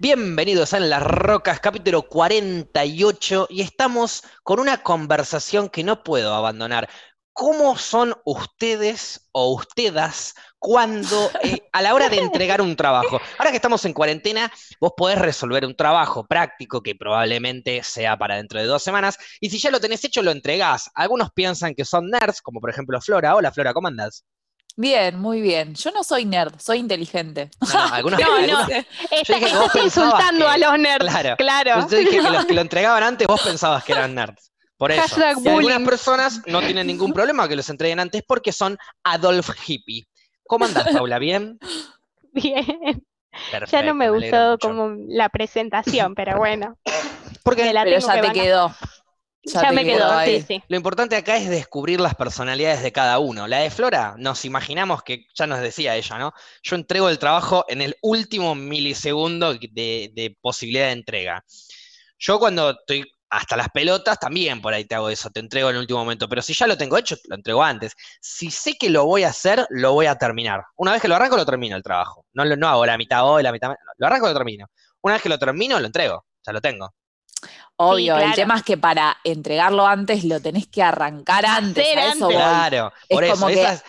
Bienvenidos a En las Rocas, capítulo 48, y estamos con una conversación que no puedo abandonar. ¿Cómo son ustedes o ustedes cuando eh, a la hora de entregar un trabajo? Ahora que estamos en cuarentena, vos podés resolver un trabajo práctico que probablemente sea para dentro de dos semanas, y si ya lo tenés hecho, lo entregás. Algunos piensan que son nerds, como por ejemplo Flora. Hola Flora, ¿cómo andás? Bien, muy bien. Yo no soy nerd, soy inteligente. No, no, algunos, No, algunos- no. Está- dije que vos estás insultando que- a los nerds. Claro. Claro. Yo dije que los que lo entregaban antes vos pensabas que eran nerds. Por eso. Y algunas personas no tienen ningún problema que los entreguen antes porque son Adolf Hippie. ¿Cómo andás, Paula? ¿Bien? Bien. Ya no me gustó como la presentación, pero bueno. Porque me la Pero tengo ya que te quedó. Ya, me quedó, sí, sí. lo importante acá es descubrir las personalidades de cada uno. La de Flora, nos imaginamos que, ya nos decía ella, ¿no? Yo entrego el trabajo en el último milisegundo de, de posibilidad de entrega. Yo cuando estoy hasta las pelotas, también por ahí te hago eso, te entrego en el último momento, pero si ya lo tengo hecho, lo entrego antes. Si sé que lo voy a hacer, lo voy a terminar. Una vez que lo arranco, lo termino el trabajo. No, lo- no hago la mitad hoy, la mitad... no, lo arranco, lo termino. Una vez que lo termino, lo entrego. Ya lo tengo. Obvio, el claro. tema es que para entregarlo antes lo tenés que arrancar antes. Hacer a eso antes. Claro, por Es eso, como que esa es,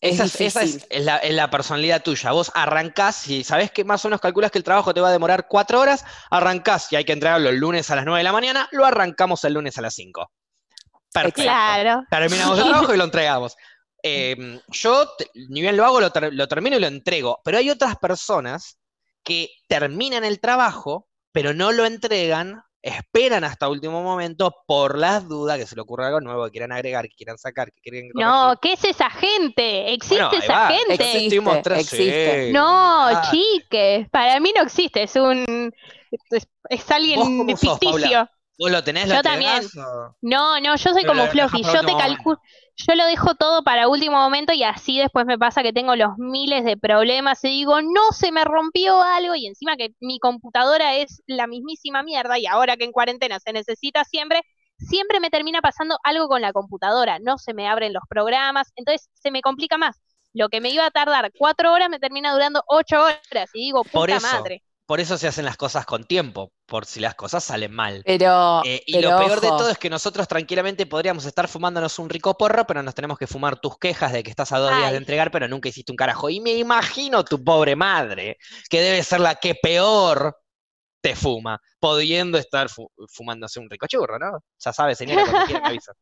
Es esa es- esa es- difícil. es la, es la personalidad tuya. Vos arrancás y sabés que más o menos calculas que el trabajo te va a demorar cuatro horas, arrancás y hay que entregarlo el lunes a las nueve de la mañana, lo arrancamos el lunes a las cinco. Perfecto. Claro. Terminamos el trabajo y lo entregamos. Eh, yo, ni bien lo hago, lo, ter- lo termino y lo entrego. Pero hay otras personas que terminan el trabajo, pero no lo entregan, esperan hasta último momento por las dudas que se le ocurra algo nuevo, que quieran agregar, que quieran sacar, que quieran corregir. No, ¿qué es esa gente? ¿Existe Bueno, esa va. gente? Existe. Existimos tres, existe. sí, No, olvidate. chiques, para mí no existe, es un es, es ¿Vos alguien sos, ficticio. ¿Vos lo tenés, lo Yo también. entregás, o- No, no, yo soy Pero como lo para yo te calculo, yo lo dejo todo para último momento y así después me pasa que tengo los miles de problemas y digo, no, se me rompió algo y encima que mi computadora es la mismísima mierda y ahora que en cuarentena se necesita siempre, siempre me termina pasando algo con la computadora, no se me abren los programas, entonces se me complica más. Lo que me iba a tardar cuatro horas me termina durando ocho horas y digo, Por puta eso. madre. Por eso se hacen las cosas con tiempo, por si las cosas salen mal. Pero, Eh, y pero lo peor de todo es que nosotros tranquilamente podríamos estar fumándonos un rico porro, pero nos tenemos que fumar tus quejas de que estás a dos días de entregar, pero nunca hiciste un carajo. Y me imagino tu pobre madre, que debe ser la que peor te fuma, pudiendo estar fu- fumándose un rico churro, ¿no? Ya sabes, señora, cuando quiera me avisa.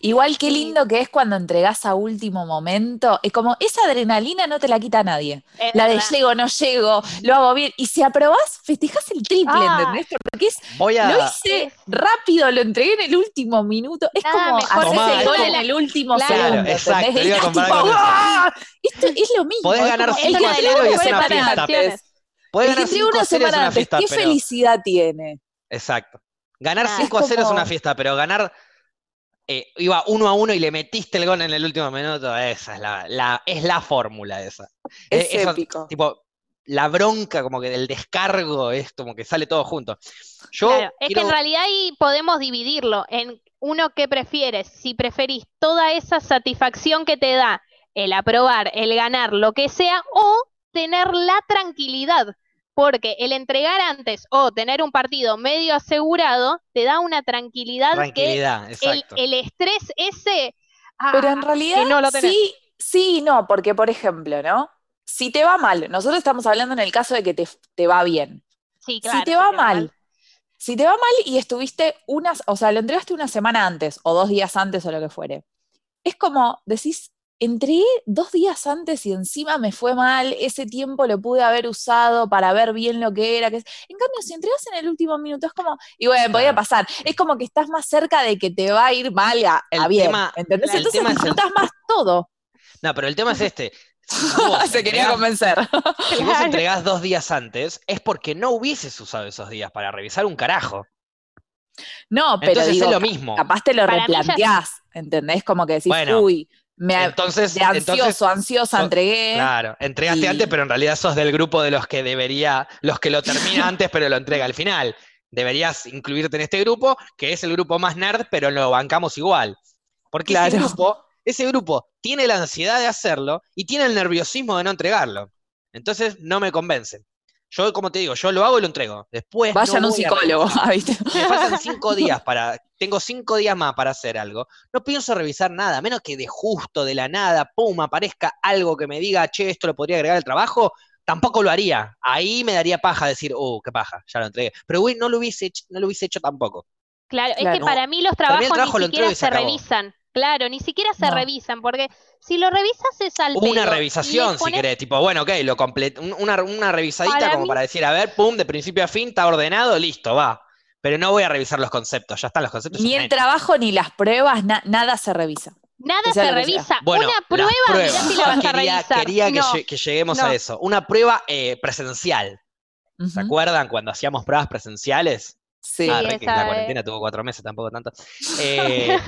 Igual qué lindo que es cuando entregás a último momento. Es como esa adrenalina no te la quita nadie. Es La de verdad. llego, no llego, lo hago bien. Y si aprobás, festejás el triple, Ah. ¿entendés? Porque es, Voy a... lo hice rápido, lo entregué en el último minuto. Es Nada como hacer el gol tomar. en el último Claro, segundo. exacto, comparar tipo. ¡ah! Esto es lo mismo. Podés ganar como el 5 que a de 0 entregó y una es una semana fiesta. Podés ganar entregó 5 a una 0 es semana una antes. fiesta, ¿Qué pero... felicidad tiene? Exacto. Ganar Ah, 5 a es 0 es como- una fiesta, pero ganar eh, iba 1 a 1 y le metiste el gol en el último minuto, esa es la, la- es la fórmula esa. Es Eh, eso, épico. Tipo, la bronca como que del descargo es como que sale todo junto. Yo Claro, es que en realidad ahí podemos dividirlo en uno que prefieres, si preferís toda esa satisfacción que te da el aprobar, el ganar, lo que sea, o tener la tranquilidad, porque el entregar antes o tener un partido medio asegurado te da una tranquilidad, tranquilidad, que exacto. el, el estrés ese... ah, Pero en realidad, no lo tenés. sí, sí y no, porque por ejemplo, ¿no? Si te va mal, nosotros estamos hablando en el caso de que te, te va bien. sí, claro, si te va que mal, si te va mal y estuviste unas, o sea, lo entregaste una semana antes o dos días antes o lo que fuere, es como decís, entregué dos días antes y encima me fue mal, ese tiempo lo pude haber usado para ver bien lo que era. Que... es- En cambio, si entregas en el último minuto, es como, y bueno, podía pasar, es como que estás más cerca de que te va a ir mal a, a El bien, tema- ¿entendés? el Entonces tema es el- disfrutas más todo. No, pero el tema es este. Si vos Se quería entregás- convencer. Si vos entregás dos días antes, es porque no hubieses usado esos días para revisar un carajo. No, pero Entonces digo, es lo mismo. capaz te lo Para mí ya- replanteás, ¿entendés? Como que decís, Bueno, uy, me, Entonces, de ansioso, entonces ansiosa entregué. Claro, entregaste y- antes, pero en realidad sos del grupo de los que debería, los que lo termina antes, pero lo entrega al final. Deberías incluirte en este grupo, que es el grupo más nerd, pero lo bancamos igual. Porque ese grupo, ese grupo tiene la ansiedad de hacerlo y tiene el nerviosismo de no entregarlo. Entonces no me convence. Yo, como te digo, yo lo hago y lo entrego. Después. Vayan no a un a psicólogo. ¿viste? Si me faltan cinco días para. Tengo cinco días más para hacer algo. No pienso revisar nada, a menos que de justo, de la nada, pum, aparezca algo que me diga, che, esto lo podría agregar al trabajo. Tampoco lo haría. Ahí me daría paja decir, uh, qué paja, ya lo entregué. Pero güey, no lo hubiese hecho, no lo hubiese hecho tampoco. Claro, es que para mí los trabajos trabajo ni siquiera se se acabó. revisan. Claro, ni siquiera se No. revisan, porque si lo revisas es al Una pedo. revisación, si querés, tipo, bueno, ok, lo comple- un- una, una revisadita Para como mí- para decir, a ver, pum, de principio a fin, está ordenado, listo, va. Pero no voy a revisar los conceptos, ya están los conceptos. Ni el hechos. trabajo ni las pruebas, na- nada se revisa. Nada se revisa. Bueno, Una prueba, mirá si la vas a quería, revisar. quería que, No. lle- que lleguemos a eso. Una prueba eh, presencial. ¿Se acuerdan cuando hacíamos pruebas presenciales? Sí. ah, re la cuarentena tuvo cuatro meses, tampoco tanto. Eh,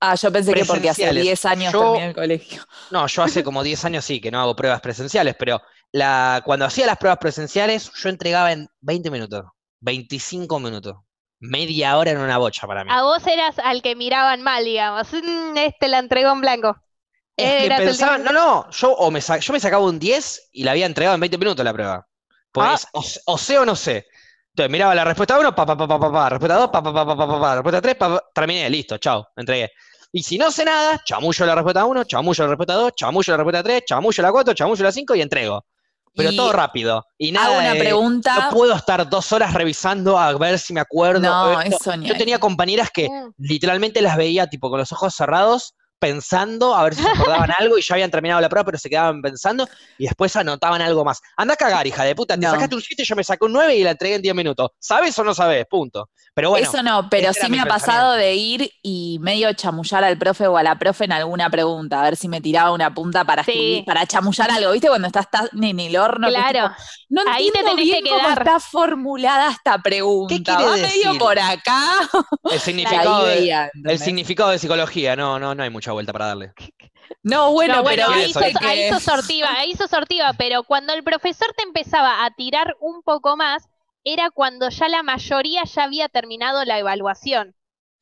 Ah, yo pensé que porque hace Presenciales. 10 años Yo- terminé el colegio. no, yo hace como 10 años sí que no hago pruebas presenciales, pero la, cuando hacía las pruebas presenciales, yo entregaba en 20 minutos, 25 minutos, media hora en una bocha para mí. A vos eras al que miraban mal, digamos. Mm, este la entregó en blanco. Es que Eras el pensaban, no, no, yo, o me, yo me sacaba un 10 y la había entregado en 20 minutos la prueba. Pues Ah. o, o sé o no sé. Entonces miraba la respuesta 1, pa, pa, pa, pa, pa, pa, respuesta 2, pa, pa, pa, pa, pa, pa, pa, respuesta 3, pa, pa, terminé, listo, chao, entregué. Y si no sé nada, chamullo la respuesta 1, chamullo la respuesta 2, chamullo la respuesta 3, chamullo la 4, chamullo la 5 y entrego. Pero Y todo rápido. Y nada Hago una de- pregunta. No puedo estar dos horas revisando a ver si me acuerdo. No, esto. eso ni Yo tenía compañeras que Mm. literalmente las veía tipo con los ojos cerrados, pensando a ver si se acordaban algo y ya habían terminado la prueba, pero se quedaban pensando y después anotaban algo más. Anda a cagar, hija de puta, te No. sacaste un 7, yo me saqué un 9 y la entregué en 10 minutos. ¿Sabes o no sabes? Punto. Pero bueno, Eso no, pero sí me ha pasado de ir y medio chamullar al profe o a la profe en alguna pregunta, a ver si me tiraba una punta para Sí. escribir, para chamullar algo, ¿viste? Cuando estás en el horno. que Claro. tipo, no Ahí te entiendo tenés que bien cómo quedar. está formulada esta pregunta. quiere Va medio decir? por acá. el significado, de, el significado de psicología, no, no, no hay mucha vuelta para darle. No, bueno, No, bueno, pero ahí sos, ahí sos sortiva, ahí sos sortiva, pero cuando el profesor te empezaba a tirar un poco más, era cuando ya la mayoría ya había terminado la evaluación.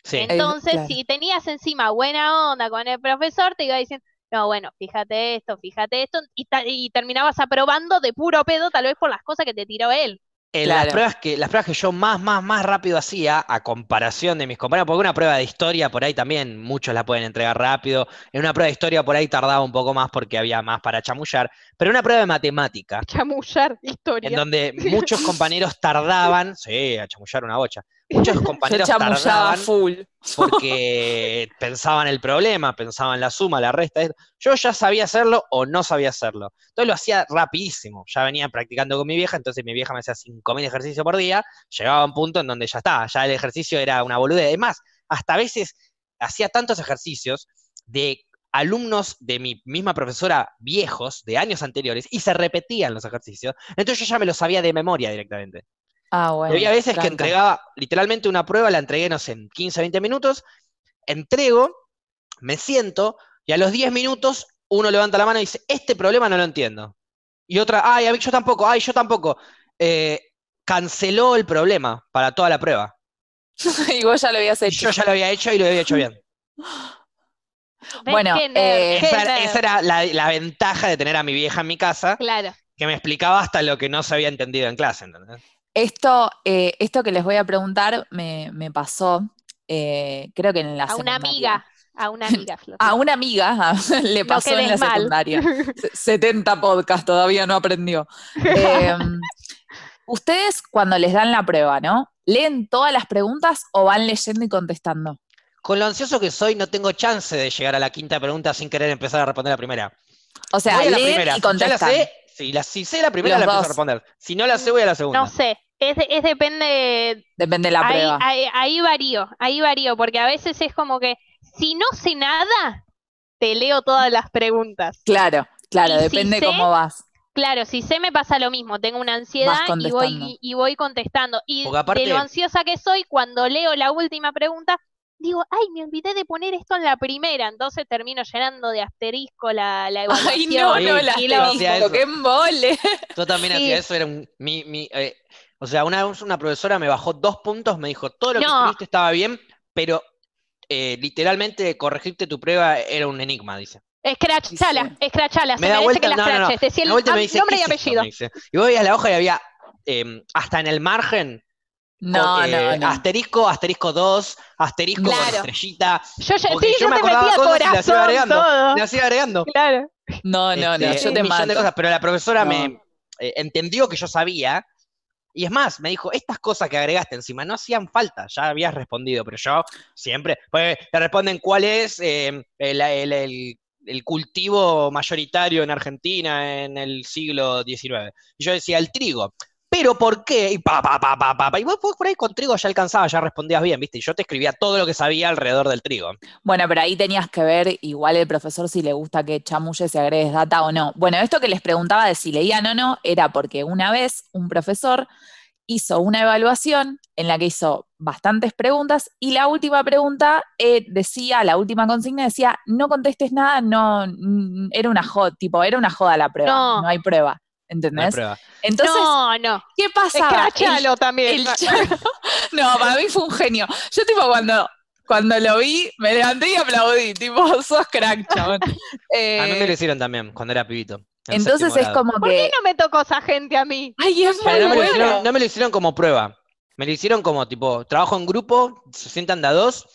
Sí. Entonces, claro. si tenías encima buena onda con el profesor, te iba diciendo, no, bueno, fíjate esto, fíjate esto, y terminabas aprobando de puro pedo, tal vez por las cosas que te tiró él. En Claro. las pruebas que, las pruebas que yo más, más, más rápido hacía, a comparación de mis compañeros, porque una prueba de historia por ahí también muchos la pueden entregar rápido. En una prueba de historia por ahí tardaba un poco más porque había más para chamullar. Pero una prueba de matemática, Chamullar, historia. en donde muchos compañeros tardaban, sí, a chamullar una bocha. Muchos compañeros tardaban full. porque pensaban el problema, pensaban la suma, la resta. Yo ya sabía hacerlo o no sabía hacerlo. Entonces lo hacía rapidísimo. Ya venía practicando con mi vieja, entonces mi vieja me hacía 5.000 ejercicios por día. Llegaba a un punto en donde ya está, ya el ejercicio era una boludez. Además, hasta a veces hacía tantos ejercicios de alumnos de mi misma profesora viejos, de años anteriores, y se repetían los ejercicios. Entonces yo ya me los sabía de memoria directamente. Ah, Y bueno. había veces que entregaba literalmente una prueba, la entregué, no sé, en 15, 20 minutos, entrego, me siento, y a los 10 minutos uno levanta la mano y dice, este problema no lo entiendo. Y otra, ay, a mí yo tampoco, ay, yo tampoco. Eh, canceló el problema para toda la prueba. y vos ya lo habías Y hecho. yo ya lo había hecho y lo había hecho bien. ¿Ves Bueno, eh, era- esa era la, la ventaja de tener a mi vieja en mi casa, Claro. que me explicaba hasta lo que no se había entendido en clase. ¿entendés? Esto, eh, esto que les voy a preguntar me, me pasó, eh, creo que en la A una amiga. A una amiga, Flor. A una amiga le No pasó en la mal. secundaria. Se- 70 podcasts, todavía no aprendió. Eh, ustedes cuando les dan la prueba, ¿no? ¿Leen todas las preguntas o van leyendo y contestando? Con lo ansioso que soy, no tengo chance de llegar a la quinta pregunta sin querer empezar a responder la primera. O sea, la leen primera. y Si ya la contestan. sé, si, la, si sé la primera, Los la empiezo dos. a responder. Si no la sé, voy a la segunda. No sé, es, de- es depende, Depende de la ahí, prueba. ahí, ahí varío, ahí varío, porque a veces es como que si no sé nada, te leo todas las preguntas. Claro, claro, Y si depende sé, cómo vas. Claro, si sé me pasa lo mismo, tengo una ansiedad y contestando. voy, y voy contestando. Y Porque aparte- de lo ansiosa que soy, cuando leo la última pregunta, digo, ay, me olvidé de poner esto en la primera, entonces termino llenando de asterisco la, la evaluación. Ay, no, no, hacía eso. ¡Qué embole! Yo también Sí. hacía eso, era un, mi, mi, eh, o sea, una vez una profesora me bajó dos puntos, me dijo, todo lo que escribiste estaba bien, pero eh, literalmente corregirte tu prueba era un enigma, dice. Escrachala, Sí, escrachalas, Me se da merece vuelta, que la no, no, no, escraches. Decía el vuelta me am- dice, nombre "¿Qué y es esto?", apellido. Y vos veías la hoja y había em, hasta en el margen, No, con, eh, no, no. asterisco, asterisco 2, asterisco con estrellita. Yo ya sí, yo yo me te acordaba metía cosas y las iba agregando. todo. Agregando. Claro. No, no, no, Este, yo un te millón de mato. cosas, pero la profesora No. me eh, entendió que yo sabía. Y es más, me dijo, estas cosas que agregaste encima no hacían falta, ya habías respondido, pero yo siempre, pues te responden cuál es eh, el, el- el- el cultivo mayoritario en Argentina en el siglo XIX. Y yo decía, el trigo. Pero ¿por qué? Y pa, pa, pa, pa, pa, pa. Y vos, vos por ahí con trigo ya alcanzaba, ya respondías bien, ¿viste? Y yo te escribía todo lo que sabía alrededor del trigo. Bueno, pero ahí tenías que ver igual el profesor si le gusta que chamulles y agregues data o no. Bueno, esto que les preguntaba de si leían o no era porque una vez un profesor hizo una evaluación en la que hizo bastantes preguntas y la última pregunta eh, decía, la última consigna decía, no contestes nada, no, era una joda, tipo, era una joda la prueba, No. no, hay prueba, ¿entendés? Entonces, no, no. ¿qué pasaba? El- Escrachalo también. el no, para mí fue un genio. Yo tipo cuando, cuando lo vi, me levanté y aplaudí, tipo, sos crack, chabón. Eh, A mí me lo hicieron también cuando era pibito. en entonces es como ¿Por qué que, no me tocó esa gente a mí? ay, es muy no me, lo hicieron, no me lo hicieron como prueba. Me lo hicieron como tipo, trabajo en grupo, se sientan de a dos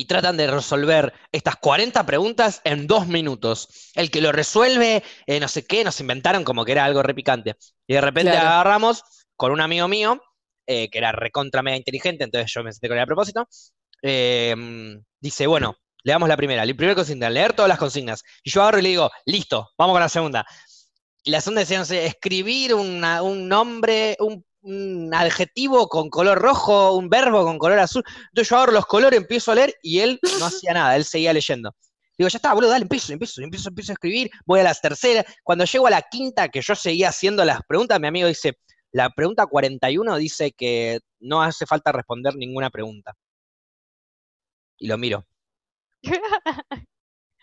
y tratan de resolver estas 40 preguntas en dos minutos. El que lo resuelve, eh, no sé qué, nos inventaron como que era algo repicante. Y de repente Claro. agarramos con un amigo mío, eh, que era recontra mega inteligente, entonces yo me senté con él a propósito. eh, dice, bueno, le damos la primera, la primera consigna, leer todas las consignas. Y yo agarro y le digo, listo, vamos con la segunda. Y la segunda decía, no sé, escribir una- un nombre, un, un adjetivo con color rojo, un verbo con color azul. Entonces yo agarro los colores, empiezo a leer y él no hacía nada, él seguía leyendo. Digo, ya está, boludo, dale, empiezo, empiezo, empiezo, empiezo a escribir, voy a las terceras. Cuando llego a la quinta, que yo seguía haciendo las preguntas, mi amigo dice, la pregunta 41 dice que no hace falta responder ninguna pregunta. Y lo miro.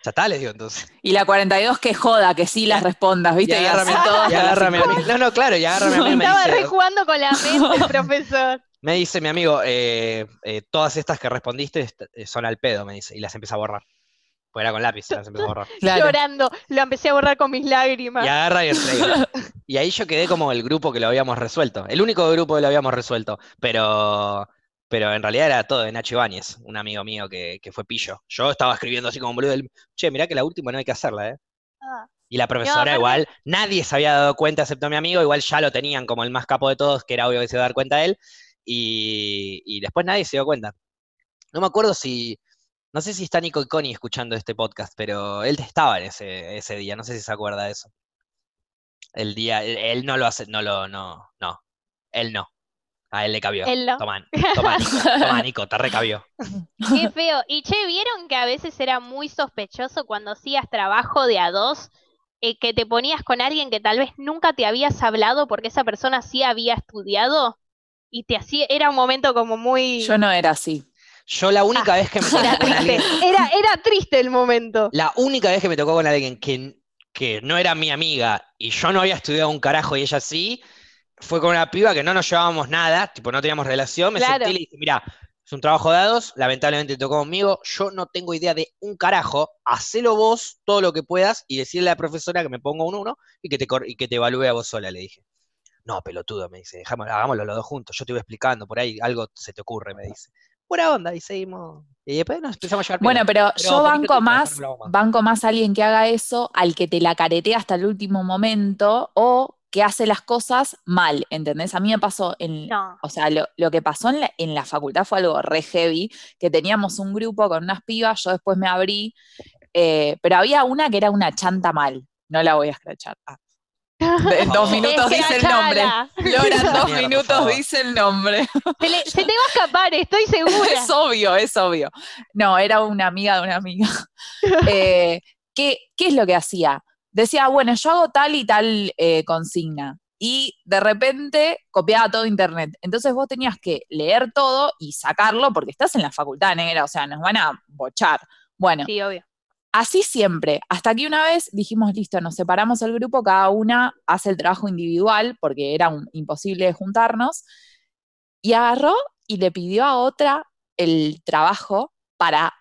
Ya está, les digo entonces. Y la 42 que joda, que sí las respondas, ¿viste? Y, agárrame, y agárrame a mí. No, no, claro, y agárrame a mí. Me Estaba dice, rejugando con la mente el profesor. Me dice mi amigo, eh, eh, todas estas que respondiste eh, son al pedo, me dice, y las empieza a borrar. Pues era con lápiz, las empieza a borrar. Claro. Llorando. Lo empecé a borrar con mis lágrimas. Y agarra y entrega. Y ahí yo quedé como el grupo que lo habíamos resuelto. El único grupo que lo habíamos resuelto. Pero, pero en realidad era todo de Nacho Ibáñez, un amigo mío que, que fue pillo. Yo estaba escribiendo así como boludo. del, Che, mirá que la última no hay que hacerla, ¿eh? Ah. Y la profesora igual, nadie se había dado cuenta excepto mi amigo, igual ya lo tenían como el más capo de todos, que era obvio que se iba a dar cuenta él, y, y después nadie se dio cuenta. No me acuerdo si, no sé si está Nico y Connie escuchando este podcast, pero él estaba en ese, ese día, no sé si se acuerda de eso. El día, él, él no lo hace, no lo, no, no, él no. A él le cabió. Él no. Toma, toma, Nico, toma, Nico, te recabió. Qué feo. Y che, ¿vieron que a veces era muy sospechoso cuando hacías trabajo de a dos? eh, que te ponías con alguien que tal vez nunca te habías hablado porque esa persona sí había estudiado y te hacía, era un momento como muy... Yo no era así. Yo la única vez que me tocó Era con triste, alguien, era, era triste el momento. La única vez que me tocó con alguien que, que no era mi amiga y yo no había estudiado un carajo y ella sí, fue con una piba que no nos llevábamos nada, tipo no teníamos relación, me Claro. senté y le dije, mira, es un trabajo de dados, lamentablemente te tocó conmigo, yo no tengo idea de un carajo, hacelo vos todo lo que puedas y decirle a la profesora que me ponga un uno y que te, y que te evalúe a vos sola, le dije. No, pelotudo, me dice, "Dejámoslo- hagámoslo los dos juntos, yo te voy explicando, por ahí algo se te ocurre, me dice. Buena onda, y seguimos. Y después nos empezamos a llevar Bueno, pero, Pero yo banco más. banco más a alguien que haga eso al que te la caretea hasta el último momento o que hace las cosas mal, ¿entendés? A mí me pasó en, No. o sea, lo, lo que pasó en la, en la facultad fue algo re heavy, que teníamos un grupo con unas pibas, yo después me abrí, eh, pero había una que era una chanta mal, no la voy a escrachar. Ah. Dos minutos dice el nombre. Lora, en dos minutos dice el nombre. Se, le- se te va a escapar, estoy segura. Es obvio, es obvio. No, era una amiga de una amiga. Eh, ¿qué, qué es lo que hacía? Decía, bueno, yo hago tal y tal eh, consigna. Y de repente copiaba todo internet. Entonces vos tenías que leer todo y sacarlo porque estás en la facultad negra, o sea, nos van a bochar. Bueno, Sí, obvio. así siempre. Hasta que una vez dijimos, listo, nos separamos el grupo, cada una hace el trabajo individual porque era un- imposible juntarnos. Y agarró y le pidió a otra el trabajo para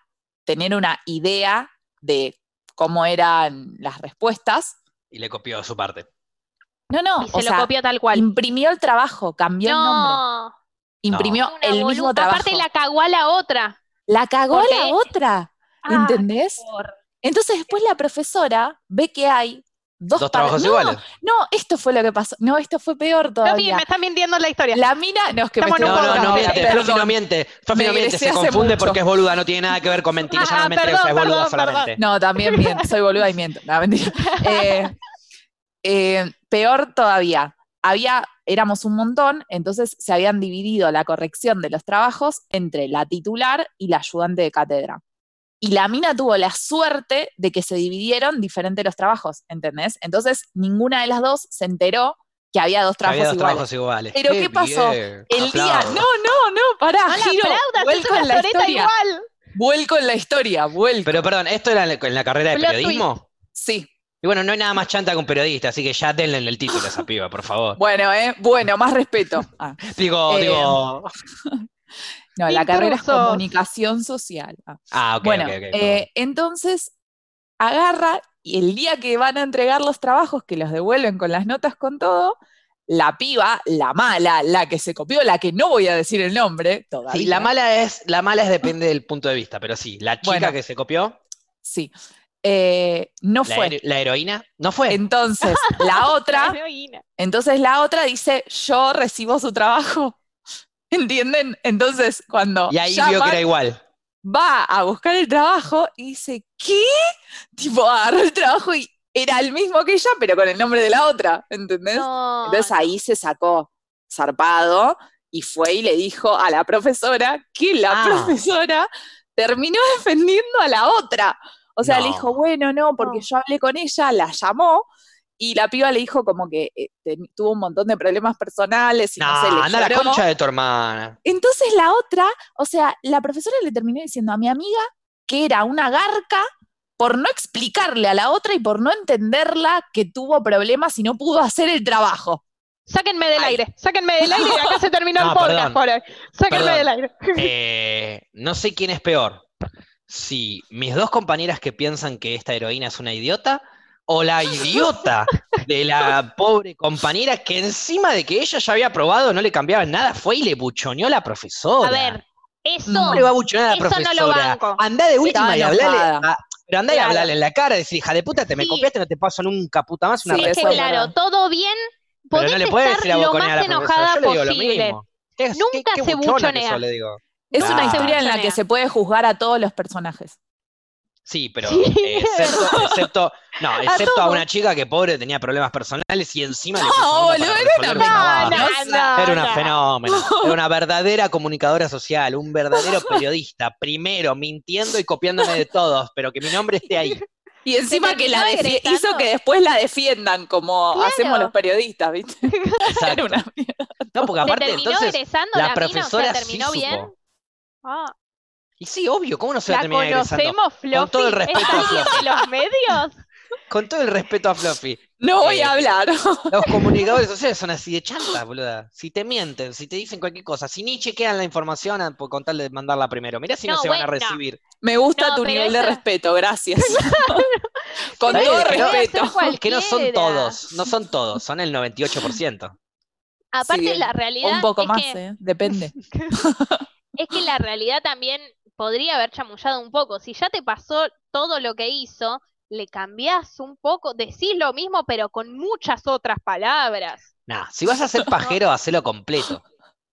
tener una idea de cómo eran las respuestas. Y le copió su parte. No, no, y se o lo sea, copió tal cual. imprimió el trabajo, cambió el nombre. No, Imprimió el mismo boluda. trabajo. Aparte la cagó a la otra. La cagó a la otra, Ah, ¿entendés? por- Entonces después la profesora ve que hay dos, Dos trabajos no, iguales. No, esto fue lo que pasó. No, esto fue peor No, todavía. me están mintiendo la historia. La mina, no, es que me Estamos en estoy No, no, no miente, perdón. No miente. Fluffy no Me miente, se confunde mucho. porque es boluda, no tiene nada que ver con mentir. Ah, Ella no me entrega, perdón, es boluda perdón, perdón. solamente. No, también miento, soy boluda y miento. No, mentira. Eh, eh, peor todavía, había, éramos un montón, entonces se habían dividido la corrección de los trabajos entre la titular y la ayudante de cátedra. Y la mina tuvo la suerte de que se dividieron diferentes los trabajos, ¿entendés? Entonces ninguna de las dos se enteró que había dos trabajos Había dos iguales. trabajos iguales. Pero ¿qué pasó? bien, El día, no, no, no, pará, No la giro, aplaudas, es vuelco una en la historia, igual. vuelco en la historia, vuelco. Pero perdón, ¿esto era en la- carrera de Plot periodismo? sí, Y bueno, no hay nada más chanta que un periodista, así que ya denle el título a esa piba, por favor. bueno, eh, bueno, más respeto. Ah. Digo, Eh, digo. No, la carrera es comunicación social. Ah. Ah, ok, bueno, ok, ok, eh, entonces agarra y el día que van a entregar los trabajos, que los devuelven con las notas con todo, la piba, la mala, la que se copió, la que no voy a decir el nombre todavía. Sí, la mala es, la mala es depende del punto de vista, pero sí, la chica Bueno. que se copió, Sí. Eh, no la, fue. hero- la heroína, no fue. Entonces, la otra, Heroína. entonces la otra dice, yo recibo su trabajo. ¿Entienden? Entonces, cuando y ahí ya vio que era igual. va a buscar el trabajo y dice, ¿qué? Tipo, agarró el trabajo y era el mismo que ella, pero con el nombre de la otra, ¿entendés? No, Entonces ahí se sacó zarpado y fue y le dijo a la profesora que la Ah. profesora terminó defendiendo a la otra. O sea, le dijo, bueno, no, porque No. yo hablé con ella, la llamó. Y la piba le dijo como que eh, tuvo un montón de problemas personales y no, No, sé, le anda a la lloró. concha de tu hermana. Entonces la otra, o sea, la profesora le terminó diciendo a mi amiga que era una garca por no explicarle a la otra y por no entenderla que tuvo problemas y no pudo hacer el trabajo. Sáquenme del Ay. aire, sáquenme del aire y acá se terminó No, el podcast perdón. por hoy. Sáquenme Perdón. del aire. Eh, no sé quién es peor. Si mis dos compañeras que piensan que esta heroína es una idiota o la idiota de la pobre compañera que encima de que ella ya había probado no le cambiaba nada, fue y le buchoneó a la profesora. A ver, eso. No ¿Cómo le va a buchonear a la Eso no profesora? lo banco. Andá de última y hablale. a- pero andá y hablale en la cara decir, hija de puta, te me Sí. copiaste, no te paso nunca puta más una Sí, es que eso es respuesta". claro, verdad. todo bien, Pero podés no le puedes estar decir a lo más enojada Yo le digo lo posible. mismo. ¿Qué es- Nunca qué- qué se buchonea. sos, le digo. Es una historia en la que se puede juzgar a todos los personajes. Sí, pero Sí, eh, excepto, excepto, no, excepto a, una chica que pobre tenía problemas personales y encima le No, puso onda boludo, una no, no, Era una no. fenómeno, era una verdadera comunicadora social, un verdadero periodista, primero mintiendo y copiándome de todos, pero que mi nombre esté ahí. Y encima que la hizo que después la defiendan como Claro. hacemos los periodistas, ¿viste? Era Exacto. una mierda. No, porque ¿Se aparte terminó entonces, la la, mina? O profesora sea, sí ¿terminó bien? supo. Ah, y sí, obvio, ¿cómo no se va a ¿La terminar egresando? conocemos, Fluffy? todo el respeto ¿Es a Fluffy. de los medios? Con todo el respeto a Fluffy, No voy Eh, a hablar. los comunicadores sociales son así de chantas, boluda. Si te mienten, si te dicen cualquier cosa, si ni chequean la información a- por con tal de mandarla primero, mirá si no, No, se van a recibir. Me gusta No, tu nivel de respeto, gracias. Con todo que no- respeto. Es que no son todos, no son todos, son el 98%. Aparte, Sí, la realidad Un poco es más, que, ¿eh? Depende. es que la realidad también podría haber chamullado un poco. Si ya te pasó todo lo que hizo, le cambiás un poco, decís lo mismo, pero con muchas otras palabras. Nah, si vas a ser pajero, hacelo completo.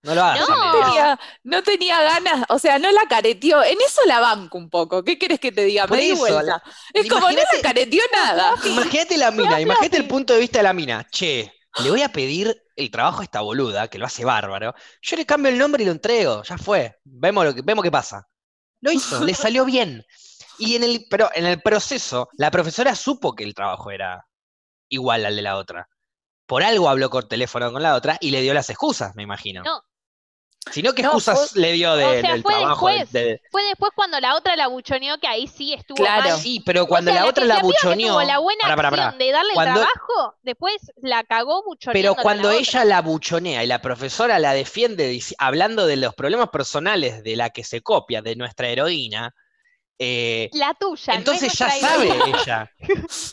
No lo hagas. No. tenía, no tenía ganas, o sea, no la careteó. En eso la banco un poco. ¿Qué querés que te diga? Por Me di eso, vuelta. la- Es como, no la careteó nada. Imagínate la mina, imagínate el punto de vista de la mina. Che, le voy a pedir el trabajo a esta boluda, que lo hace bárbaro. Yo le cambio el nombre y lo entrego, ya fue. Vemos, lo que, vemos qué pasa. Lo hizo, le salió bien. Y en el, pero en el proceso, la profesora supo que el trabajo era igual al de la otra. Por algo habló por teléfono con la otra y le dio las excusas, me imagino. No. Si no, ¿qué No, excusas fue- le dio de- O sea, del fue trabajo? de- después. de- Fue después cuando la otra la buchoneó que ahí sí estuvo Claro. mal. Sí, pero cuando O sea, la otra que- la que buchoneó. tuvo la buena acción de darle Cuando- el trabajo, después la cagó buchoneando. Pero cuando ella la buchonea y la profesora la defiende hablando de los problemas personales de la que se copia, de nuestra heroína, Eh, La tuya. no entonces ya sabe ella,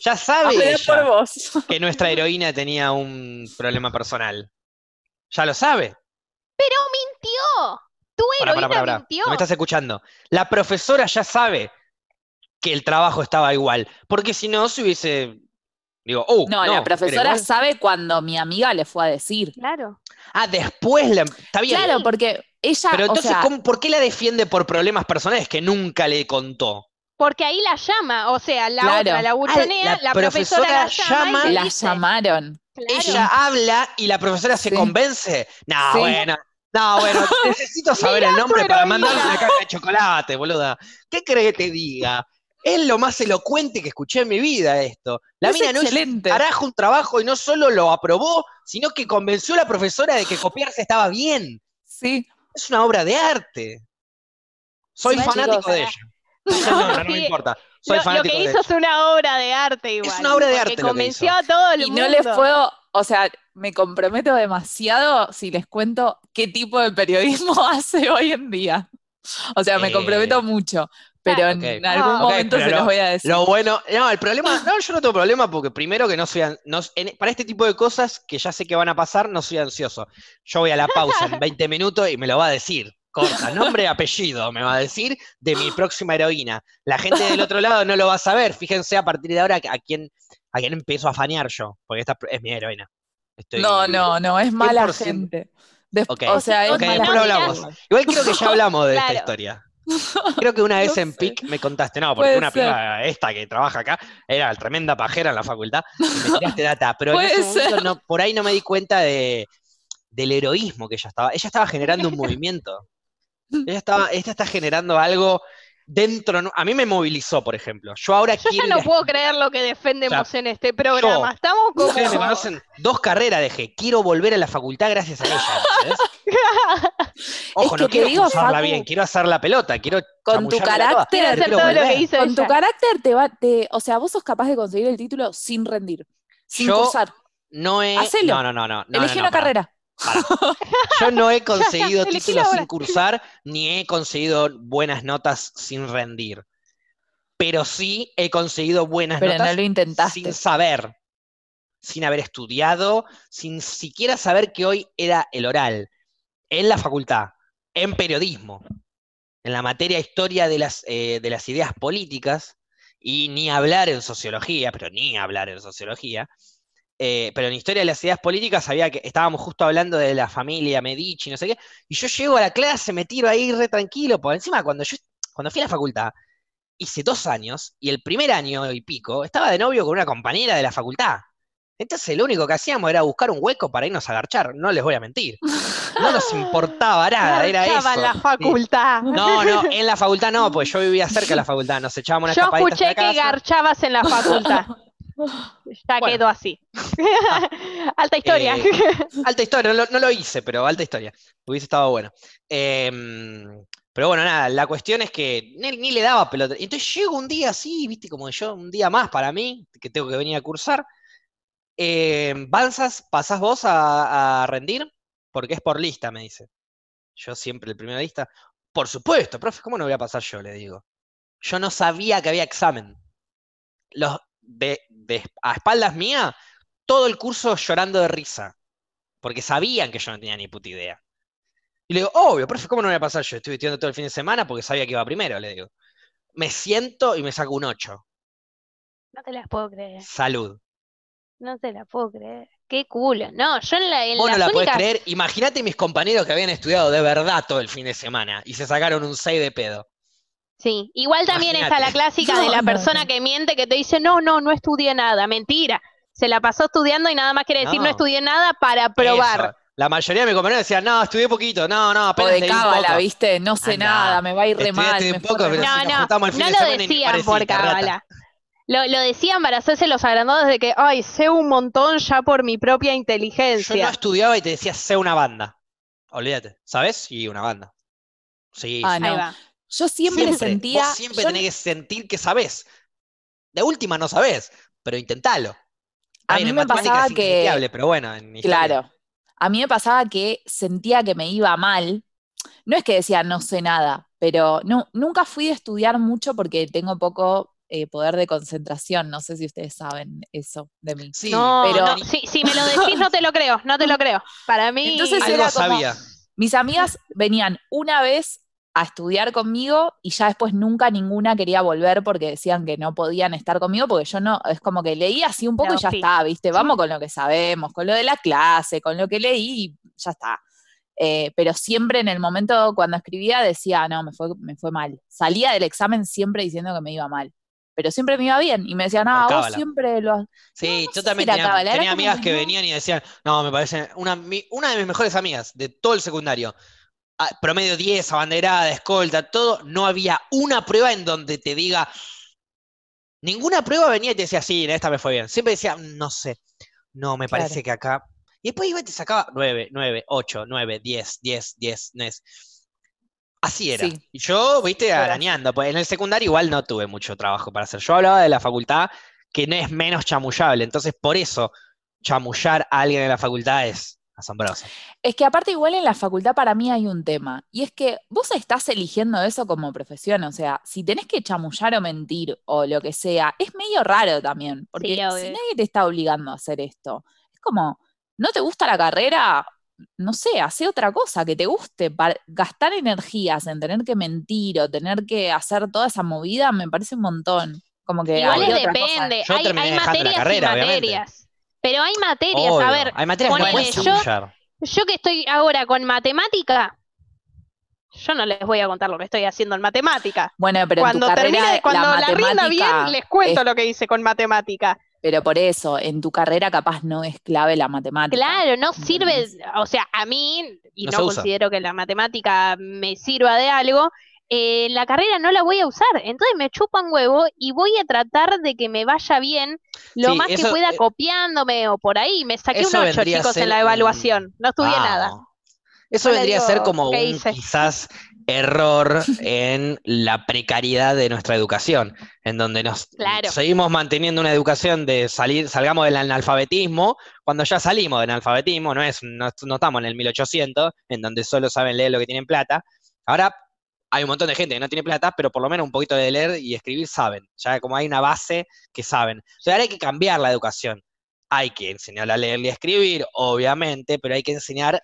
ya sabe ella vos. que nuestra heroína tenía un problema personal. Ya lo sabe. Pero mintió. Tu heroína pará, pará. mintió. No me estás escuchando. La profesora ya sabe que el trabajo estaba igual. Porque si no, se hubiese. Digo, oh, No, la ¿era profesora sabe cuando mi amiga le fue a decir. Claro. Ah, después la. Está bien. Claro, porque ella, Pero o entonces, sea, ¿cómo- ¿por qué la defiende por problemas personales que nunca le contó? Porque ahí la llama, o sea, la Claro. otra, la buchonea, Ah, la la, profesora, la llama, y llama- la dice, llamaron. claro. Ella habla y la profesora se Sí. convence. No, Sí. bueno. No, bueno, necesito saber el nombre para mandarle una caja de chocolate, boluda. ¿Qué crees que te diga? Es lo más elocuente que escuché en mi vida esto. La Es mina no hizo excelente. carajo un trabajo y no solo lo aprobó, sino que convenció a la profesora de que copiarse estaba bien. Sí. Es una obra de arte. Soy Sí, fanático chicos, de ella. No, no, no me importa. Soy Lo, lo fanático que de hizo ella. es una obra de arte igual. una obra de arte lo que convenció hizo. a todo el Y mundo. no les puedo, o sea, me comprometo demasiado si les cuento qué tipo de periodismo hace hoy en día. O sea, me Eh, comprometo mucho, pero en algún Ah, momento se lo- los voy a decir. Lo bueno, no, el problema, no, yo no tengo problema porque primero que no soy, no- en- para este tipo de cosas que ya sé que van a pasar, no soy ansioso. Yo voy a la pausa en 20 minutos y me lo va a decir. Corta, nombre y apellido, me va a decir de mi próxima heroína. La gente del otro lado no lo va a saber. Fíjense a partir de ahora a quién, a quién empiezo a fanear yo, porque esta es mi heroína. Estoy- No, no, no, es mala 100%. gente. Des-. O sea, es después lo gente. hablamos. Igual creo que ya hablamos de esta historia. Creo que una vez No en sé. PIC me contaste, no, porque Puede una piba esta que trabaja acá era tremenda pajera en la facultad y me tiraste data, pero en ese momento no- por ahí no me di cuenta de, del heroísmo que ella estaba. Ella estaba generando un movimiento. Ella estaba, ella está generando algo dentro. A mí me movilizó, por ejemplo. Yo ahora Yo ya quiero. no ir a- puedo creer lo que defendemos en este programa. yo- Estamos como. Ustedes me conocen, dos carreras dejé. Quiero volver a la facultad gracias a ella. Ojo, que no quiero digo, usarla Facu, bien, quiero hacer la pelota, quiero con tu carácter, Quiero hacer quiero todo lo que volver. hizo Con tu carácter te va, te, o sea, vos sos capaz de conseguir el título sin rendir, sin Yo cursar. No he. Hacelo. No, no, no, no. Elegí no, una pará. Yo no he conseguido títulos sin cursar, ni he conseguido buenas notas sin rendir. Pero sí he conseguido buenas Pero notas no lo intentaste. sin saber, sin haber estudiado, sin siquiera saber que hoy era el oral, en la facultad, en periodismo, en la materia historia de las, eh, de las ideas políticas, y ni hablar en sociología, pero ni hablar en sociología. Eh, pero en historia de las ideas políticas sabía que estábamos justo hablando de la familia Medici, no sé qué, y yo llego a la clase, me tiro ahí re tranquilo, por encima cuando yo cuando fui a la facultad, hice dos años, y el primer año y pico, estaba de novio con una compañera de la facultad. Entonces lo único que hacíamos era buscar un hueco para irnos a garchar, no les voy a mentir. No nos importaba nada, era eso. en la facultad. No, no, en la facultad no, pues yo vivía cerca de la facultad, nos echábamos una Yo escuché que casa. garchabas en la facultad. Ya Bueno. quedó así. Alta historia. Eh, Alta historia, no lo, no lo hice, pero alta historia. Hubiese estado bueno. Em, pero bueno, nada, la cuestión es que ni, ni le daba pelota. Y Entonces llego un día así, viste, como yo, un día más para mí, que tengo que venir a cursar. Em, ¿Banzas, pasás vos a, a rendir? Porque es por lista, me dice. Yo siempre el primera lista. Por supuesto, profe, ¿cómo no voy a pasar yo? Le digo. Yo no sabía que había examen. Los de, de- a espaldas mía, todo el curso llorando de risa. Porque sabían que yo no tenía ni puta idea. Y le digo, obvio, profe, ¿cómo no voy a pasar yo? Estoy estudiando todo el fin de semana porque sabía que iba primero, le digo. Me siento y me saco un 8. No te las puedo creer. Salud. No te la puedo creer. Qué culo. No, yo en, la, en Vos no la podés creer. Imagínate mis compañeros que habían estudiado de verdad todo el fin de semana y se sacaron un 6 de pedo. Sí, igual también está la clásica de la no, persona no. que miente, que te dice, no, no, no estudié nada. Mentira. Se la pasó estudiando y nada más quiere decir no, No. estudié nada para probar. Eso. La mayoría de mis compañeros decían, no, estudié poquito, no, no, O apenas de un cábala, poco". ¿viste? No sé Anda, nada, me va a ir re mal. un me poco, pero si No, no, juntamos el fin no de lo decían por cábala. Lo, lo decían para hacerse los agrandados de que, ay, sé un montón ya por mi propia Yo no inteligencia. estudiaba y te decía, sé una banda. Olvídate, ¿sabes? Y una banda. Sí, Ah, sí. no. Ahí va. Yo siempre, Siempre, sentía. vos siempre yo- tenés que sentir que sabés. De última no sabés, pero intentalo. A mí me pasaba es que- pero bueno, en historia- Claro. A mí me pasaba que sentía que me iba mal. No es que decía no sé nada, pero no, nunca fui a estudiar mucho porque tengo poco eh, poder de concentración. No sé si ustedes saben eso de mí. Sí, No, pero- no, si, si me lo decís no te lo creo, no te lo creo. Para mí, Entonces algo era como- sabía. Mis amigas venían una vez a estudiar conmigo y ya después nunca ninguna quería volver porque decían que no podían estar conmigo porque yo no, es como que leí así un poco No, y ya sí. está, ¿viste? Vamos con lo que sabemos, con lo de la clase, con lo que leí y ya está. Eh, pero siempre en el momento cuando escribía decía, no, me fue, me fue mal. Salía del examen siempre diciendo que me iba mal. Pero siempre me iba bien y me decían, Por ah, vos siempre lo has-". Sí, No, no yo también si tenía, amigas que que no. venían y decían, no, me parece una, mi- una de mis mejores amigas de todo el secundario, promedio 10, abanderada, escolta, todo, no había una prueba en donde te diga, ninguna prueba venía y te decía, sí, en esta me fue bien. Siempre decía, no sé, no, me Claro. parece que acá. Y después iba y te sacaba 9, 9, 8, 9, 10, 10, 10, 10. Así era. Sí. Y yo, viste, arañando. Pues en el secundario igual no tuve mucho trabajo para hacer. Yo hablaba de la facultad, que no es menos chamullable. Entonces, por eso, chamullar a alguien en la facultad es asombroso. Es que aparte igual en la facultad para mí hay un tema, y es que vos estás eligiendo eso como profesión, o sea, si tenés que chamullar o mentir o lo que sea, es medio raro también, porque Sí, si nadie te está obligando a hacer esto, es como, ¿no te gusta la carrera? No sé, hace otra cosa que te guste, pa- gastar energías en tener que mentir o tener que hacer toda esa movida me parece un montón. Como que igual depende, hay, terminé hay dejando la materias carrera, y obviamente. materias. Pero hay materias, a ver, hay materias que no yo- yo que estoy ahora con matemática, yo no les voy a contar lo que estoy haciendo en matemática. Bueno, pero en tu Cuando carrera termine, cuando la la, rinda bien, les cuento es- lo que hice con matemática. Pero por eso, en tu carrera capaz no es clave la matemática. Claro, no sirve, ¿entendés? o sea, a mí, y No no, se usa. considero que la matemática me sirva de algo, eh, la carrera no la voy a usar, entonces me chupan huevo y voy a tratar de que me vaya bien lo Sí, más que pueda eh, copiándome o por ahí. Me saqué un eso 8, vendría a chicos, ser en la un- evaluación, no estudié nada. Eso No vendría a ser como un hice. quizás error en la precariedad de nuestra educación, en donde nos Claro. seguimos manteniendo una educación de salir, salgamos del analfabetismo, cuando ya salimos del analfabetismo, no es, no, no estamos en el 1800, en donde solo saben leer lo que tienen plata. Ahora hay un montón de gente que no tiene plata, pero por lo menos un poquito de leer y escribir saben. Ya como hay una base que saben. Entonces ahora hay que cambiar la educación. Hay que enseñar a leer y a escribir, obviamente, pero hay que enseñar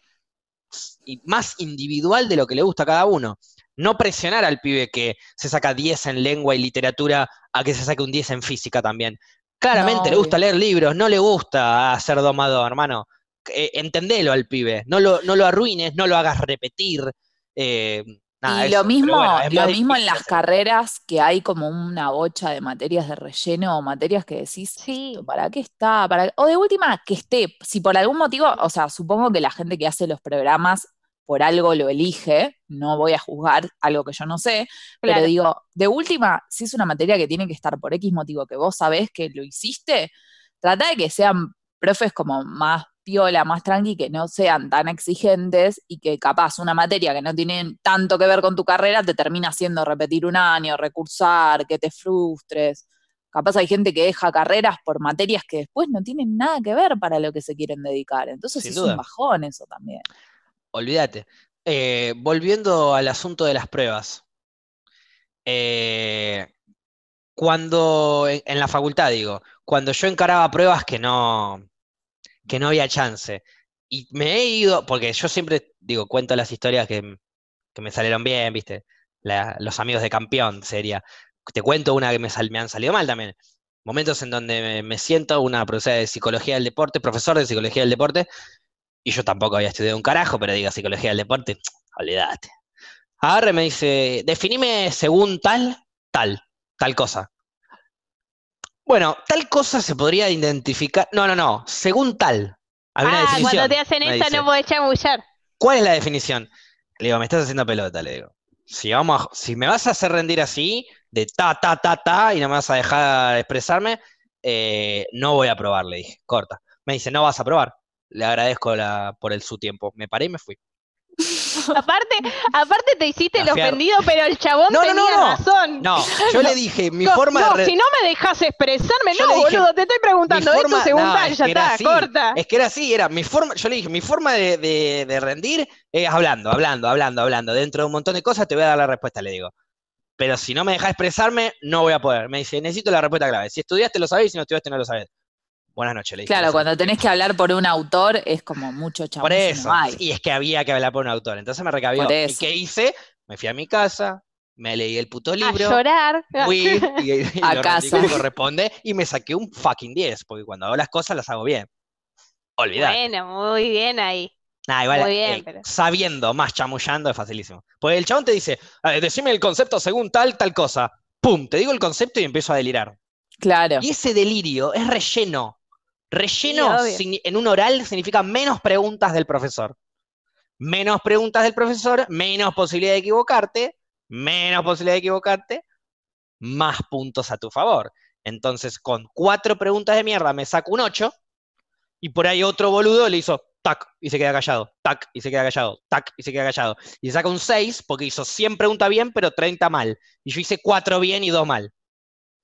más individual de lo que le gusta a cada uno. No presionar al pibe que se saca 10 en lengua y literatura a que se saque un 10 en física también. Claramente No, le gusta leer libros, no le gusta hacer domador, hermano. Eh, entendelo al pibe, no lo, no lo arruines, no lo hagas repetir. eh, nada, y eso. lo mismo, bueno, lo mismo en las carreras que hay como una bocha de materias de relleno o materias que decís, Sí. "¿Esto ¿para qué está? ¿Para qué?". O de última, que esté. Si por algún motivo, o sea, supongo que la gente que hace los programas por algo lo elige, no voy a juzgar algo que yo no sé, pero digo, de última, si es una materia que tiene que estar por X motivo que vos sabés que lo hiciste, trata de que sean profes como más piola, más tranqui, que no sean tan exigentes y que capaz una materia que no tiene tanto que ver con tu carrera te termina haciendo repetir un año, recursar, que te frustres. Capaz hay gente que deja carreras por materias que después no tienen nada que ver para lo que se quieren dedicar. Entonces Sin es duda. un bajón eso también. Olvídate. Eh, volviendo al asunto de las pruebas. Eh, cuando, en, en la facultad digo, cuando yo encaraba pruebas que no, que no había chance. Y me he ido, porque yo siempre digo, cuento las historias que, que me salieron bien, ¿viste? La- los amigos de campeón sería. Te cuento una que me, sal- me han salido mal también. Momentos en donde me, siento una profesora de psicología del deporte, profesor de psicología del deporte, y yo tampoco había estudiado un carajo, pero digo psicología del deporte, olvídate. Y me dice, definime según tal, tal, tal cosa. Bueno, tal cosa se podría identificar. No, no, no, según tal. Hay una Ah, definición. cuando te hacen dice. no podés chamullar. ¿Cuál es la definición? Le digo, me estás haciendo pelota, le digo. Si, vamos a- si me vas a hacer rendir así, de ta, ta, ta, ta, y no me vas a dejar expresarme, eh, no voy a probar, le dije, corta. Me dice, no vas a probar. Le agradezco la, por el, su tiempo. Me paré y me fui. Aparte, aparte te hiciste el ofendido, pero el chabón No, no, tenía no, no. razón. No, yo le dije, mi No, forma no, de... re- si no me dejas expresarme, Yo no, dije, boludo, te estoy preguntando no, tal, es ya está, así. corta. Es que era así, era mi forma, yo le dije, mi forma de, de- de rendir es hablando, hablando, hablando, hablando. Dentro de un montón de cosas te voy a dar la respuesta, le digo. Pero si no me dejas expresarme, no voy a poder. Me dice, necesito la respuesta clave. Si estudiaste, lo sabés, si no estudiaste, no lo sabés. Buenas noches, le dije. Claro, cuando tenés que hablar por un autor es como mucho Por chabón. eso. Y es que había que hablar por un autor. Entonces me recabió. Por ¿Y eso. qué hice? Me fui a mi casa, me leí el puto A libro. llorar. Fui y, y A lo casa. corresponde y me saqué un fucking 10, porque cuando hago las cosas las hago bien. Olvidar. Bueno, muy bien ahí. Nah, igual, muy bien, eh, pero- sabiendo más chamullando es facilísimo. Porque el chabón te dice, "A ver, decime el concepto según tal, tal cosa. Pum, te digo el concepto y empiezo a delirar. Claro. Y ese delirio es relleno. Relleno en un oral significa menos preguntas del profesor. Menos preguntas del profesor, menos posibilidad de equivocarte, menos posibilidad de equivocarte, más puntos a tu favor. Entonces, con cuatro preguntas de mierda me saco un 8 y por ahí otro boludo le hizo tac y se queda callado, tac y se queda callado, tac y se queda callado. Y saca un 6 porque hizo 100 preguntas bien, pero 30 mal. Y yo hice 4 bien y 2 mal.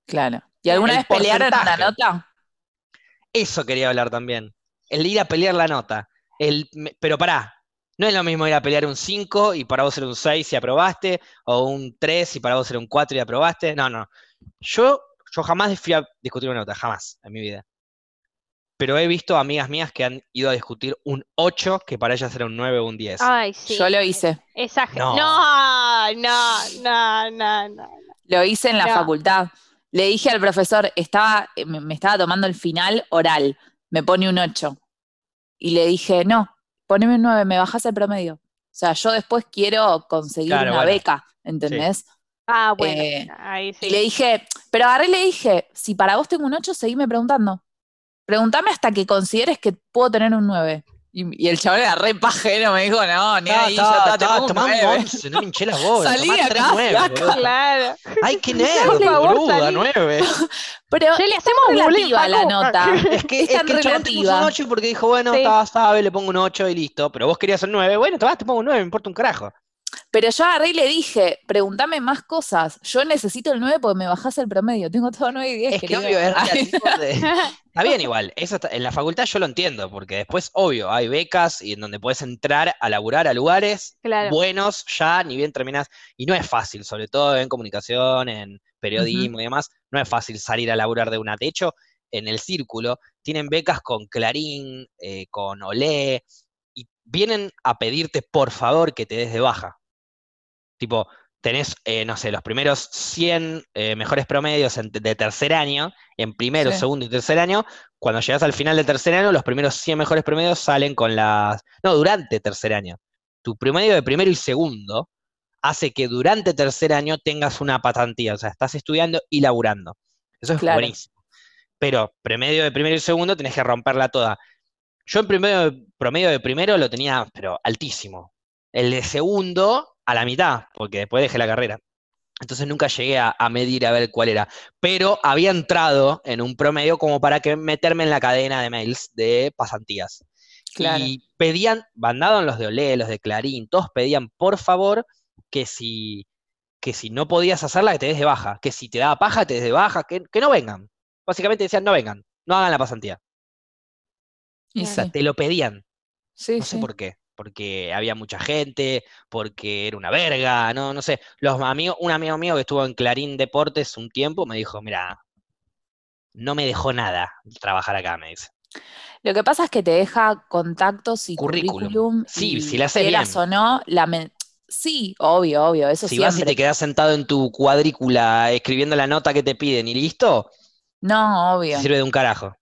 Claro. ¿Y alguna El vez pelearon porcentaje. nota? Eso quería hablar también. El ir a pelear la nota. El, pero pará, no es lo mismo ir a pelear un 5 y para vos era un 6 y aprobaste, o un 3 y para vos era un 4 y aprobaste. No, no. Yo, yo jamás fui a discutir una nota, jamás en mi vida. Pero he visto amigas mías que han ido a discutir un 8 que para ellas era un 9 o un 10. Ay, sí. Yo lo hice. Esa No. no, no, no, no, no. Lo hice en la No. facultad. Le dije al profesor, estaba, eh, me estaba tomando el final oral, me pone un 8. Y le dije, no, poneme un 9, me bajas el promedio. O sea, yo después quiero conseguir Claro, una bueno. beca, ¿entendés? Ah, bueno, Eh, ahí sí. Y le dije, pero agarré y le dije, si para vos tengo un 8, seguime preguntando. Pregúntame hasta que consideres que puedo tener un 9. Y, y el chabón era re pajero, me dijo, no, ni ahí, ya está, te un tomando 9". 11, no me hinché las bolas. Salí acá. Claro. Ay, qué favor, boluda, salí. 9. Pero le hacemos relativa la nota. Es que, Es es que el chabón te puso un relativa. 8 porque dijo, bueno, Sí. estaba sabe, le pongo un 8 y listo. Pero vos querías el 9, bueno, tomás, te pongo un 9, me importa un carajo. Pero yo agarré y le dije, pregúntame más cosas. Yo necesito el 9 porque me bajás el promedio. Tengo todo 9 y 10. Es que obvio, es de- Está bien igual, eso está- en la facultad yo lo entiendo, porque después, obvio, hay becas y en donde puedes entrar a laburar a lugares Claro. buenos ya, ni bien terminas, y no es fácil, sobre todo en comunicación, en periodismo y demás, no es fácil salir a laburar de una. De hecho, en el círculo tienen becas con Clarín, eh, con Olé, y vienen a pedirte por favor que te des de baja. Tipo, tenés, eh, no sé, los primeros 100 eh, mejores promedios en- de tercer año, en primero, Sí. segundo y tercer año, cuando llegas al final del tercer año, los primeros 100 mejores promedios salen con las... No, durante tercer año. Tu promedio de primero y segundo hace que durante tercer año tengas una patantía, o sea, estás estudiando y laburando. Eso es Claro. buenísimo. Pero promedio de primero y segundo tenés que romperla toda. Yo en primero, promedio de primero lo tenía, pero altísimo. El de segundo a la mitad, porque después dejé la carrera. Entonces nunca llegué a, a medir a ver cuál era. Pero había entrado en un promedio como para que meterme en la cadena de mails de pasantías. Claro. Y pedían, mandaban los de Olé, los de Clarín, todos pedían por favor que si, que si no podías hacerla, que te des de baja. Que si te daba paja, te des de baja, que, que no vengan. Básicamente decían, no vengan, no hagan la pasantía. Y O sea, te lo pedían. sí, No sé sí. por qué. Porque había mucha gente, porque era una verga, no, no sé. Los amigos, un amigo mío que estuvo en Clarín Deportes un tiempo me dijo, mira, no me dejó nada trabajar acá, me dice. Lo que pasa es que te deja contactos y Currículum. currículum. Sí, y si la haces bien. o no, la sí, obvio, obvio, eso Si vas y te quedas sentado en tu cuadrícula escribiendo la nota que te piden y listo, No, obvio. sirve de un carajo.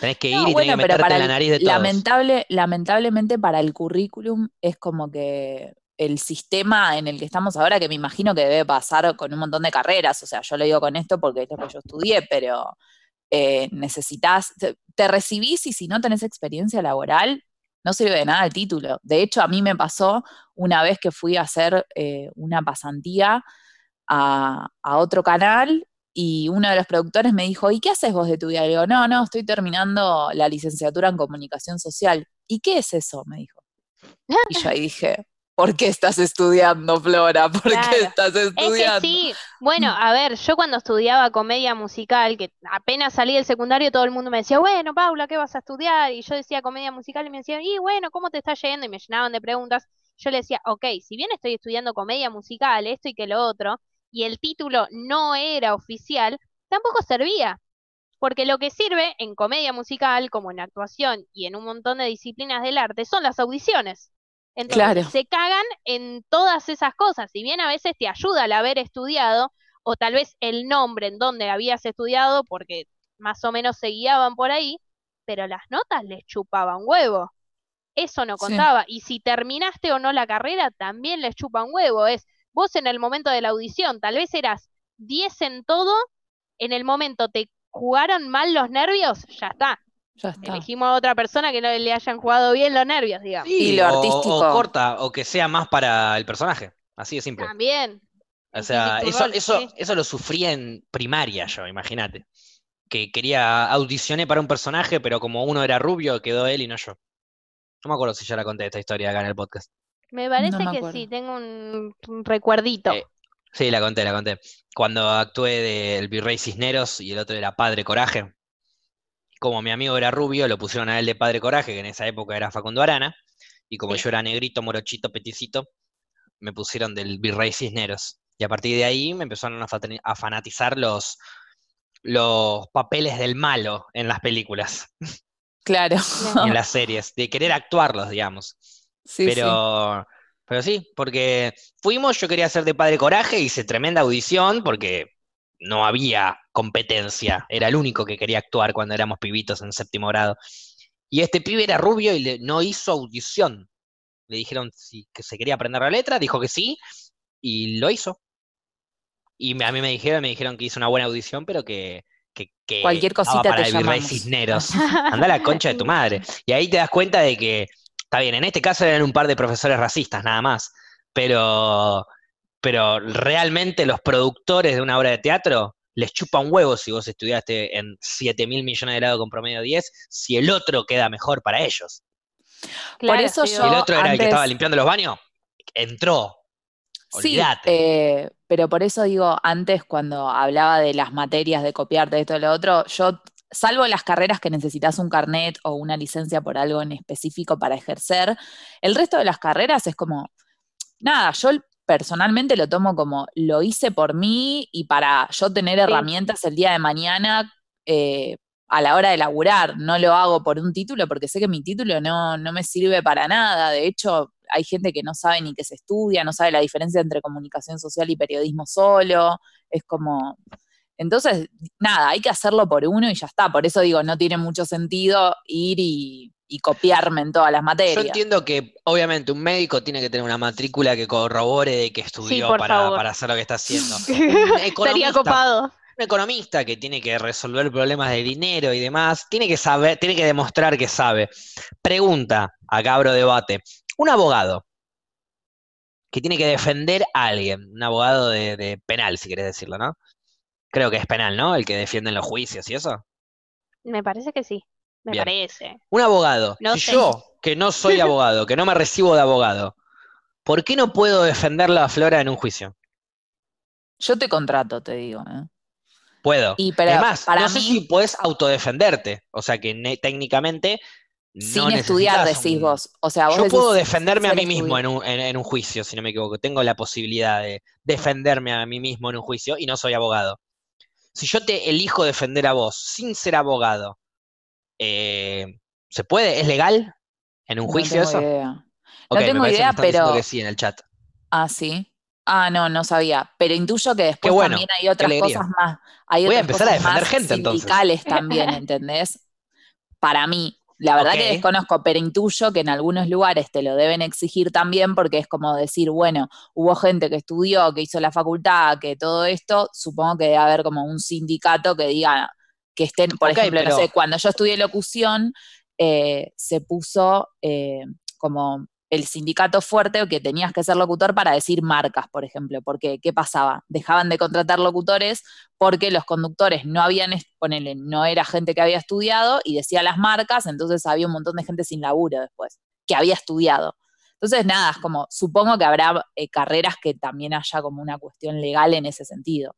Tenés que ir No, y tenés que meterte para en la nariz de todos. lamentable, lamentablemente para el currículum es como que el sistema en el que estamos ahora, que me imagino que debe pasar con un montón de carreras, o sea, yo lo digo con esto porque es lo que yo estudié, pero eh, necesitas, te, te recibís y si no tenés experiencia laboral, no sirve de nada el título. De hecho, a mí me pasó una vez que fui a hacer eh, una pasantía a, a otro canal y uno de los productores me dijo, ¿y qué haces vos de tu vida? Le digo, no, no, estoy terminando la licenciatura en comunicación social. ¿Y qué es eso? Me dijo. Y yo ahí dije, ¿Por qué estás estudiando, Flora? ¿Por qué estás estudiando? Es que sí, bueno, a ver, yo cuando estudiaba comedia musical, que apenas salí del secundario, todo el mundo me decía, bueno, Paula, ¿qué vas a estudiar? Y yo decía comedia musical y me decían, y bueno, ¿cómo te está yendo? Y me llenaban de preguntas. Yo le decía, ok, si bien estoy estudiando comedia musical, esto y que lo otro, y el título no era oficial, tampoco servía. Porque lo que sirve en comedia musical, como en actuación y en un montón de disciplinas del arte, son las audiciones. Entonces se cagan en todas esas cosas. Si bien a veces te ayuda el haber estudiado, o tal vez el nombre en donde habías estudiado, porque más o menos se guiaban por ahí, pero las notas les chupaban huevo. Eso no contaba. Y si terminaste o no la carrera, también les chupan huevo. Es vos en el momento de la audición, tal vez eras 10 en todo, en el momento te jugaron mal los nervios, ya está. Elegimos a otra persona que no le hayan jugado bien los nervios, digamos. y lo artístico. O, corta, o que sea más para el personaje. Así de simple. También. O sea, eso, eso, eso lo sufrí en primaria yo, imagínate. Que quería, audicioné para un personaje, pero como uno era rubio, quedó él y no yo. No me acuerdo si ya la conté esta historia acá en el podcast. Me parece que sí, tengo un, recuerdito. Eh, sí, la conté, la conté. Cuando actué del Virrey Cisneros y el otro era Padre Coraje, como mi amigo era rubio, lo pusieron a él de Padre Coraje, que en esa época era Facundo Arana, y como yo era negrito, morochito, peticito, me pusieron del Virrey Cisneros. Y a partir de ahí me empezaron a, fanatizar los, los papeles del malo en las películas. Claro. en las series, de querer actuarlos, digamos. Sí, pero, sí. pero sí, porque fuimos, yo quería ser de Padre Coraje, hice tremenda audición, porque no había competencia, era el único que quería actuar cuando éramos pibitos en séptimo grado. Y este pibe era rubio y le, no hizo audición. Le dijeron si, que se quería aprender la letra, dijo que sí, y lo hizo. Y a mí me dijeron, me dijeron que hizo una buena audición, pero que, que, cualquier cosita para te el Cisneros. Anda la concha de tu madre. Y ahí te das cuenta de que, está bien, en este caso eran un par de profesores racistas, nada más. Pero pero realmente los productores de una obra de teatro les chupa un huevo si vos estudiaste en 7 mil millones de grados con promedio 10, si el otro queda mejor para ellos. por eso yo. Si el otro era el que estaba limpiando los baños, entró. Sí, eh, pero por eso digo, antes cuando hablaba de las materias, de copiarte esto y lo otro, yo, salvo las carreras que necesitas un carnet o una licencia por algo en específico para ejercer, el resto de las carreras es como, nada, yo personalmente lo tomo como lo hice por mí y para yo tener herramientas el día de mañana eh, a la hora de laburar. No lo hago por un título porque sé que mi título no, no me sirve para nada. De hecho, hay gente que no sabe ni qué se estudia, no sabe la diferencia entre comunicación social y periodismo solo. Es como... Entonces, nada, hay que hacerlo por uno y ya está. Por eso digo, no tiene mucho sentido ir y y copiarme en todas las materias. Yo entiendo que obviamente un médico tiene que tener una matrícula que corrobore de que estudió para, hacer lo que está haciendo. Sería copado. Un economista que tiene que resolver problemas de dinero y demás, tiene que saber, tiene que demostrar que sabe. Pregunta, acá abro debate. Un abogado que tiene que defender a alguien, un abogado de, penal, si querés decirlo, ¿no? Creo que es penal, ¿no? El que defiende en los juicios y eso. Me parece que sí me parece. Un abogado. si yo, que no soy abogado, que no me recibo de abogado, ¿por qué no puedo defender la Flora en un juicio? Yo te contrato, te digo. ¿eh? Puedo. Y Además, no sé si puedes autodefenderte. O sea que técnicamente. Sin estudiar, decís vos. O sea, Yo puedo defenderme a mí mismo en un, en un, juicio, si no me equivoco. Tengo la posibilidad de defenderme a mí mismo en un juicio y no soy abogado. Si yo te elijo defender a vos sin ser abogado, eh, ¿Se puede? ¿Es legal en un juicio eso? no tengo idea, pero. Que sí en el chat. Ah, sí. Ah, no, no sabía. Pero intuyo que después también hay otras cosas más. Hay Voy a empezar a defender gente sindicales también, ¿entendés? Para mí. La verdad que desconozco, pero intuyo que en algunos lugares te lo deben exigir también porque es como decir, bueno, hubo gente que estudió, que hizo la facultad, que todo esto, supongo que debe haber como un sindicato que diga, que estén, por ejemplo, no sé, cuando yo estudié locución, eh, se puso eh, como el sindicato fuerte que tenías que ser locutor para decir marcas, por ejemplo, porque ¿qué pasaba? Dejaban de contratar locutores porque los conductores no habían, ponele, no era gente que había estudiado y decía las marcas, entonces había un montón de gente sin laburo después, que había estudiado. Entonces, nada, es como, supongo que habrá eh, carreras que también haya como una cuestión legal en ese sentido.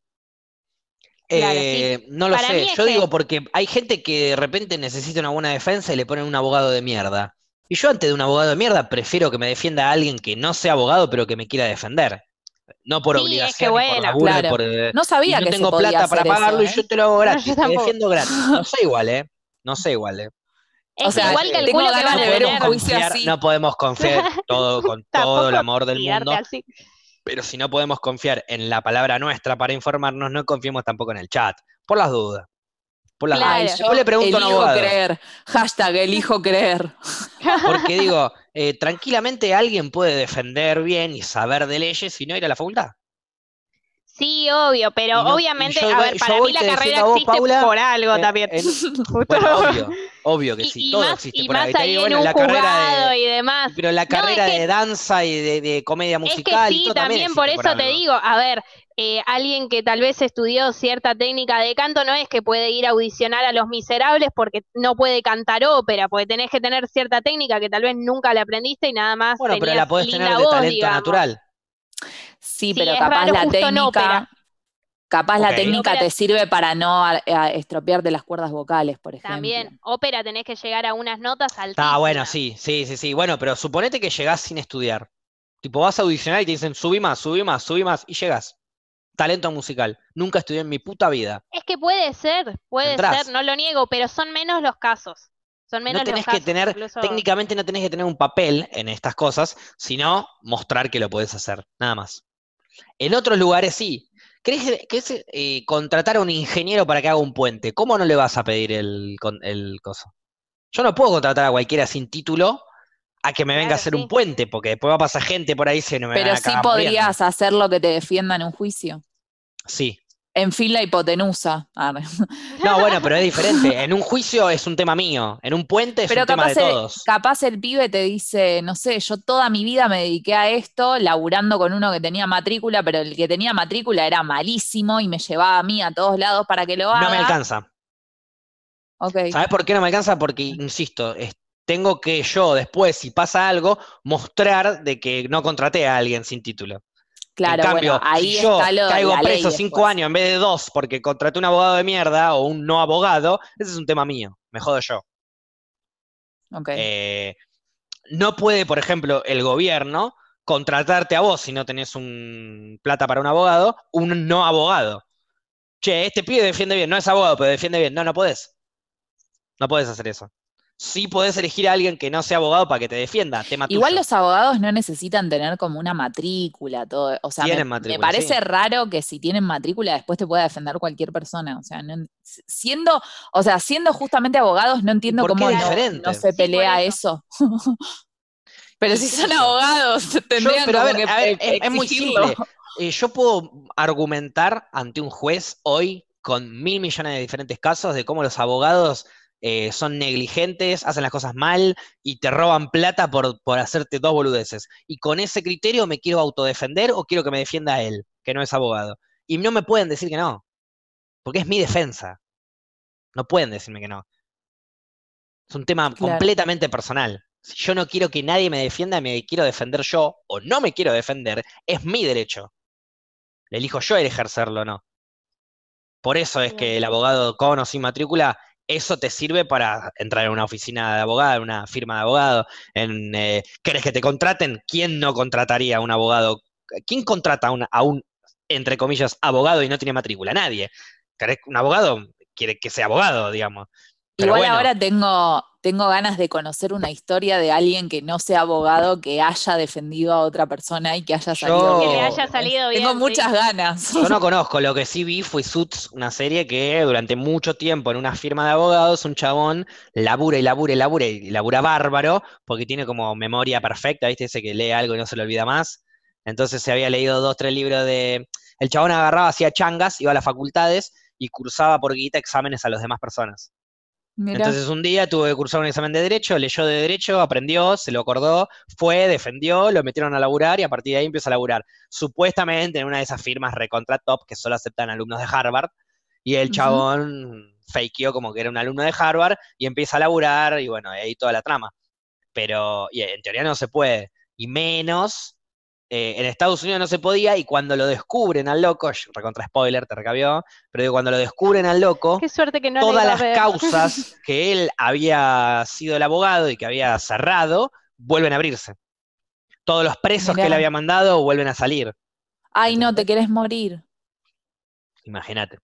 Claro, Eh, sí. no lo Para sé, yo que- digo porque hay gente que de repente necesita una buena defensa y le ponen un abogado de mierda. Y yo antes de un abogado de mierda prefiero que me defienda a alguien que no sea abogado pero que me quiera defender. No por Sí, es que obligación, ni por laburo, ni claro. por, eh, No y sabía no que tengo se podía plata para pagarlo eso, y yo ¿eh? te lo hago gratis, yo te defiendo gratis. No sé igual, ¿eh? No sé igual, ¿eh? Es O sea, que igual tengo calculo que van a ver un juicio Confiar- así. no podemos confiar todo, con todo el amor del mundo, así. pero si no podemos confiar en la palabra nuestra para informarnos, no confiemos tampoco en el chat, por las dudas. Por las Claro. Yo le pregunto a un elijo abogado. creer. Hashtag elijo creer. Porque digo, eh, tranquilamente alguien puede defender bien y saber de leyes y no ir a la facultad. Sí, obvio, pero Y no- y obviamente, yo a ver, para mí la carrera vos, existe Paula, por algo también. en- bueno, obvio, obvio que y, sí, y todo más, existe y por ahí. más Te ahí digo, en bueno, un la carrera de, y demás. pero la No, es carrera que- de danza y de, de comedia Es que musical y sí, todo también por eso te algo. digo, a ver, eh, alguien que tal vez estudió cierta técnica de canto no es que puede ir a audicionar a Los Miserables porque no puede cantar ópera, porque tenés que tener cierta técnica que tal vez nunca la aprendiste y nada más Bueno, pero la podés tener de voz, talento digamos. natural. Sí, Sí, pero capaz raro la técnica, capaz la técnica Ópera- te sirve para no a- a estropearte las cuerdas vocales, por ejemplo. También, ópera tenés que llegar a unas notas altísimas. Está bueno, sí, sí, sí, sí. Bueno, pero suponete que llegás sin estudiar. Tipo, vas a audicionar y te dicen, subí más, subí más, subí más, y llegas. Talento musical. Nunca estudié en mi puta vida. Es que puede ser, puede Entrás. ser, no lo niego, pero son menos los casos. Son menos No tenés los que casos. tener, incluso- técnicamente no tenés que tener un papel en estas cosas, sino mostrar que lo podés hacer, nada más. En otros lugares sí. ¿Querés que es, eh, contratar a un ingeniero para que haga un puente? ¿Cómo no le vas a pedir el, con- el coso? Yo no puedo contratar a cualquiera sin título a que me venga a hacer sí. un puente, porque después va a pasar gente por ahí y no me van Pero a sí muriendo. podrías hacer lo que te defienda en un juicio. Sí. En fin, la hipotenusa. Arre. No, bueno, pero es diferente. En un juicio es un tema mío. En un puente es Pero un tema de el, todos. capaz el pibe te dice, no sé, yo toda mi vida me dediqué a esto, laburando con uno que tenía matrícula, pero el que tenía matrícula era malísimo y me llevaba a mí a todos lados para que lo haga. No me alcanza. Ok. ¿Sabes por qué no me alcanza? Porque, insisto, tengo que yo después, si pasa algo, mostrar de que no contraté a alguien sin título. Claro, en cambio, bueno, ahí si yo está lo caigo preso cinco años en vez de dos porque contraté un abogado de mierda o un no abogado, ese es un tema mío. Me jodo yo. Eh, no puede, por ejemplo, el gobierno contratarte a vos si no tenés un plata para un abogado, un no abogado. Che, este pibe defiende bien, no es abogado, pero defiende bien. No, no podés. No podés hacer eso. Sí podés elegir a alguien que no sea abogado para que te defienda, tema Igual tuyo. los abogados no necesitan tener como una matrícula, todo. O sea, me- Tienen me, matrícula, parece sí. raro que si tienen matrícula después te pueda defender cualquier persona. O sea, no siendo, o sea, siendo justamente abogados, no entiendo cómo no, se Sí, pelea eso. eso. Pero si son abogados, tendrían pero a como ver, que a ver, es, es muy simple. Eh, yo puedo argumentar ante un juez hoy con mil millones de diferentes casos de cómo los abogados eh, son negligentes, hacen las cosas mal y te roban plata por, por hacerte dos boludeces. Y con ese criterio me quiero autodefender o quiero que me defienda él, que no es abogado. Y no me pueden decir que no, porque es mi defensa. No pueden decirme que no. Es un tema Claro. completamente personal. Si yo no quiero que nadie me defienda, me quiero defender yo, o no me quiero defender, es mi derecho. Le elijo yo el ejercerlo o no. Por eso es que el abogado con o sin matrícula, eso te sirve para entrar en una oficina de abogado, en una firma de abogado. En, eh, ¿Querés que te contraten? ¿Quién no contrataría a un abogado? ¿Quién contrata a un, entre comillas, abogado y no tiene matrícula? Nadie. ¿Querés un abogado? Quiere que sea abogado, digamos. Pero Igual bueno, ahora tengo, tengo ganas de conocer una historia de alguien que no sea abogado, que haya defendido a otra persona y que haya salido Yo- Que le bien. haya salido bien. Tengo sí. muchas ganas. Yo no conozco, lo que sí vi fue Suits, una serie que durante mucho tiempo en una firma de abogados, un chabón labura y labura y labura y labura bárbaro, porque tiene como memoria perfecta, ¿viste? Ese que lee algo y no se lo olvida más. Entonces se había leído dos, tres libros de... El chabón agarraba, hacía changas, iba a las facultades y cursaba por guita exámenes a las demás personas. Mirá. Entonces un día tuvo que cursar un examen de derecho, leyó de derecho, aprendió, se lo acordó, fue, defendió, lo metieron a laburar y a partir de ahí empieza a laburar. Supuestamente en una de esas firmas recontra top que solo aceptan alumnos de Harvard y el chabón fakeó como que era un alumno de Harvard y empieza a laburar y bueno, ahí toda la trama. Pero y en teoría no se puede. y menos. Eh, en Estados Unidos no se podía, y cuando lo descubren al loco, recontra spoiler, te recabió, pero digo, cuando lo descubren al loco, Qué suerte que no todas las ver. causas que él había sido el abogado y que había cerrado, vuelven a abrirse. Todos los presos que él había mandado vuelven a salir. Ay, no, te querés morir. Imagínate.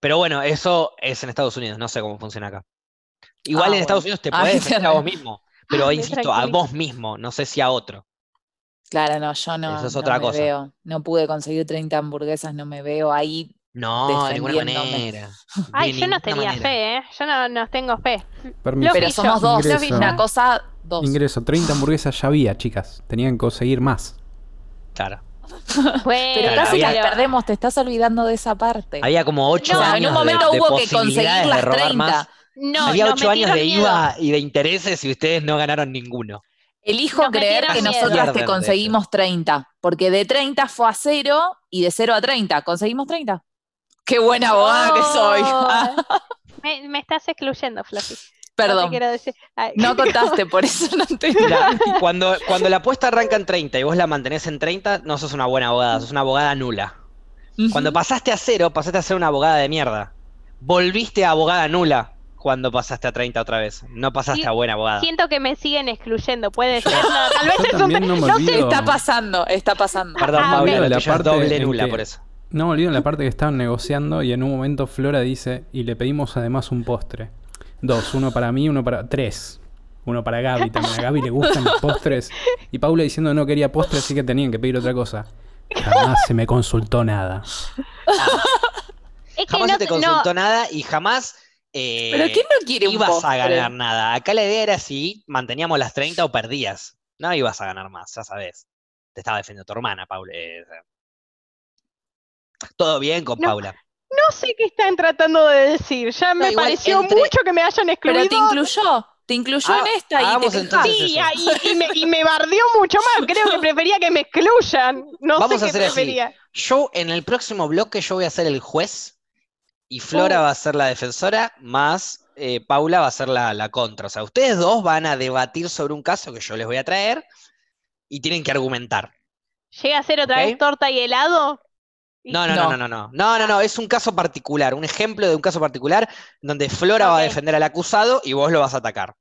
Pero bueno, eso es en Estados Unidos, no sé cómo funciona acá. Igual Ah, en Estados bueno. Unidos te Ah, podés defender a vos mismo, pero Me insisto, a vos mismo, no sé si a otro. Claro, no, yo no, Eso es no otra me cosa. veo. No pude conseguir 30 hamburguesas, no me veo ahí. No, de ninguna manera. Ay, de yo no tenía manera. fe, ¿eh? Yo no, no tengo fe. Permiso. Pero somos yo- dos. Ingreso. Una cosa, dos. Ingreso, 30 hamburguesas ya había, chicas. Tenían que conseguir más. Claro. Bueno, Pero casi las perdemos, te estás olvidando de esa parte. Había como ocho No, o sea, años en un de- momento de hubo que conseguir de las robar 30. más. no, Había nos ocho años de miedo. IVA y de intereses y ustedes no ganaron ninguno. Elijo Nos creer que miedo. nosotras Pierden, te conseguimos 30, porque de 30 fue a 0 y de 0 a 30 conseguimos 30. Qué buena abogada que soy. Oh, me, me estás excluyendo, Fluffy. No Perdón, quiero decir. Ay. no contaste, por eso no te... Mira, cuando, cuando la apuesta arranca en 30 y vos la mantenés en 30, no sos una buena abogada, sos una abogada nula. Cuando pasaste a cero, pasaste a ser una abogada de mierda. Volviste a abogada nula cuando pasaste a 30 otra vez. No pasaste Sí, a buena abogada. Siento que me siguen excluyendo, puede ser. No, tal vez Yo es un. no me no sé, Está pasando, está pasando. Perdón, Ah, la parte doble nula que- por eso. No me olvido la parte que estaban negociando y en un momento Flora dice, y le pedimos además un postre. Dos, uno para mí, uno para... Tres. Uno para Gaby también. A Gaby le gustan los postres. Y Paula diciendo no quería postre, así que tenían que pedir otra cosa. Jamás se me consultó nada. Es que Jamás no, se te no, consultó nada y jamás eh, Pero ¿quién no quiere un ibas a ganar nada. Acá la idea era si manteníamos las 30 o perdías. No ibas a ganar más, ya sabes. Te estaba defendiendo tu hermana, Paula. eh, Todo bien con No, Paula. no sé qué están tratando de decir. Ya No, me pareció entre- mucho que me hayan excluido. Pero te incluyó, te incluyó Ah, en esta y te entonces. Sí, y, y me, y me bardeó mucho más. Creo que prefería que me excluyan. No Vamos sé a qué hacer así. prefería. Yo en el próximo bloque yo voy a ser el juez y Flora Oh. va a ser la defensora, más eh, Paula va a ser la, la contra. O sea, ustedes dos van a debatir sobre un caso que yo les voy a traer y tienen que argumentar. ¿Llega a ser otra vez torta y helado? No, no, no, No. no, no, no, no, no, es un caso particular, un ejemplo de un caso particular donde Flora va a defender al acusado y vos lo vas a atacar.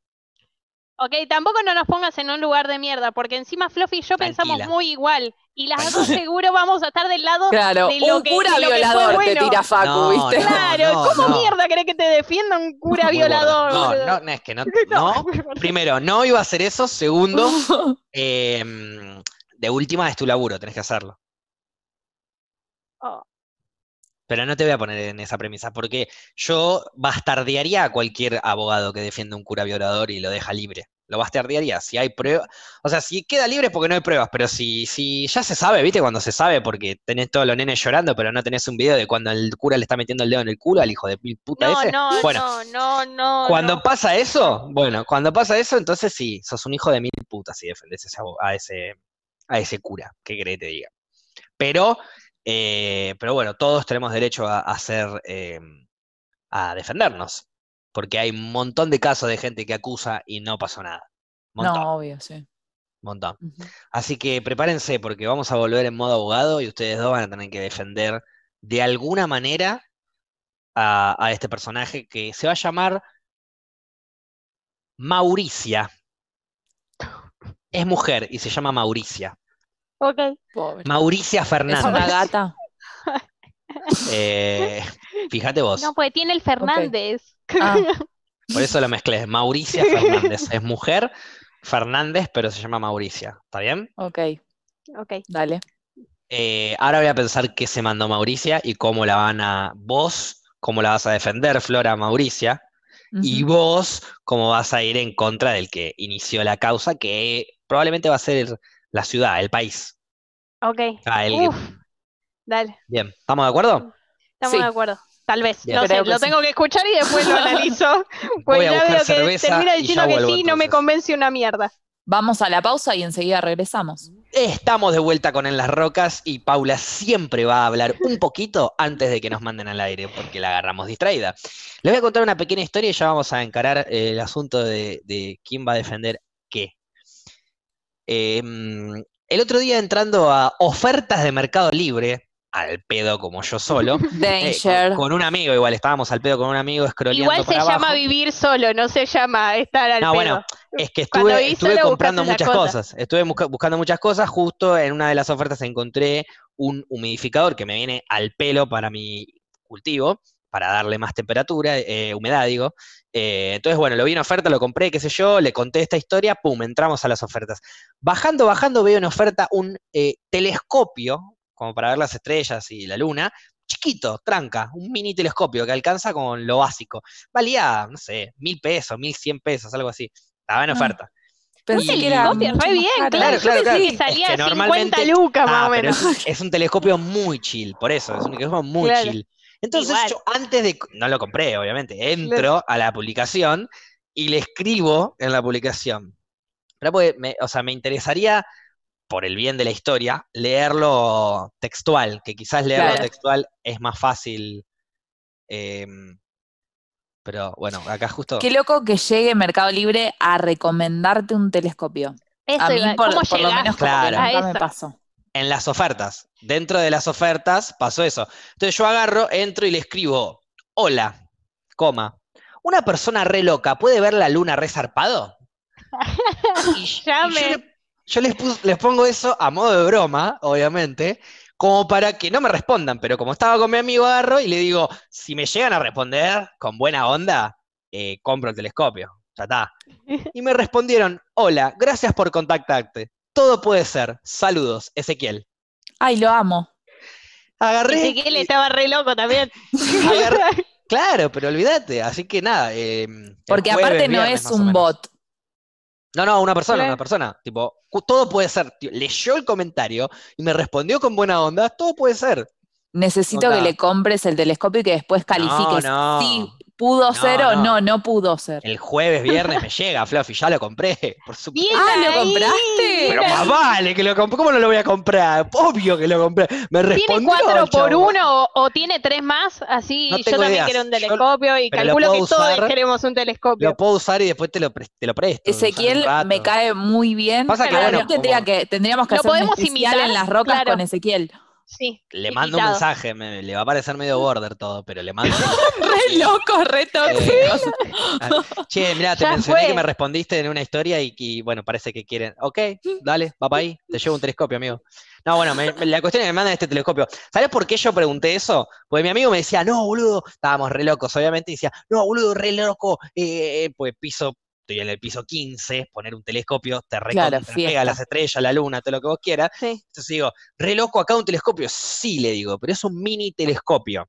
Ok, tampoco no nos pongas en un lugar de mierda, porque encima Fluffy y yo pensamos muy igual. Y las dos seguro vamos a estar del lado Claro, de lo un que, cura de lo que fue violador te bueno. tira Facu, No, ¿viste? no. Claro, ¿cómo no. mierda querés que te defienda un cura Muy gordo. violador? No, no, no, es que no, no. Primero, no iba a hacer eso. Segundo, em, de última es tu laburo, tenés que hacerlo. Oh, Pero no te voy a poner en esa premisa, porque yo bastardearía a cualquier abogado que defienda un cura violador y lo deja libre. Lo bastardearía. Si hay pruebas. O sea, si queda libre es porque no hay pruebas, pero si, si ya se sabe, ¿viste? Cuando se sabe, porque tenés todos los nenes llorando, pero no tenés un video de cuando el cura le está metiendo el dedo en el culo al hijo de mil puta no, ese. no, bueno, no, no, no. cuando no. pasa eso, bueno, cuando pasa eso, entonces sí, sos un hijo de mil putas si defendés ese a ese, a ese cura. ¿Qué querés que te diga? Pero, eh, pero bueno, todos tenemos derecho a, a ser, eh, a defendernos. Porque hay un montón de casos de gente que acusa y no pasó nada. Montón, No, obvio, sí. montón. Así que prepárense porque vamos a volver en modo abogado y ustedes dos van a tener que defender de alguna manera a, a este personaje que se va a llamar Mauricia. Es mujer y se llama Mauricia. Ok. Pobre. Mauricia ¿Es Fernández. una gata? Eh, fíjate vos, No, porque tiene el Fernández. Ah, por eso lo mezclé. Mauricia Fernández. Es mujer, Fernández, pero se llama Mauricia. ¿Está bien? ok, Ok. dale. Eh, ahora voy a pensar qué se mandó Mauricia y cómo la van a. Vos, cómo la vas a defender, Flora Mauricia. Y vos, cómo vas a ir en contra del que inició la causa, que probablemente va a ser la ciudad, el país. Ok. Ah, el- Uf. Dale. Bien, ¿estamos de acuerdo? Estamos Sí. de acuerdo. Tal vez. Bien. No sé, lo sí. tengo que escuchar y después lo analizo. Voy Pues a ya veo que termina diciendo que sí, no me entonces. convence una mierda. Vamos a la pausa y enseguida regresamos. Estamos de vuelta con En las Rocas y Paula siempre va a hablar un poquito antes de que nos manden al aire, porque la agarramos distraída. Les voy a contar una pequeña historia y ya vamos a encarar eh, el asunto de, de quién va a defender qué. Eh, mm, el otro día entrando a ofertas de Mercado Libre, al pedo como yo solo, eh, Danger. con, con un amigo, igual estábamos al pedo con un amigo scrolleando Igual se para abajo. llama vivir solo, no se llama estar al No, pedo. bueno, es que estuve, comprando muchas cosas. cosas. Estuve busca- buscando muchas cosas. Justo en una de las ofertas encontré un humidificador que me viene al pelo para mi cultivo, para darle más temperatura, eh, humedad, digo. Eh, entonces, bueno, lo vi en oferta, lo compré, qué sé yo, le conté esta historia, pum, entramos a las ofertas. Bajando, bajando, veo en oferta un eh, telescopio, como para ver las estrellas y la luna, chiquito, tranca, un mini telescopio que alcanza con lo básico. Valía, no sé, mil pesos, mil cien pesos, algo así. Estaba en Ah, oferta. Pensé Un telescopio, re bien, claro, Claro, claro, yo claro. pensé que Es salía que 50 normalmente- lucas más Ah, o pero menos. es, es un telescopio muy chill, por eso, es un telescopio muy Claro. chill. Entonces Igual. yo antes de, no lo compré, obviamente, entro a la publicación y le escribo en la publicación. Pero porque me- o sea, me interesaría, por el bien de la historia, leerlo textual, que quizás leerlo Claro. textual es más fácil. em, pero bueno, acá justo... Qué loco que llegue Mercado Libre a recomendarte un telescopio. Eso a mí, por, ¿Cómo por lo menos, llegaste como que Claro. a nunca me eso? pasó. En las ofertas. Dentro de las ofertas pasó eso. Entonces yo agarro, entro y le escribo, hola, coma, ¿una persona re loca puede ver la luna re zarpado? Y, y yo, le- yo les, pus- les pongo eso a modo de broma, obviamente, como para que no me respondan, pero como estaba con mi amigo agarro y le digo, si me llegan a responder con buena onda, eh, compro el telescopio, ya está. Y me respondieron, hola, gracias por contactarte. Todo puede ser. Saludos, Ezequiel. Ay, lo amo. Agarré. Ezequiel estaba re loco también. agarré- Claro, pero olvídate. Así que nada. eh, Porque jueves, aparte no viernes, es un bot. No, no, una persona, una persona. Tipo, todo puede ser. tío, leyó el comentario y me respondió con buena onda. Todo puede ser. Necesito Onda. que le compres el telescopio y que después califiques no. si pudo No, ser o no. no, no pudo ser. El jueves, viernes me llega, Fluffy. Ya lo compré. Por supuesto. Ah, ¿lo ahí, compraste? Pero más vale que lo compré. ¿Cómo no lo voy a comprar? Obvio que lo compré. Me ¿Tiene respondió. cuatro el por uno o, o tiene tres más? Así No yo también ideas. quiero un Yo- telescopio y calculo que puedo todos usar. queremos un telescopio. Lo puedo usar y después te lo, pres- te lo presto. usar un Ezequiel me cae muy bien. Pasa que, bueno, tendría como- que, tendríamos que Lo hacer un podemos especial imitar, en las rocas claro. con Ezequiel. Sí, Le mando un mensaje, me- le va a parecer medio border todo, pero le mando. Re loco, re tóxicos. che, mira, te Ya mencioné fue. que me respondiste en una historia y, y, bueno, parece que quieren. Ok, dale, va para ahí, te llevo un telescopio, amigo. No, bueno, me- me- la cuestión es que me mandan este telescopio. ¿Sabes por qué yo pregunté eso? Porque mi amigo me decía, no, boludo, estábamos re locos, obviamente, y decía, no, boludo, re loco, eh, eh, pues piso, estoy en el piso 15, poner un telescopio, te recontra, pega fiesta. las estrellas, la luna, todo lo que vos quieras. Sí. Entonces digo, re loco acá un telescopio. Sí, le digo, pero es un mini telescopio.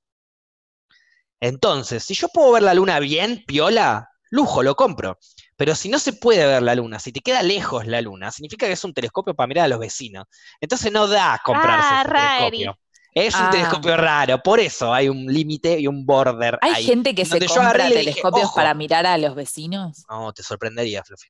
Entonces, si yo puedo ver la luna bien, piola, lujo, lo compro. Pero si no se puede ver la luna, si te queda lejos la luna, significa que es un telescopio para mirar a los vecinos. Entonces no da comprarse Ah, ese telescopio. Es un Ah. telescopio raro, por eso hay un límite y un border ¿Hay ahí. gente que se compra dije, telescopios para mirar a los vecinos? No, te sorprendería, Fluffy.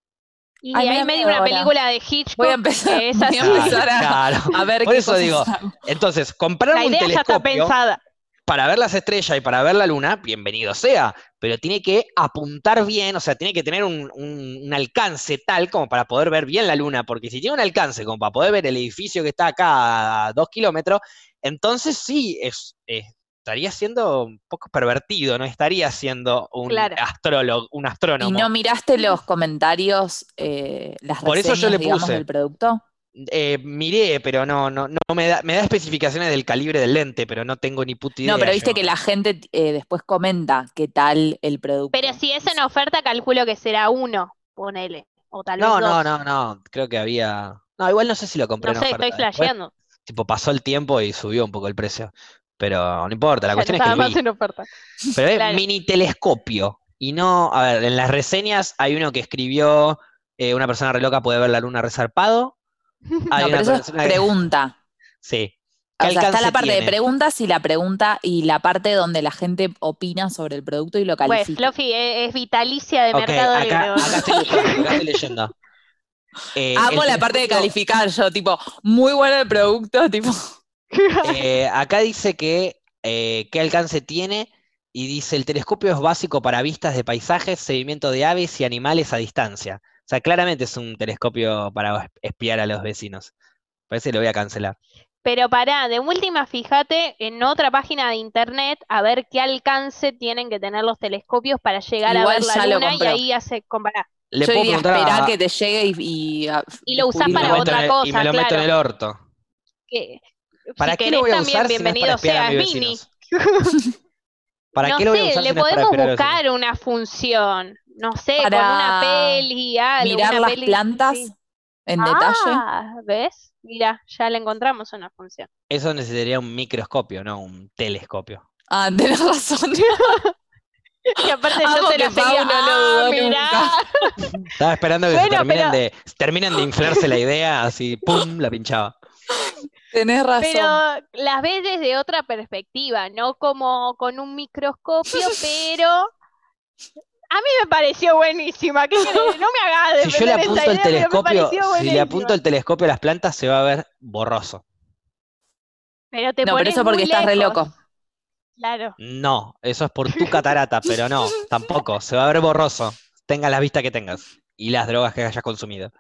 Y Ay, me ahí me dio una ahora. película de Hitchcock Voy a empezar, que es voy a así. empezar a, Claro. a ver Por qué eso digo. Entonces, comprar La un idea ya está telescopio pensada. para ver las estrellas y para ver la luna, bienvenido sea, pero tiene que apuntar bien, o sea, tiene que tener un, un- un alcance tal como para poder ver bien la luna, porque si tiene un alcance como para poder ver el edificio que está acá a dos kilómetros, entonces sí, es, es- estaría siendo un poco pervertido, no estaría siendo un Claro. astrólogo, un ¿Y astrónomo. no miraste los comentarios, eh, las Por eso yo reseñas, le digamos, puse. del producto? Eh, miré, pero no, no, no me da, me da especificaciones del calibre del lente, pero no tengo ni puta idea. No, pero viste yo. que la gente eh, después comenta qué tal el producto. Pero si es en oferta, calculo que será uno, ponele. O tal vez No, dos. no, no, no, creo que había... No, igual no sé si lo compré No en sé, oferta. estoy Después, flasheando. Tipo, pasó el tiempo y subió un poco el precio. Pero no importa, la Ya cuestión no es que más vi. en oferta. Pero es Claro. mini telescopio. Y no, a ver, en las reseñas hay uno que escribió eh, una persona re loca puede ver la luna resarpado. Hay no, una pero eso es que- pregunta. Sí. ¿Qué O sea, está la parte de preguntas y la pregunta y la parte donde la gente opina sobre el producto y lo Pues califica. Fluffy es, es vitalicia de Ok, Mercado acá, Libre. acá estoy leyendo, acá estoy leyendo. Eh, Amo la parte de calificar, yo, tipo, muy bueno el producto, tipo. Eh, acá dice que eh, qué alcance tiene y dice el telescopio es básico para vistas de paisajes, seguimiento de aves y animales a distancia. sea, claramente es un telescopio para espiar a los vecinos. Parece que lo voy a cancelar. Pero pará, de última, fíjate en otra página de internet a ver qué alcance tienen que tener los telescopios para llegar a ver la luna y ahí hace comparar. Le Yo puedo diría preguntar a- que te llegue y, y, a- Y lo usás para otra el- cosa, y me lo meto en claro. el orto. Que, ¿Para si qué querés lo voy a también, usar si no es para bienvenido espiar a seas, mis Mini. ¿Para no qué lo voy a sé, usar le si no es para podemos buscar una función. No sé, con Para una peli, algo. mirar una las peli, plantas sí. en detalle. Ah, ¿ves? Mira, ya le encontramos una función. Eso necesitaría un microscopio, no un telescopio. Ah, tenés razón. Y aparte yo se lo seguía, no ah, dudó mirá. Estaba esperando que se terminen, pero- de, terminen de inflarse la idea, así, ¡pum! la pinchaba. Tenés razón. Pero las ves desde otra perspectiva, no como con un microscopio, pero a mí me pareció buenísima. ¿Qué querés? No me hagas Si yo le apunto el idea, pero telescopio, si le apunto el telescopio a las plantas, se va a ver borroso. Pero te no, pero pones eso porque muy estás re loco. Claro. No, eso es por tu catarata, pero no, tampoco. Se va a ver borroso. Tengas la vista que tengas y las drogas que hayas consumido.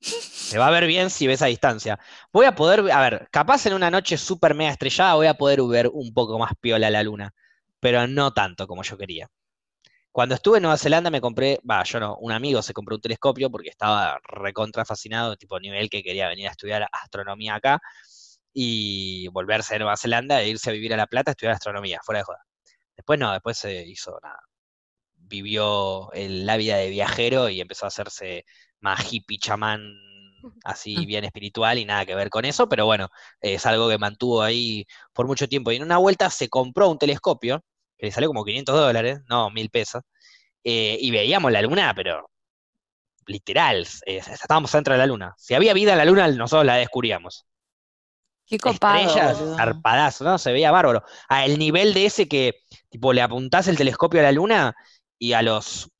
Se va a ver bien si ves a distancia. Voy a poder, a ver, capaz en una noche súper mega estrellada voy a poder ver un poco más piola la luna, pero no tanto como yo quería. Cuando estuve en Nueva Zelanda me compré, va, yo no, un amigo se compró un telescopio porque estaba recontra fascinado, tipo nivel que quería venir a estudiar astronomía acá y volverse a Nueva Zelanda e irse a vivir a La Plata a estudiar astronomía, fuera de joda. Después no, después se hizo nada. Vivió el- la vida de viajero y empezó a hacerse más hippie, chamán, así bien espiritual y nada que ver con eso, pero bueno, es algo que mantuvo ahí por mucho tiempo. Y en una vuelta se compró un telescopio, que le salió como 500 dólares, no, mil pesos, eh, y veíamos la luna, pero literal, eh, estábamos dentro de la luna. Si había vida en la luna, nosotros la descubríamos. Qué copado. Estrellas, boludo. zarpadazo, ¿no? Se veía bárbaro. A el nivel de ese que, tipo, le apuntás el telescopio a la luna y a los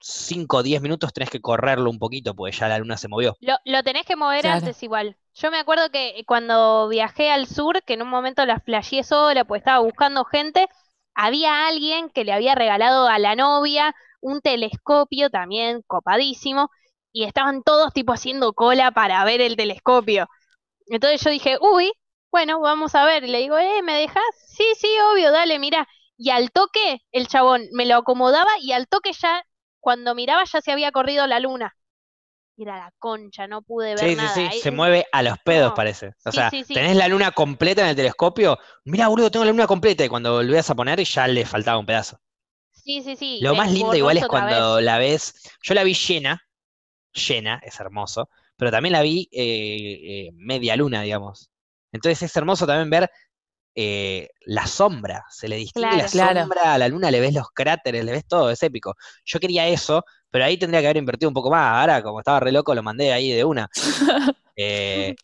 5 o 10 minutos tenés que correrlo un poquito, porque ya la luna se movió. Lo, lo tenés que mover Claro. antes igual. Yo me acuerdo que cuando viajé al sur, que en un momento la flasheé sola, pues estaba buscando gente, había alguien que le había regalado a la novia un telescopio también copadísimo, y estaban todos tipo haciendo cola para ver el telescopio. Entonces yo dije, uy, bueno, vamos a ver. Y le digo, eh, ¿me dejas? Sí, sí, obvio, dale, mira. Y al toque, el chabón me lo acomodaba y al toque ya, cuando miraba, ya se había corrido la luna. Y Era la concha, no pude ver Sí, sí, nada. sí, Ahí- se mueve a los pedos, no. parece. O Sí, sea, sí, sí. tenés la luna completa en el telescopio. Mirá, boludo, tengo la luna completa. Y cuando volvías a poner, ya le faltaba un pedazo. Sí, sí, sí. Lo más lindo igual es cuando vez. la ves. Yo la vi llena, llena, es hermoso, pero también la vi eh, eh, media luna, digamos. Entonces es hermoso también ver eh, la sombra, se le distingue la Claro. Sombra a la luna, le ves los cráteres, le ves todo, es épico. Yo quería eso, pero ahí tendría que haber invertido un poco más. Ahora, como estaba re loco, lo mandé ahí de una. Eh,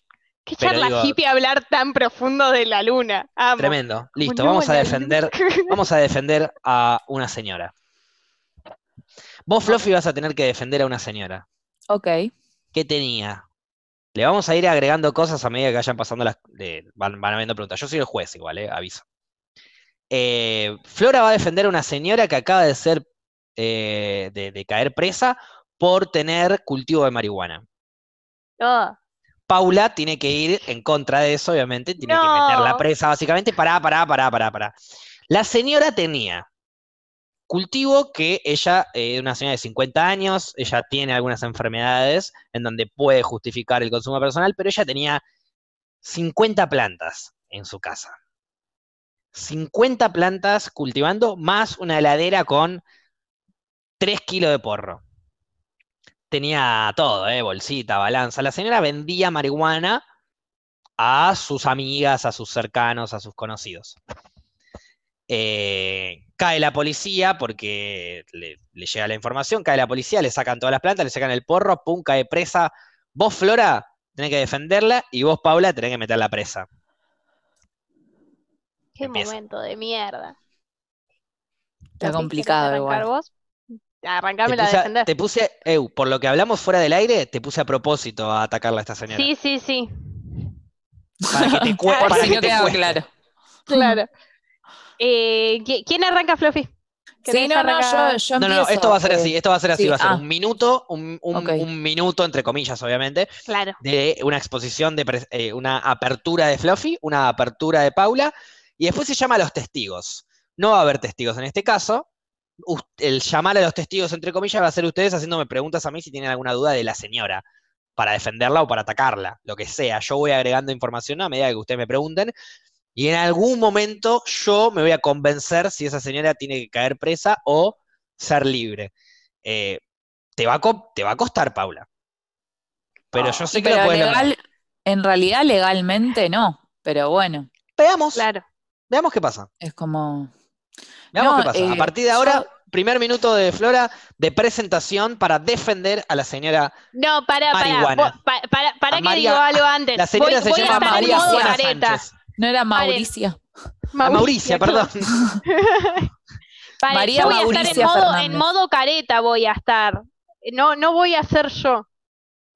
Qué pero charla digo- hippie hablar tan profundo de la luna. Amo. tremendo. Listo, vamos a defender, vamos a defender a una señora. Vos, Fluffy, vas a tener que defender a una señora. Ok. ¿Qué tenía? Le vamos a ir agregando cosas a medida que vayan pasando las. van, van habiendo preguntas. Yo soy el juez, igual, eh, aviso. Eh, Flora va a defender a una señora que acaba de ser. eh, de, de caer presa por tener cultivo de marihuana. Oh, Paula tiene que ir en contra de eso, obviamente, tiene que meterla No. presa, básicamente. Pará, pará, pará, pará, pará. La señora tenía cultivo que ella, eh, una señora de 50 años, ella tiene algunas enfermedades en donde puede justificar el consumo personal, pero ella tenía 50 plantas en su casa. 50 plantas cultivando, más una heladera con 3 kilos de porro. Tenía todo, ¿eh? bolsita, balanza. La señora vendía marihuana a sus amigas, a sus cercanos, a sus conocidos. Eh, cae la policía porque le, le llega la información, cae la policía, le sacan todas las plantas, le sacan el porro, pum, cae presa. Vos, Flora, tenés que defenderla y vos, Paula, tenés que meterla presa. qué Empieza. momento de mierda. Está complicado ¿querés arrancar igual. vos? Te Arrancámela a puse, a- defender. te puse, Eu, por lo que hablamos fuera del aire, te puse a propósito a atacarla a esta señora. Sí, sí, sí. Para que te, Por para si que no te quedaba cueste. claro. Claro. Eh, ¿qui- ¿quién arranca, Fluffy? Sí, ¿Querés no, no, yo, yo No, no, esto va a ser así, esto va a ser así, sí, va a ser ah. un minuto, un, un- Ok. un minuto, entre comillas, obviamente, Claro. de una exposición, de eh, una apertura de Fluffy, una apertura de Paula, y después se llama a los testigos. No va a haber testigos en este caso. El llamar a los testigos, entre comillas, va a ser ustedes haciéndome preguntas a mí si tienen alguna duda de la señora, para defenderla o para atacarla, lo que sea. Yo voy agregando información a medida que ustedes me pregunten, y en algún momento yo me voy a convencer si esa señora tiene que caer presa o ser libre. Eh, te, va a te va a costar, Paula. Pero yo sé que lo puedes lograr. legal, en realidad legalmente no, pero bueno, Veamos, Claro. veamos qué pasa. es como... Veamos No, qué pasa. a eh, partir de ahora, yo- primer minuto de Flora de presentación para defender a la señora. No, para, para, para, para, A que María- digo algo antes. La señora voy, se voy llama María Juana. Sánchez. No era Mauricia. Mauricia, perdón. Paren, María yo voy a estar Mauricia en modo, Fernández. en modo careta voy a estar. No, no voy a ser yo.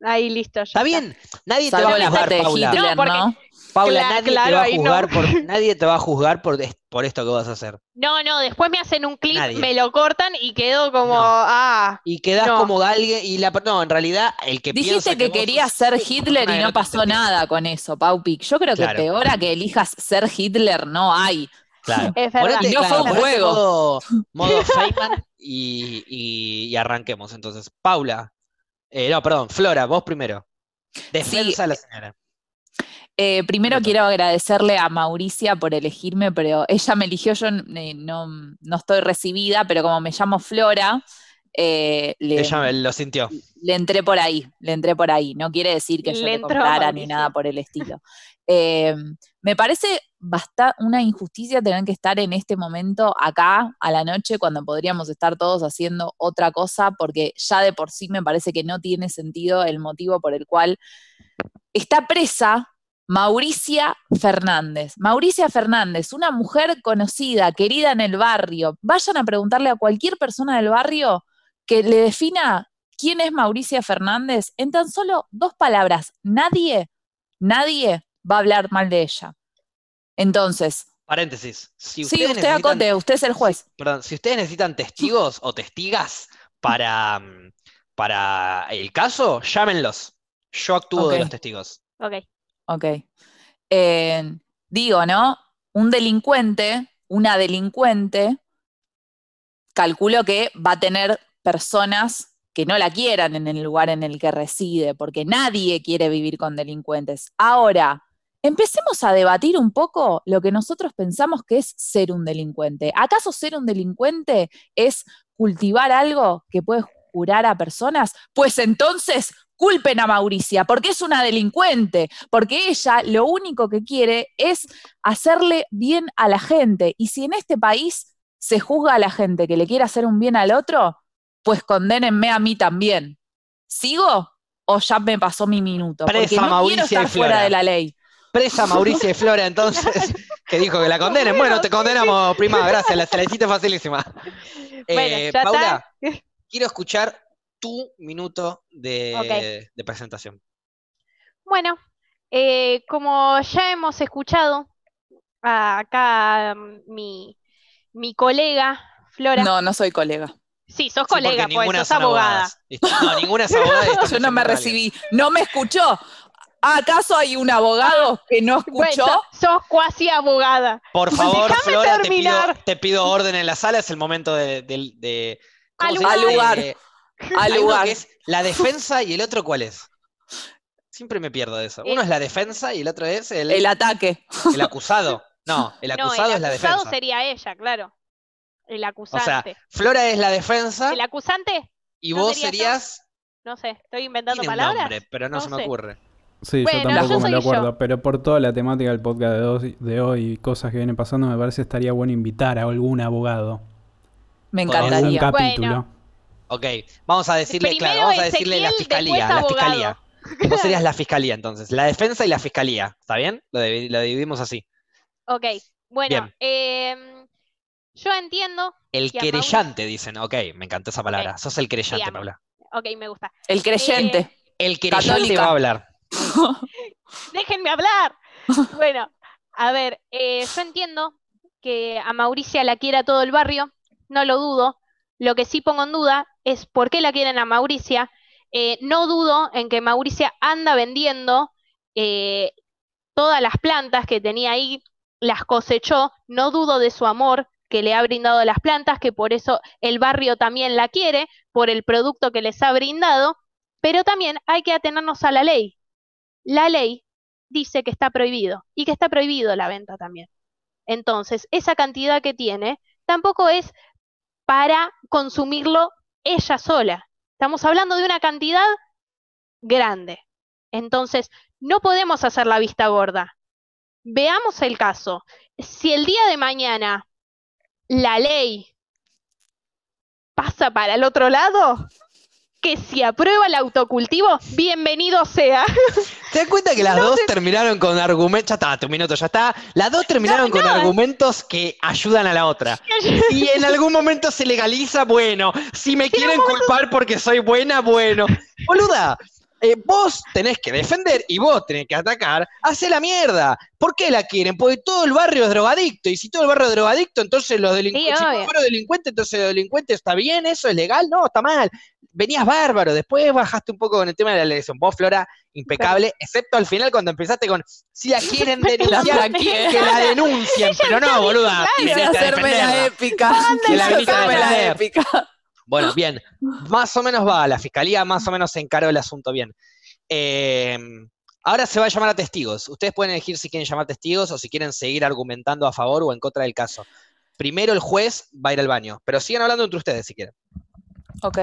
Ahí listo. ya Está bien, nadie te va a juzgar, Paula. Hitler, No, porque- ¿no? Paula, nadie te va a no. juzgar por, nadie te va a juzgar por, es- por esto que vas a hacer. No, no, después me hacen un clip, Nadie. me lo cortan y quedo como, No. ah, Y quedás No. como alguien, y la no, en realidad, el que piensa Dijiste que vos querías sos ser Hitler y no pasó nada con eso, Paupic. Yo creo que Claro. peor a que elijas ser Hitler no hay. Claro. es verdad. Ponete, Y no fue un juego. Modo, modo Feynman y, y- y arranquemos entonces. Paula, eh, no, perdón, Flora, vos primero. Defensa a la señora. Eh, primero quiero agradecerle a Mauricia por elegirme, pero ella me eligió, yo eh, no, no estoy recibida, pero como me llamo Flora, eh, le, Ella me- lo sintió. le entré por ahí, le entré por ahí. No quiere decir que yo Le comprara ni nada por el estilo. Eh, me parece basta una injusticia tener que estar en este momento acá a la noche cuando podríamos estar todos haciendo otra cosa, porque ya de por sí me parece que no tiene sentido el motivo por el cual está presa Mauricia Fernández. Mauricia Fernández, una mujer conocida, querida en el barrio. Vayan a preguntarle a cualquier persona del barrio que le defina quién es Mauricia Fernández en tan solo dos palabras. Nadie, nadie va a hablar mal de ella. Entonces, Paréntesis. Si sí, ustedes usted necesitan- acote, usted es el juez. Perdón, si ustedes necesitan testigos o testigas para, mm, para el caso, llámenlos. Yo actúo de los testigos. Ok. Ok. Eh, digo, ¿no? Un delincuente, una delincuente, calculo que va a tener personas que no la quieran en el lugar en el que reside, porque nadie quiere vivir con delincuentes. Ahora, empecemos a debatir un poco lo que nosotros pensamos que es ser un delincuente. ¿Acaso ser un delincuente es cultivar algo que puede curar a personas? Pues entonces culpen a Mauricia, porque es una delincuente, porque ella lo único que quiere es hacerle bien a la gente. Y si en este país se juzga a la gente que le quiere hacer un bien al otro, pues condénenme a mí también. ¿Sigo? ¿O ya me pasó mi minuto? Porque Presa no Mauricia quiero y estar fuera Flora. de la ley. Presa Mauricia y Flora, entonces, que dijo que la condenen. Bueno, te condenamos, prima, gracias, la, te la hiciste facilísima. Bueno, Eh, Paula, está. quiero escuchar tu minuto de, de presentación. Bueno, eh, como ya hemos escuchado, acá mm, mi, mi colega Flora. No, no soy colega. Sí, sos Sí, porque colega, pues, ninguna sos abogada. abogadas. ¿viste? No, ninguna es abogada. Yo no me recibí. ¿No me escuchó? ¿Acaso hay un abogado que no escuchó? Bueno, sos cuasi abogada. Por favor, Déjame Flora, te pido, terminar. te pido orden en la sala. Es el momento de. de- de- ¿cómo Al lugar. Eh, Al lugar. que es la defensa y el otro, ¿cuál es? Siempre me pierdo de eso. Uno es la defensa y el otro es el, El ataque. el acusado. No, el No, acusado el es la acusado defensa. sería ella, claro. El O sea, acusante. Flora es la defensa ¿El acusante? y ¿no vos yo? serías. No sé, estoy inventando Tiene un palabras. nombre, pero no, No se me ocurre. Sí, Bueno, yo yo tampoco me lo yo. acuerdo, pero por toda la temática del podcast de hoy, de hoy y cosas que vienen pasando, me parece que estaría bueno invitar a algún abogado. Me encantaría. capítulo. Bueno. Ok, vamos a decirle, Primero claro, vamos a decirle la fiscalía, la fiscalía. Vos serías la fiscalía entonces, la defensa y la fiscalía, ¿está bien? Lo, divi- lo dividimos así. Ok, bueno, em, yo entiendo. El a querellante, dicen. Ok, me encantó esa palabra. Ok. Sos el Bien. Paula. Ok, me gusta. El creyente. El querellante Católica. va a hablar. Déjenme hablar. Bueno, a ver, eh, yo entiendo que a Mauricia la quiera todo el barrio, no lo dudo. Lo que sí pongo en duda es por qué la quieren a Mauricia. Eh, no dudo en que Mauricia anda vendiendo eh, todas las plantas que tenía ahí, las cosechó. No dudo de su amor que le ha brindado las plantas, que por eso el barrio también la quiere, por el producto que les ha brindado. Pero también hay que atenernos a la ley. La ley dice que está prohibido y que está prohibido la venta también. Entonces, esa cantidad que tiene tampoco es para consumirlo ella sola. Estamos hablando de una cantidad grande. Entonces, no podemos hacer la vista gorda. Veamos el caso. Si el día de mañana la ley pasa para el otro lado, que si aprueba el autocultivo, bienvenido sea. ¿Te das cuenta que las dos terminaron con argumentos? Ya está, tu minuto, ya está. Las dos terminaron con argumentos que ayudan a la otra. Y en algún momento se legaliza, bueno. Si me quieren culpar porque soy buena, bueno. Boluda, eh, vos tenés que defender y vos tenés que atacar, hace la mierda. ¿Por qué la quieren? Porque todo el barrio es drogadicto. Y si todo el barrio es drogadicto, entonces los delincuentes. si todo el barrio es delincuente, entonces los delincuentes está bien, eso es legal, no, está mal. Venías bárbaro, después bajaste un poco con el tema de la elección. Vos, Flora, impecable, excepto al final cuando empezaste con si la quieren denunciar, que la denuncien. Pero no, boluda. Quise hacerme la épica. Que la la épica. Bueno, bien. Más o menos va, la fiscalía más o menos se encaró el asunto bien. Eh, ahora se va a llamar a testigos. Ustedes pueden elegir si quieren llamar testigos o si quieren seguir argumentando a favor o en contra del caso. Primero el juez va a ir al baño, pero sigan hablando entre ustedes si quieren. Ok.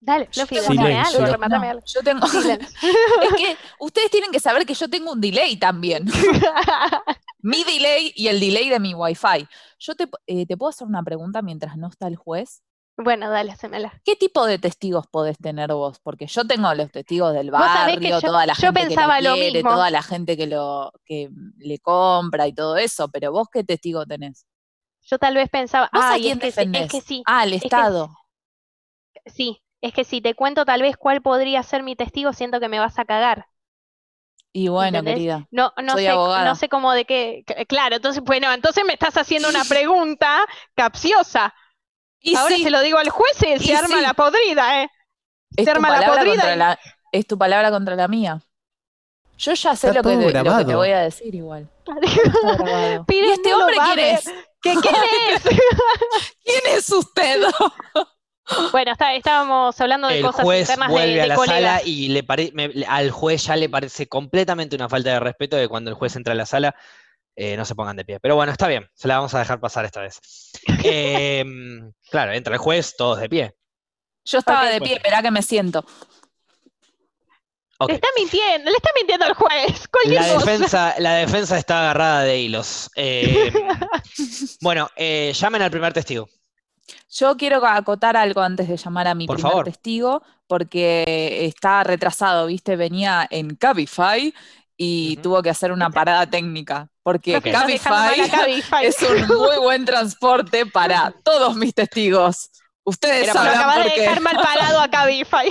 Dale, Fluffy, algo, rematame algo. Yo tengo. es que ustedes tienen que saber que yo tengo un delay también. mi delay y el delay de mi wifi. Yo te, eh, te, puedo hacer una pregunta mientras no está el juez. Bueno, dale, hacémela. ¿Qué tipo de testigos podés tener vos? Porque yo tengo los testigos del barrio, toda la gente pensaba que lo quiere, toda la gente que lo que le compra y todo eso, pero vos qué testigo tenés? Yo tal vez pensaba, ah, a quién es, es que sí. Ah, el Estado. sí, es que si te cuento tal vez cuál podría ser mi testigo, siento que me vas a cagar. Y bueno, querida. No, no sé, no sé cómo de qué. Claro, entonces, bueno, entonces me estás haciendo una pregunta capciosa. Y Ahora se lo digo al juez y se arma la podrida, ¿eh? Se arma la podrida. es tu palabra contra la mía. Yo ya sé lo que, te, voy a decir igual. ¿Y este hombre quién es? ¿Qué, ¿Quién es? ¿Quién es usted? Bueno, estábamos hablando de cosas juez internas vuelve de, a la sala y le al juez ya le parece completamente una falta de respeto de cuando el juez entra a la sala eh, no se pongan de pie. Pero bueno, está bien, se la vamos a dejar pasar esta vez. Em, claro, entra el juez, todos de pie. Yo estaba de pie, espera que me siento. Le está mintiendo, le está mintiendo al juez. La defensa, la defensa está agarrada de hilos. Em, bueno, eh, llamen al primer testigo. Yo quiero acotar algo antes de llamar a mi primer testigo, porque está retrasado, ¿viste? Venía en Cabify y tuvo que hacer una parada técnica, porque Cabify, es un muy buen transporte para todos mis testigos. Ustedes sabrán por de qué. dejar mal parado a Cabify.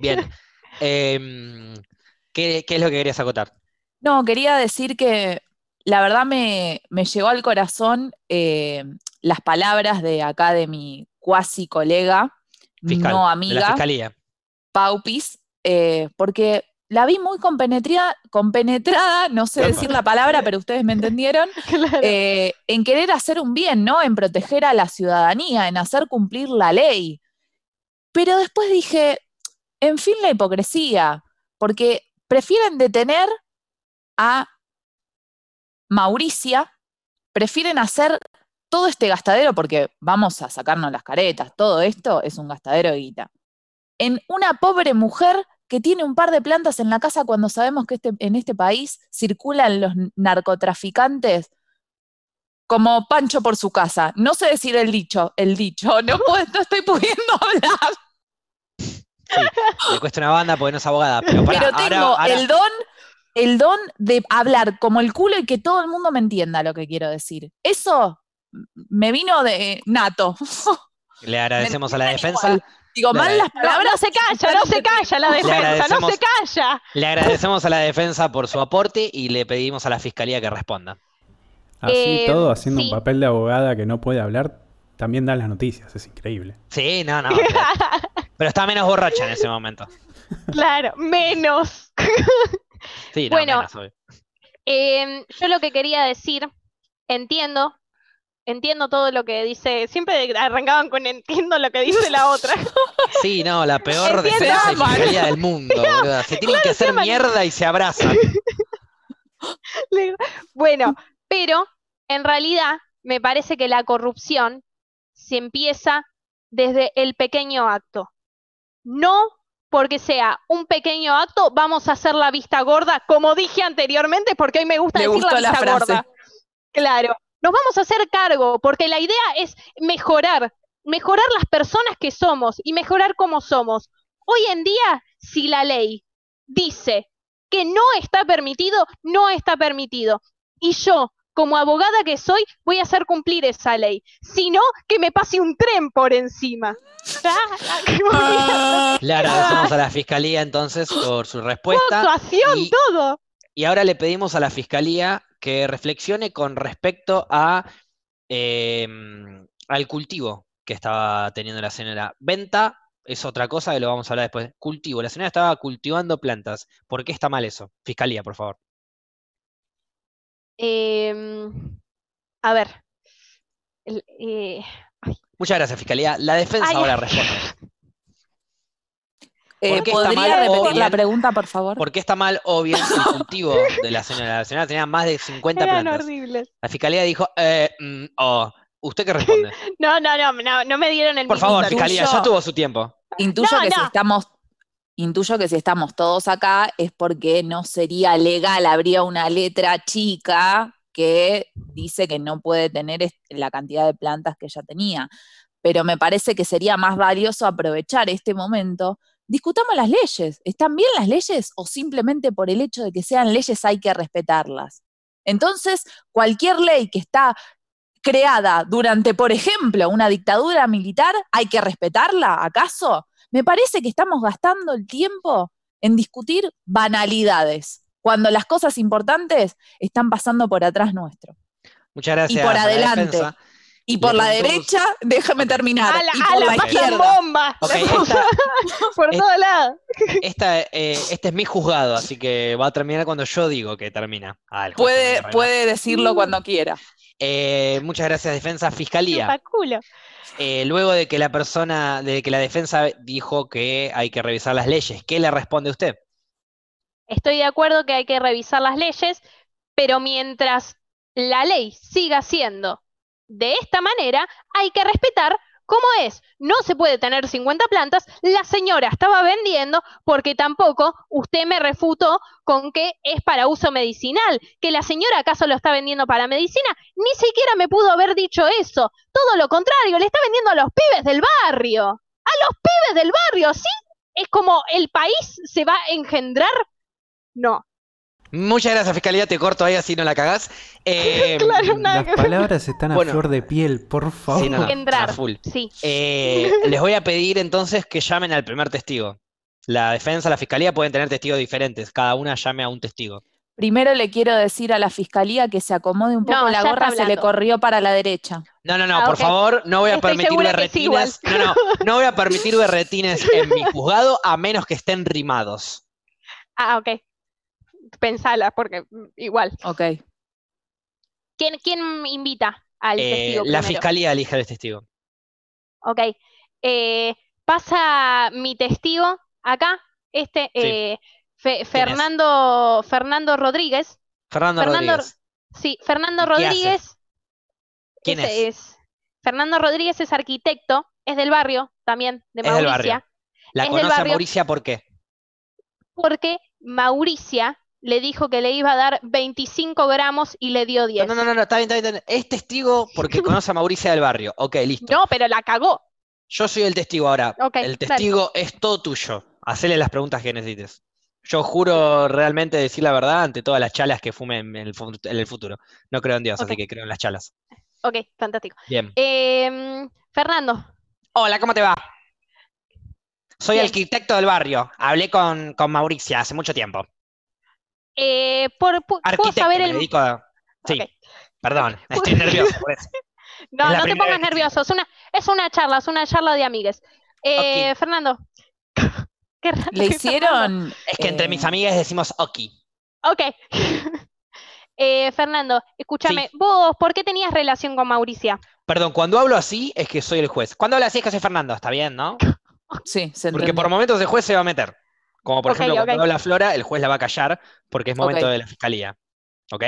Bien. Em, ¿qué, es lo que querías acotar? No, quería decir que la verdad me, llegó al corazón eh, las palabras de acá de mi cuasi colega, no amiga, Paupis, eh, porque la vi muy compenetrada, compenetrada no sé decir la palabra, pero ustedes me entendieron, eh, en querer hacer un bien, ¿no? En proteger a la ciudadanía, en hacer cumplir la ley. Pero después dije, en fin, la hipocresía, porque prefieren detener a Mauricia, prefieren hacer todo este gastadero, porque vamos a sacarnos las caretas, todo esto es un gastadero de guita, en una pobre mujer que tiene un par de plantas en la casa cuando sabemos que este, en este país circulan los narcotraficantes como Pancho por su casa. No sé decir el dicho, el dicho, no, no estoy pudiendo hablar. Sí, le cuesta una banda porque no es abogada, pero, tengo el don el don de hablar como el culo y que todo el mundo me entienda lo que quiero decir. Eso me vino de nato. Le agradecemos a la defensa. Digo mal las palabras. No se calla, no se calla la defensa, no se calla. Le agradecemos a la defensa por su aporte y le pedimos a la fiscalía que responda. Así Eh, todo, haciendo sí. un papel de abogada que no puede hablar, también dan las noticias, es increíble. Sí, no, no. Pero, pero está menos borracha en ese momento. Claro, menos. Sí, no, Bueno. menos. Em, yo lo que quería decir, entiendo, entiendo todo lo que dice, siempre arrancaban con entiendo lo que dice la otra. Sí, no, la peor defensa fiscalía del mundo, boluda. Se tienen que hacer mierda y se abrazan. Bueno, pero en realidad me parece que la corrupción se empieza desde el pequeño acto. No porque sea un pequeño acto, vamos a hacer la vista gorda, como dije anteriormente, porque hoy me gusta Le decir la vista gorda. Claro, nos vamos a hacer cargo, porque la idea es mejorar, mejorar las personas que somos y mejorar cómo somos. Hoy en día, si la ley dice que no está permitido, no está permitido. Y yo, como abogada que soy, voy a hacer cumplir esa ley. Si no, que me pase un tren por encima. ¿Ya? Ah, Le agradecemos a la fiscalía entonces por su respuesta. Actuación, y- todo. Y ahora le pedimos a la fiscalía que reflexione con respecto a em, al cultivo que estaba teniendo la señora. Venta es otra cosa que lo vamos a hablar después. Cultivo. La señora estaba cultivando plantas. ¿Por qué está mal eso? Fiscalía, por favor. Em, a ver. El- eh, Muchas gracias, fiscalía. La defensa Ay, ahora ay. responde. eh, ¿Por qué está ¿Podría mal o repetir la pregunta, por favor? ¿Por qué está mal o bien el cultivo de la señora? La señora tenía más de 50 eran plantas. horribles. La fiscalía dijo, eh, mm, oh, ¿usted qué responde? No, no, no, no, no me dieron el Por favor, fiscalía, ya tuvo su tiempo. Intuyo No, que si no. estamos, intuyo que si estamos todos acá es porque no sería legal, habría una letra chica que dice que no puede tener la cantidad de plantas que ella tenía. Pero me parece que sería más valioso aprovechar este momento. Discutamos las leyes. ¿Están bien las leyes o simplemente por el hecho de que sean leyes hay que respetarlas? Entonces, cualquier ley que está creada durante, por ejemplo, una dictadura militar, ¿hay que respetarla? ¿Acaso? Me parece que estamos gastando el tiempo en discutir banalidades, cuando las cosas importantes están pasando por atrás nuestro. Muchas gracias. por a la adelante. Y por la derecha, déjame terminar, A la, y a por la la pasan izquierda. bomba. La esta- por es- todos lados. Esta, eh, este es mi juzgado, así que va a terminar cuando yo digo que termina. Ah, Puede, puede decirlo Mm. cuando quiera. Eh, muchas gracias, defensa. Fiscalía. Eh, luego de que la persona, de que la defensa dijo que hay que revisar las leyes, ¿qué le responde usted? Estoy de acuerdo que hay que revisar las leyes, pero mientras la ley siga siendo de esta manera, hay que respetar cómo es. No se puede tener 50 plantas, la señora estaba vendiendo porque tampoco usted me refutó con que es para uso medicinal, que la señora acaso lo está vendiendo para medicina, ni siquiera me pudo haber dicho eso. Todo lo contrario, le está vendiendo a los pibes del barrio. A los pibes del barrio, ¿sí? Es como el país se va a engendrar no. Muchas gracias, Fiscalía. Te corto ahí así no la cagás. Eh, Claro, nada Las que palabras están a Bueno. flor de piel, por favor. Sí, no, no, Entrar. a full. Sí. Eh, les voy a pedir entonces que llamen al primer testigo. La defensa, la fiscalía pueden tener testigos diferentes. Cada una llame a un testigo. Primero le quiero decir a la fiscalía que se acomode un poco, No, la gorra se le corrió para la derecha. No, no, no, Ah, por favor, no voy a Estoy permitir sí, berretines. No, no, no voy a permitir berretines en mi juzgado a menos que estén rimados. Ah, ok. Pensala, porque mm, igual. Ok. ¿Quién, quién invita al Eh, testigo la fiscalía elige al testigo. Ok. Eh, pasa mi testigo acá, este, Sí. eh, Fe- Fernando, Fernando Rodríguez. Fernando, Fernando Rodríguez. Sí, Fernando. Rodríguez. ¿Quién es? Fernando Rodríguez es arquitecto, es del barrio también, de Es del Mauricia. barrio. ¿La es del conoce a. Mauricia por qué? porque Mauricia le dijo que le iba a dar 25 gramos y le dio No, 10. no, no, no, no, está bien, está bien, está bien. Es testigo porque conoce a Mauricia del barrio. Ok, listo. No, pero la cagó. Yo soy el testigo ahora. Ok, el testigo es todo tuyo. Hacele las preguntas que necesites. Yo juro realmente decir la verdad ante todas las chalas que fumen en el, fu- en el futuro. No creo en Dios, así que creo en las chalas. Ok, fantástico. Bien. Em, Fernando, Hola, ¿cómo te va? Soy Bien. arquitecto del barrio. Hablé con, con Mauricia hace mucho tiempo. Eh, por, pu- ¿puedo saber me el... dedico a... Sí. Perdón, estoy nervioso por eso. No, Es no te pongas nervioso. Es una, es una charla, es una charla de amigues. Eh, Fernando. Qué raro Le hicieron. Es que entre eh, mis amigas decimos Oki. Ok. Eh, Fernando, escúchame, vos, ¿por qué tenías relación con Mauricia? Perdón, cuando hablo así es que soy el juez. Cuando hablo así es que soy Fernando, está bien, ¿no? Sí, se Porque por momentos el juez se va a meter. Como por ejemplo, cuando ok. habla Flora, el juez la va a callar porque es momento de la fiscalía. ¿Ok?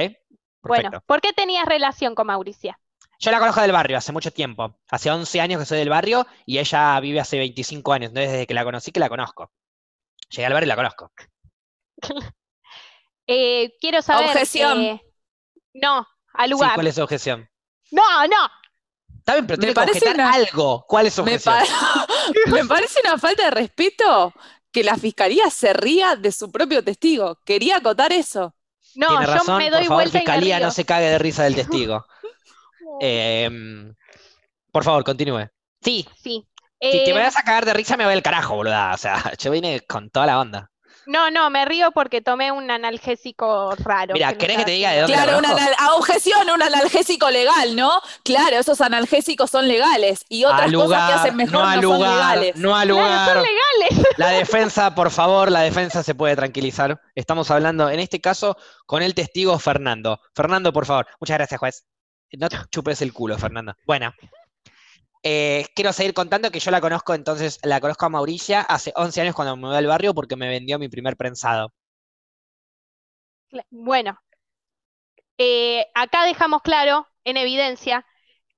Bueno. ¿por qué tenías relación con Mauricia? Yo la conozco del barrio hace mucho tiempo. Hace 11 años que soy del barrio y ella vive hace 25 años. Entonces, desde que la conocí, que la conozco. Llegué al barrio y la conozco. Eh, quiero saber. Objeción. eh, no, al Sí, lugar. ¿cuál es su objeción? No, no. Está bien, pero tiene que objetar una- algo. ¿Cuál es su Me, objeción? pa- me parece una falta de respeto que la fiscalía se ría de su propio testigo. Quería acotar eso. No, Tiene yo razón, me doy por favor, vuelta y me fiscalía, río. no se cague de risa del testigo. Em, por favor, continúe. Sí, Sí. si te Eh, me vas a cagar de risa me voy al carajo, boluda. O sea, yo vine con toda la onda. No, no, me río porque tomé un analgésico raro. Mira, me ¿querés que te diga de dónde la Claro, una a objeción, un analgésico legal, ¿no? Claro, esos analgésicos son legales y otras cosas que lugar, hacen mejor no no, al son lugar, legales. no al Claro, lugar. son legales. La defensa, por favor, la defensa se puede tranquilizar. Estamos hablando, en este caso, con el testigo Fernando. Fernando, por favor. Muchas gracias, juez. No te chupes el culo, Fernando. Bueno. Eh, quiero seguir contando que yo la conozco, entonces, la conozco a Mauricia hace 11 años cuando me mudé al barrio porque me vendió mi primer prensado. Bueno, eh, acá dejamos claro, en evidencia,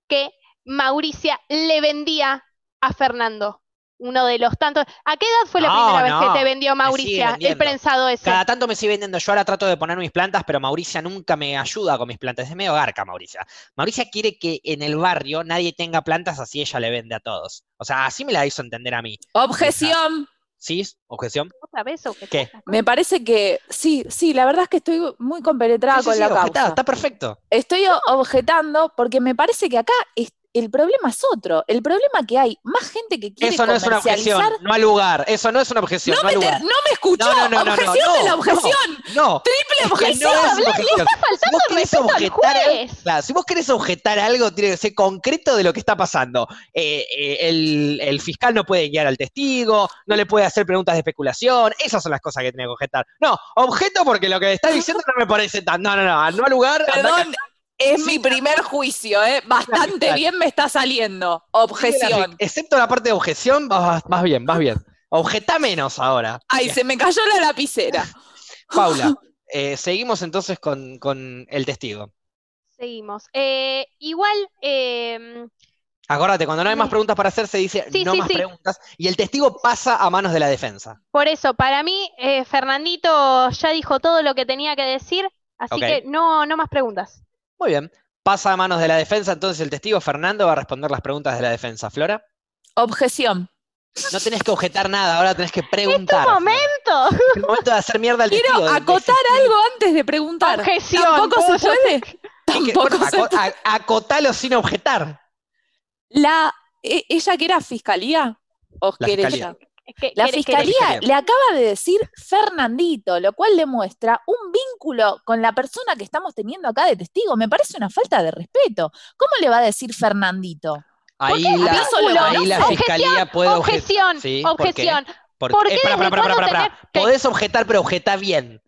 que Mauricia le vendía a Fernando. Uno de los tantos. ¿A qué edad fue la No, primera vez que te vendió Mauricia el prensado ese? Cada tanto me sigue vendiendo. Yo ahora trato de poner mis plantas, pero Mauricia nunca me ayuda con mis plantas. Es medio garca, Mauricia. Mauricia quiere que en el barrio nadie tenga plantas, así ella le vende a todos. O sea, así me la hizo entender a mí. Objeción. ¿Sí? ¿Objeción? ¿Otra vez o qué? Me parece que sí, sí, la verdad es que estoy muy compenetrada Sí, sí, con sí, la objetá, causa. está perfecto. Estoy objetando porque me parece que acá es- el problema es otro. El problema que hay más gente que quiere Eso no es una objeción, no al lugar. Eso no es una objeción, No no, me, al te- no me escuchó. No, no, no, no, no, objeción no, de la objeción. No, Triple es que objeción. no es una objeción. Si vos querés al objetar claro, si vos querés objetar algo, tiene que ser concreto de lo que está pasando. Eh, eh, el, el fiscal no puede guiar al testigo, no le puede hacer preguntas de especulación, esas son las cosas que tiene que objetar. No, objeto porque lo que está diciendo no me parece tan. No, no, no, no al lugar. Perdón, es mi primer juicio, ¿eh? Bastante bien me está saliendo. Objeción. Excepto la parte de objeción, vas, vas bien, vas bien. Objetá menos ahora. Ay, se me cayó la lapicera. Paula, eh, seguimos entonces con, con el testigo. Seguimos. Eh, igual, eh, Acordate, cuando no hay más preguntas para hacer, se dice Sí, no sí, más sí. preguntas y el testigo pasa a manos de la defensa. por eso, para mí, eh, Fernandito ya dijo todo lo que tenía que decir, así que no, no más preguntas. Muy bien. Pasa a manos de la defensa, entonces el testigo Fernando va a responder las preguntas de la defensa. Flora, Objeción. no tenés que objetar nada, ahora tenés que ¡Es tu preguntar. Momento! Es el momento de hacer mierda al Quiero testigo. de- acotar algo antes de preguntar. Objeción. ¿Tampoco se puede? Tampoco bueno, se aco- puede. a- acotalo sin objetar. La, e- ¿Ella que era fiscalía? ¿O La querella? fiscalía. que- La fiscalía le acaba de decir Fernandito, lo cual demuestra un vínculo con la persona que estamos teniendo acá de testigo. Me parece una falta de respeto. ¿Cómo le va a decir Fernandito? Ahí qué? la, fiscalía puede objetar. Objeción, Sí, ¿por qué? objeción. Porque, ¿Por qué eh, pará, desde pará, pará, cuándo pará, tener- pará. qué? Podés objetar, pero objetá bien.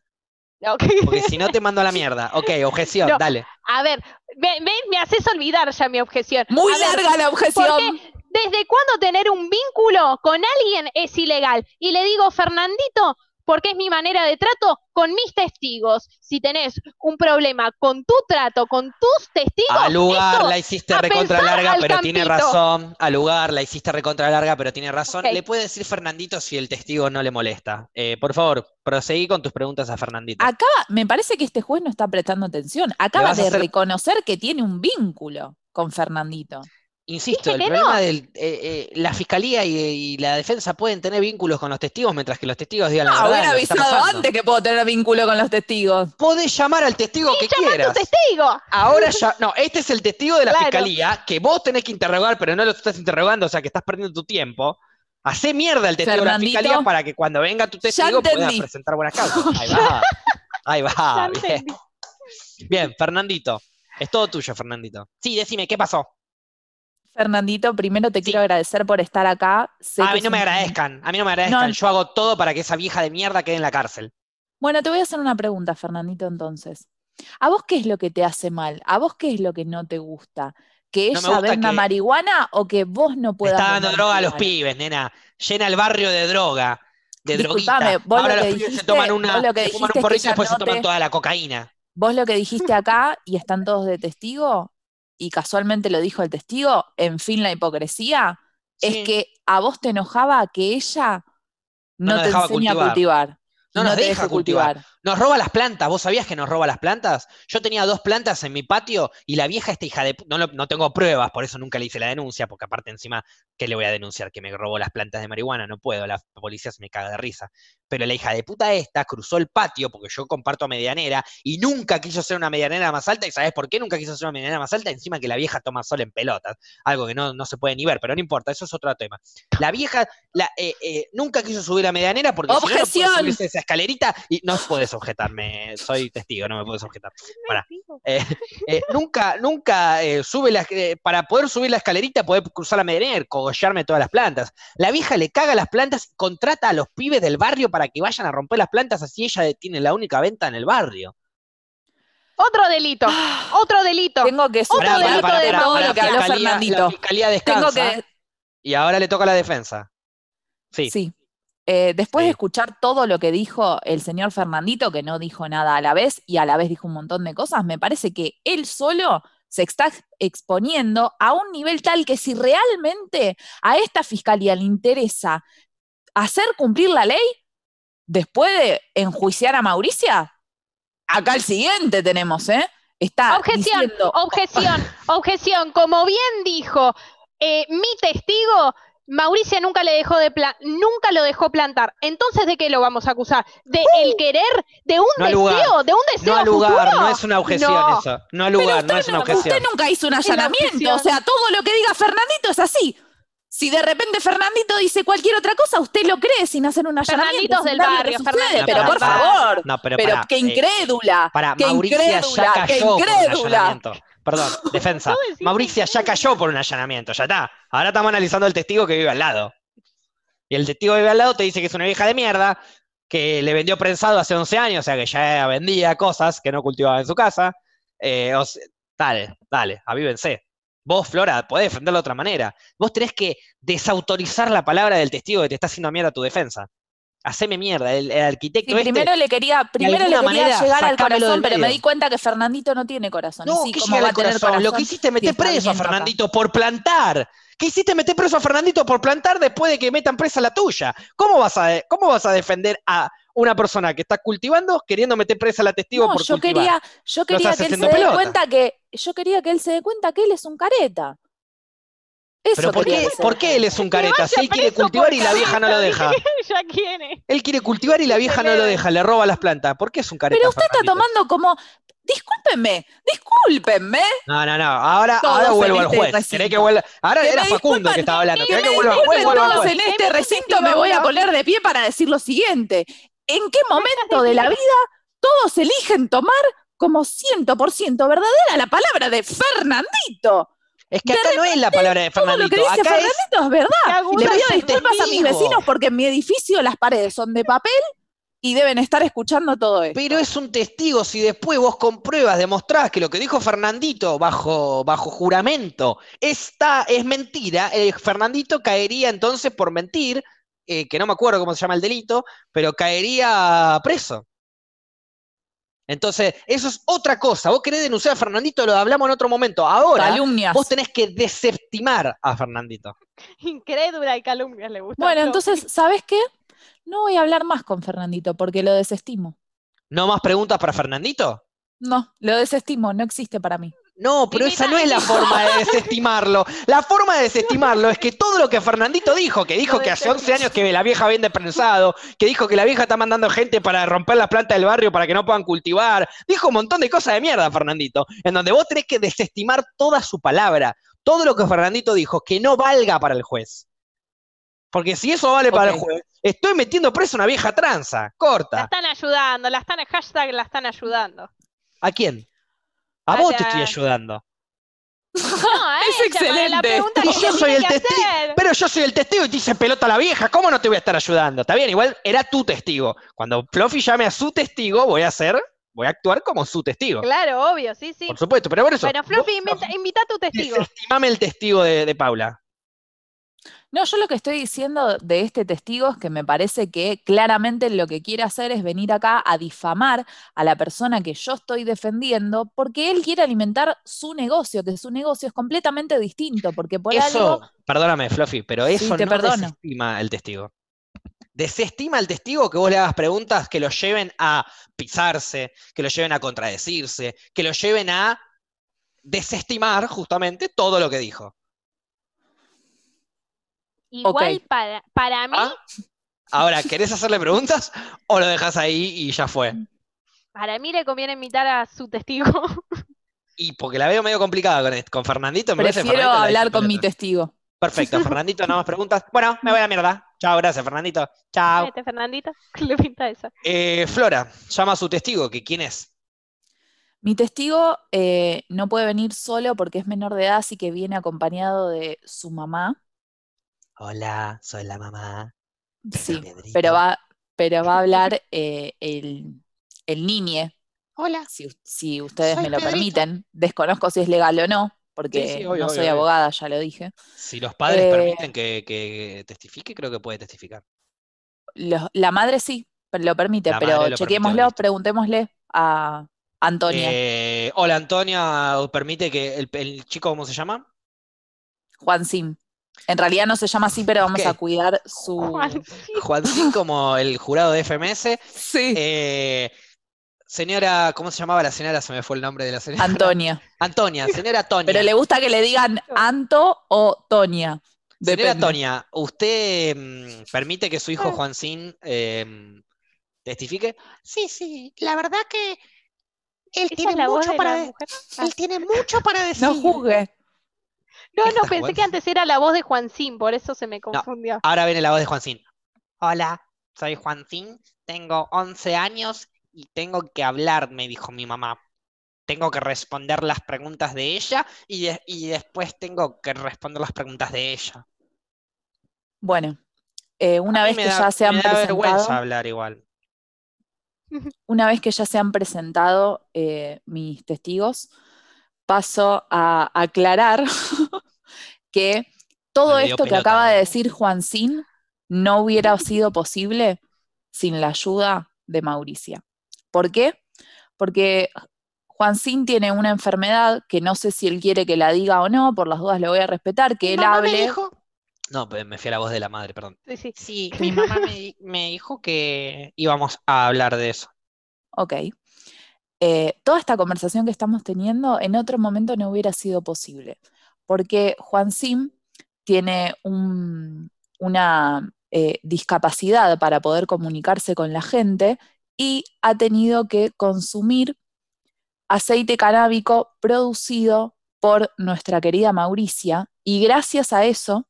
Ok. Porque si no te mando a la mierda. Ok, objeción, No. dale. A ver, ven, me haces olvidar ya mi objeción. Muy A ver, larga la objeción. ¿Desde cuándo tener un vínculo con alguien es ilegal? Y le digo, Fernandito, porque es mi manera de trato con mis testigos. Si tenés un problema con tu trato, con tus testigos, Al lugar esto- la hiciste recontra larga, pero tiene razón. Al lugar la hiciste recontra larga, pero tiene razón. Le puede decir Fernandito si el testigo no le molesta. Eh, por favor, proseguí con tus preguntas a Fernandito. Acaba, me parece que este juez no está prestando atención. Acaba de hacer- reconocer que tiene un vínculo con Fernandito. Insisto, el problema no. del. eh, eh, la fiscalía y, y la defensa pueden tener vínculos con los testigos mientras que los testigos digan la Ah, verdad. de lo que está avisado antes que puedo tener vínculo con los testigos. Podés llamar al testigo que llama a quieras. tu testigo. Ahora ya, no, este es el testigo de la Claro. fiscalía que vos tenés que interrogar, pero no lo estás interrogando, o sea que estás perdiendo tu tiempo. Hacé mierda al testigo de la fiscalía para que cuando venga tu testigo puedas presentar buenas causas. Ahí va, ahí va, bien. Bien, Fernandito. Es todo tuyo, Fernandito. Sí, decime, ¿qué pasó? Fernandito, primero te Sí. quiero agradecer por estar acá. Sé a mí no me un- agradezcan, a mí no me agradezcan. No. Yo hago todo para que esa vieja de mierda quede en la cárcel. Bueno, te voy a hacer una pregunta, Fernandito, entonces. ¿A vos qué es lo que te hace mal? ¿A vos qué es lo que no te gusta? ¿Que ella venda que- marihuana o que vos no puedas está dando droga a los pibes, nena. Llena el barrio de droga, de droguita. vos lo que los pibes se dijiste- toman una, lo que se un porrito y se toman te- toda la cocaína. Vos lo que dijiste acá y están todos de testigo, y casualmente lo dijo el testigo, en fin la hipocresía, Sí. es que a vos te enojaba que ella No te dejaba enseñe a cultivar. cultivar. No nos te deja cultivar. Nos roba las plantas. ¿Vos sabías que nos roba las plantas? Yo tenía dos plantas en mi patio y la vieja esta hija de... No, no tengo pruebas, por eso nunca le hice la denuncia, porque aparte encima, ¿qué le voy a denunciar? Que me robó las plantas de marihuana. No puedo, la policía se me caga de risa. Pero la hija de puta esta cruzó el patio, porque yo comparto medianera, y nunca quiso hacer una medianera más alta. ¿Y sabes por qué nunca quiso hacer una medianera más alta? Encima que la vieja toma sol en pelotas. Algo que no, no se puede ni ver, pero no importa, eso es otro tema. La vieja la, eh, eh, nunca quiso subir la medianera porque si no, esa escalerita y no puedes objetarme, soy testigo, no me puedes objetar. Eh, eh, nunca, nunca eh, sube la, eh, para poder subir la escalerita, poder cruzar la medianera, cogollarme todas las plantas. La vieja le caga las plantas y contrata a los pibes del barrio para que vayan a romper las plantas, así ella tiene la única venta en el barrio. Otro delito, otro delito. Tengo que Otro delito de de todo lo que habló Fernandito. La fiscalía Tengo descansa que, y ahora le toca la defensa. Sí. sí. Eh, después Sí. de escuchar todo lo que dijo el señor Fernandito, que no dijo nada a la vez y a la vez dijo un montón de cosas, me parece que él solo se está ex- exponiendo a un nivel tal que si realmente a esta fiscalía le interesa hacer cumplir la ley, después de enjuiciar a Mauricia, acá el siguiente tenemos, ¿eh? Está Objeción, diciendo, objeción, objeción. Como bien dijo eh, mi testigo, Mauricia nunca le dejó de nunca lo dejó plantar. Entonces, ¿de qué lo vamos a acusar? ¿De el querer? ¿De un No deseo? lugar. ¿De un deseo No al lugar, futuro? no es una objeción No. eso. No al lugar, no usted, es una objeción. usted nunca hizo un la allanamiento, o sea, todo lo que diga Fernandito es así. Si de repente Fernandito dice cualquier otra cosa, usted lo cree sin hacer un allanamiento. Fernanditos del barrio. Fernanditos Pero por favor, No, pero, pero pará, qué eh, incrédula, Para qué Mauricia ya incrédula, qué cayó un incrédula. allanamiento. Perdón, defensa. Mauricia ya cayó por un allanamiento, ya está. Ahora estamos analizando el testigo que vive al lado. Y el testigo que vive al lado te dice que es una vieja de mierda, que le vendió prensado hace 11 años, o sea que ya vendía cosas que no cultivaba en su casa. Eh, o sea, dale, dale, avívense. Vos, Flora, podés defenderlo de otra manera. Vos tenés que desautorizar la palabra del testigo que te está haciendo mierda tu defensa. Haceme mierda, el, el arquitecto Sí, este primero le quería, primero le quería llegar al corazón, pero me di cuenta que Fernandito no tiene corazón. No, sí, ¿qué ¿cómo llega va al a tener corazón? Lo que hiciste meter preso a acá? Fernandito por plantar. ¿Qué hiciste meter preso a Fernandito por plantar después de que metan presa la tuya? ¿Cómo vas a, cómo vas a defender a una persona que está cultivando queriendo meter presa a la testigo No, por yo cultivar? quería, yo quería que él se dé cuenta que, yo quería que él se dé cuenta que él es un careta. Eso Pero ¿por qué, por él es un careta? Si él quiere cultivar y la vieja no lo deja. ¿Ya quién es? Él quiere cultivar y la vieja no lo deja, le roba las plantas. ¿Por qué es un careta? Pero usted está tomando como, discúlpenme, discúlpenme. No, no, no. Ahora, Todos ahora en vuelvo al este juez. ¿Querés que vuelva? Ahora Que era Facundo que estaba hablando. Que ¿Querés me que vuelva al juez? disculpen Vuelvo al todos juez. en este recinto, me voy a poner de pie para decir lo siguiente. ¿En qué momento de la vida todos eligen tomar como 100% verdadera la palabra de Fernandito? Es que De acá no es la palabra de lo que Fernandito. dice Acá es Fernandito es verdad. Le pido disculpas a mis vecinos porque en mi edificio las paredes son de papel y deben estar escuchando todo esto. Pero es un testigo, si después vos compruebas, demostrás que lo que dijo Fernandito bajo, bajo juramento está, es mentira, eh, Fernandito caería entonces por mentir, eh, que no me acuerdo cómo se llama el delito, pero caería preso. Entonces, eso es otra cosa. Vos querés denunciar a Fernandito, lo hablamos en otro momento. Ahora, Calumnias. vos tenés que desestimar a Fernandito. Incrédula y calumnias le gusta. Bueno, entonces, ¿sabes qué? No voy a hablar más con Fernandito porque lo desestimo. ¿No más preguntas para Fernandito? No, lo desestimo, no existe para mí. No, pero esa no es la forma de desestimarlo. La forma de desestimarlo es que todo lo que Fernandito dijo, que dijo que hace 11 desestimó. años que la vieja vende prensado, que dijo que la vieja está mandando gente para romper las plantas del barrio para que no puedan cultivar, dijo un montón de cosas de mierda, Fernandito, en donde vos tenés que desestimar toda su palabra, todo lo que Fernandito dijo, que no valga para el juez. Porque si eso vale para el juez, estoy metiendo preso a una vieja tranza, La corta. están ayudando, la están, hashtag la están ayudando. ¿A quién? A vos te estoy ayudando. No, a Es ella, para la excelente. que yo soy el testigo. Pero yo soy el testigo y te dice pelota la vieja. ¿Cómo no te voy a estar ayudando? Está bien, igual era tu testigo. Cuando Fluffy llame a su testigo, voy a hacer, voy a actuar como su testigo. Claro, obvio, sí, sí. Por supuesto, pero por eso. Bueno, Fluffy, vos, invita, invita a tu testigo. desestimame el testigo de, de Paula. No, yo lo que estoy diciendo de este testigo es que me parece que claramente lo que quiere hacer es venir acá a difamar a la persona que yo estoy defendiendo porque él quiere alimentar su negocio, que su negocio es completamente distinto, porque por Eso, algo, perdóname, Fluffy, pero Sí, eso te no perdono. desestima el testigo. Desestima al testigo que vos le hagas preguntas que lo lleven a pisarse, que lo lleven a contradecirse, que lo lleven a desestimar justamente todo lo que dijo. Igual para, para mí, ¿Ah? Ahora, ¿querés hacerle preguntas o lo dejas ahí y ya fue? para mí le conviene invitar a su testigo. Y porque la veo medio complicada con, con Fernandito, me prefiero Fernandito la hablar con mi testigo. Perfecto, Fernandito, no más preguntas. Bueno, me voy a la mierda. Chao, gracias, Fernandito. Chao. Este Fernandito, le pinta eso. Eh, Flora, llama a su testigo, que quién es. Mi testigo eh, no puede venir solo porque es menor de edad, así que viene acompañado de su mamá. Hola, soy la mamá. Sí, pero va, pero va a hablar eh, el, el niñe, Hola. si, si ustedes Soy me lo Pedrito. permiten. Desconozco si es legal o no, porque Sí, sí, obvio, no soy obvio. abogada, ya lo dije. Si los padres Eh, permiten que, que testifique, creo que puede testificar. Los- la madre sí, pero lo permite, La pero lo chequémoslo, preguntémosle a Antonia, Eh, hola, Antonia, ¿permite que el, el chico, ¿cómo se llama? Juan Sim. En realidad no se llama así, pero vamos qué? a cuidar su... Juan, sí. Juancín, como el jurado de FMS. Sí, Eh, señora, ¿cómo se llamaba la señora? Se me fue el nombre de la señora. Antonia. Antonia, señora Tonia. Pero le gusta que le digan Anto o Tonia. Señora Depende. Tonia, ¿usted mm, permite que su hijo Juancín em, testifique? Sí, sí, la verdad que él ¿Esa tiene mucho para de- él tiene mucho para decir. No juzgue. No, ¿Qué no, pensé que antes era la voz de Juancín, por eso se me confundió. Ahora viene la voz de Juancín. Hola, soy Juancín, tengo 11 años y tengo que hablar, me dijo mi mamá. Tengo que responder las preguntas de ella y, de- y después tengo que responder las preguntas de ella. Bueno, eh, una vez que da- ya se han me da vergüenza presentado, hablar igual. una vez que ya se han presentado eh, mis testigos, paso a aclarar que todo esto que acaba de decir Juancín no hubiera sido posible sin la ayuda de Mauricia. ¿Por qué? Porque Juancín tiene una enfermedad que no sé si él quiere que la diga o no, por las dudas le voy a respetar, que él mamá me hable. dijo, No, me fui a la voz de la madre, perdón. Sí, sí. sí, mi mamá me, me dijo que íbamos A hablar de eso. Ok. Eh, toda esta conversación que estamos teniendo en otro momento no hubiera sido posible, porque Juan Sim tiene un- una eh, discapacidad para poder comunicarse con la gente y ha tenido que consumir aceite canábico producido por nuestra querida Mauricia y gracias a eso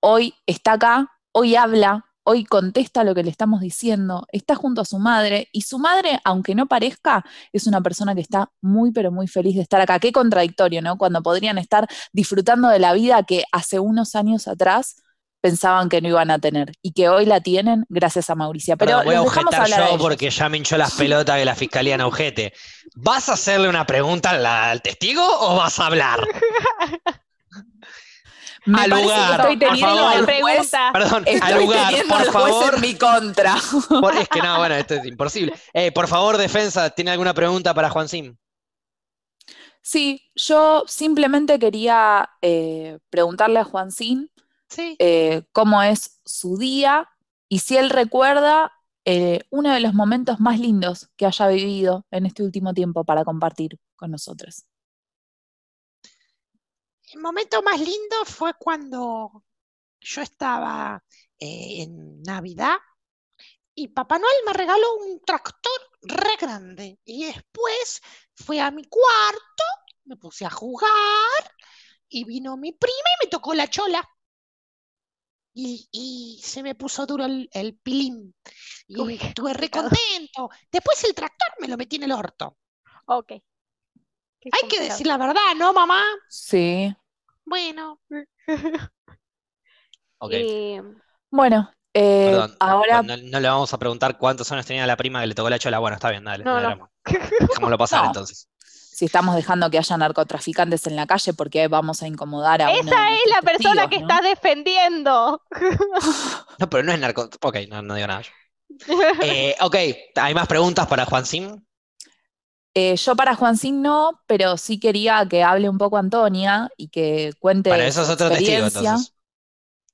hoy está acá, hoy habla, hoy contesta lo que le estamos diciendo, está junto a su madre y su madre, aunque no parezca, es una persona que está muy pero muy feliz de estar acá. Qué contradictorio, ¿no? Cuando podrían estar disfrutando de la vida que hace unos años atrás pensaban que no iban a tener y que hoy la tienen gracias a Mauricia. Pero Perdón, voy a objetar yo porque ya me hinchó las pelotas que la fiscalía no objete. ¿Vas a hacerle una pregunta al, al testigo o vas a hablar? Al lugar, estoy por teniendo favor. al La juez, pregunta. Perdón, al estoy lugar, teniendo por al favor. en mi contra. Por- es que no, bueno, esto es imposible. Eh, por favor, defensa, ¿tiene alguna pregunta para Juan Sim? Sí, yo simplemente quería eh, preguntarle a Sí, eh, cómo es su día y si él recuerda uno de los momentos más lindos que haya vivido en este último tiempo para compartir con nosotros. El momento más lindo fue cuando yo estaba eh, en Navidad y Papá Noel me regaló un tractor re grande. Y después fui a mi cuarto, me puse a jugar y vino mi prima y me tocó la chola. Y, y se me puso duro el, el pilín. Y Uy, estuve re contento. Después el tractor me lo metí en el orto. Ok. Qué Hay que decir la verdad, ¿no, mamá? Sí. Bueno, Ok. Eh, Bueno, eh, Perdón, ahora no, no le vamos a preguntar cuántos años tenía la prima que le tocó la chola. Bueno, está bien, dale. No, no. Dejémoslo pasar No. entonces. si estamos dejando que haya narcotraficantes en la calle, porque vamos a incomodar a uno de esa es la persona testigos, que ¿no? estás defendiendo. No, pero no es narco. Ok, no, no digo nada. yo. Eh, ok, ¿hay más preguntas para Juan Sim? Eh, yo para Juancín no, pero sí quería que hable un poco Antonia y que cuente Para eso es otro testigo, entonces.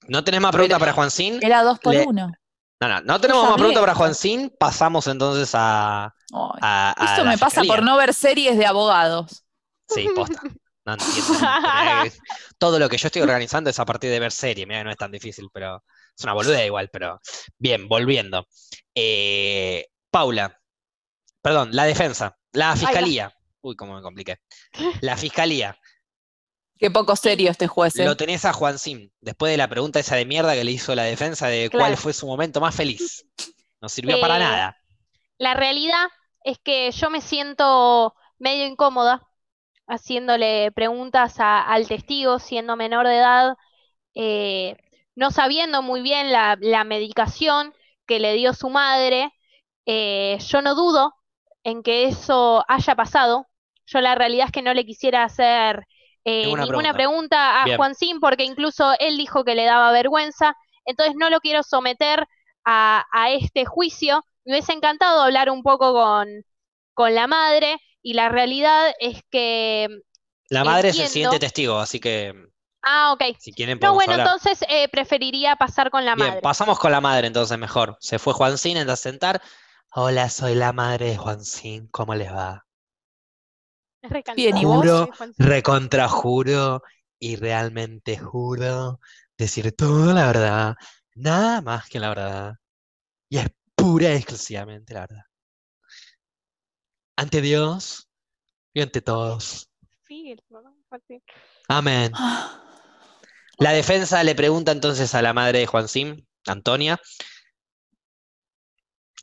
¿No tenés más preguntas para Juan Sim? Era dos por Le- uno. No, no, no tenemos más preguntas para esto. Juan Sim. Pasamos entonces a, Ay, a- a Esto me pasa por no ver series de abogados. Sí, posta. No entiendo. Todo lo que yo estoy organizando es a partir de ver serie. Mira no es tan difícil, pero es una boludez igual. Pero bien, volviendo. Eh, Paula, perdón, la defensa, la fiscalía. Uy, cómo me compliqué. La fiscalía. Qué poco serio este juez. ¿eh? Lo tenés a Juan Sim, después de la pregunta esa de mierda que le hizo la defensa de Claro. cuál fue su momento más feliz. No sirvió para Eh, nada. La realidad es que yo me siento medio incómoda haciéndole preguntas a- al testigo siendo menor de edad, eh, no sabiendo muy bien la, la medicación que le dio su madre. Yo no dudo en que eso haya pasado. Yo la realidad es que no le quisiera hacer eh, Ninguna ninguna pregunta. a Bien. Juancín porque incluso él dijo que le daba vergüenza. Entonces no lo quiero someter a, a este juicio. Me hubiese encantado hablar un poco con, con la madre y la realidad es que... La madre es el entiendo. siguiente testigo, así que Ah, ok. si quieren No, bueno, hablar. entonces eh, preferiría pasar con la Bien, madre. pasamos con la madre entonces mejor. Se fue Juancín a sentar. Hola, soy la madre de Juancín. ¿Cómo les va? Es re Bien, ¿y vos? Juro, realmente juro decir toda la verdad, nada más que la verdad. Y es pura y exclusivamente la verdad. Ante Dios y ante todos. Sí. Amén. La defensa le pregunta entonces a la madre de Juancín, Antonia.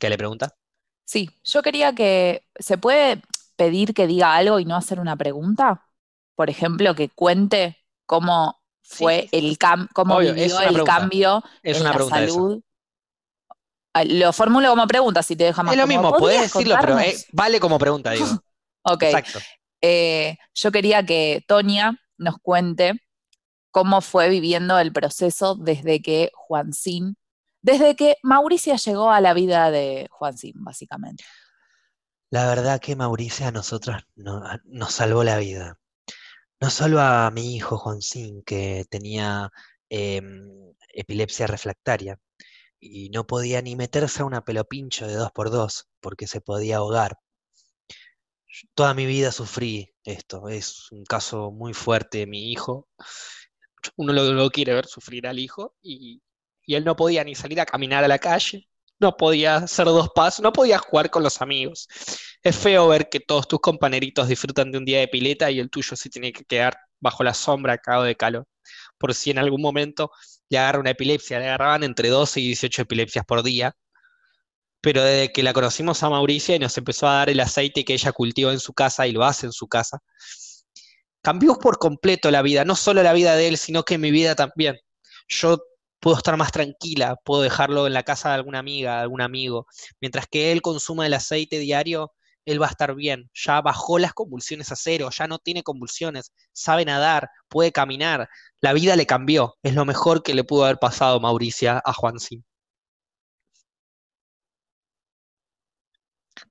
¿Qué le pregunta? Sí, yo quería que. ¿Se puede pedir que diga algo y no hacer una pregunta? Por ejemplo, que cuente cómo fue sí, sí. el cam cómo Obvio, vivió el pregunta. cambio Es en una la esa. salud. Ah, Lo formulo como pregunta, si te deja más Es lo mismo, podés ¿Podrías decirlo, pero eh, vale como pregunta, digo. Ok, Exacto. eh, yo quería que Tonia nos cuente cómo fue viviendo el proceso desde que Juancín, desde que Mauricia llegó a la vida de Juancín, básicamente. La verdad que Mauricia a nosotros nos salvó la vida. No solo a mi hijo Juancín, que tenía em, epilepsia refractaria y no podía ni meterse a una pelopincho de dos por dos porque se podía ahogar. Toda mi vida sufrí esto. Es un caso muy fuerte de mi hijo. Uno lo, lo quiere ver sufrir al hijo y, y él no podía ni salir a caminar a la calle, no podía hacer dos pasos, no podía jugar con los amigos. Es feo ver que todos tus compañeritos disfrutan de un día de pileta y el tuyo se tiene que quedar bajo la sombra cagado de calor. Por si en algún momento le agarra una epilepsia, le agarraban entre 12 y 18 epilepsias por día. Pero desde que la conocimos a Mauricia y nos empezó a dar el aceite que ella cultiva en su casa y lo hace en su casa, cambió por completo la vida, no solo la vida de él, sino que mi vida también. Yo puedo estar más tranquila, puedo dejarlo en la casa de alguna amiga, de algún amigo, mientras que él consuma el aceite diario, él va a estar bien, ya bajó las convulsiones a cero, ya no tiene convulsiones, sabe nadar, puede caminar, la vida le cambió, es lo mejor que le pudo haber pasado Mauricia a Juancín.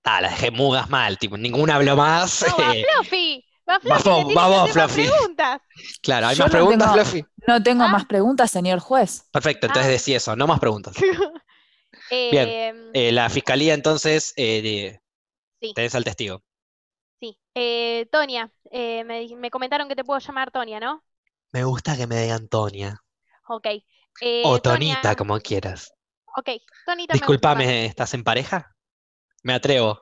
Ah, la dejé mudas mal, tipo, ninguna habló más. Eh, Fluffy. Va Va Fluffy, vos, que tiene va que vos, hacer más Fluffy. preguntas. claro, ¿hay Yo más no preguntas, tengo- Fluffy? No tengo Ah. más preguntas, señor juez. Perfecto, entonces Ah. decí eso, no más preguntas. Eh, Eh, la fiscalía entonces, eh, Sí. tenés al testigo. sí. Eh, Tonia, eh, me, comentaron que te puedo llamar Tonia, ¿no? Me gusta que me digan Tonia. Ok. Eh, O Tonia- Tonita, como quieras. Ok, Tonita. Disculpame, ¿estás en pareja? Me atrevo.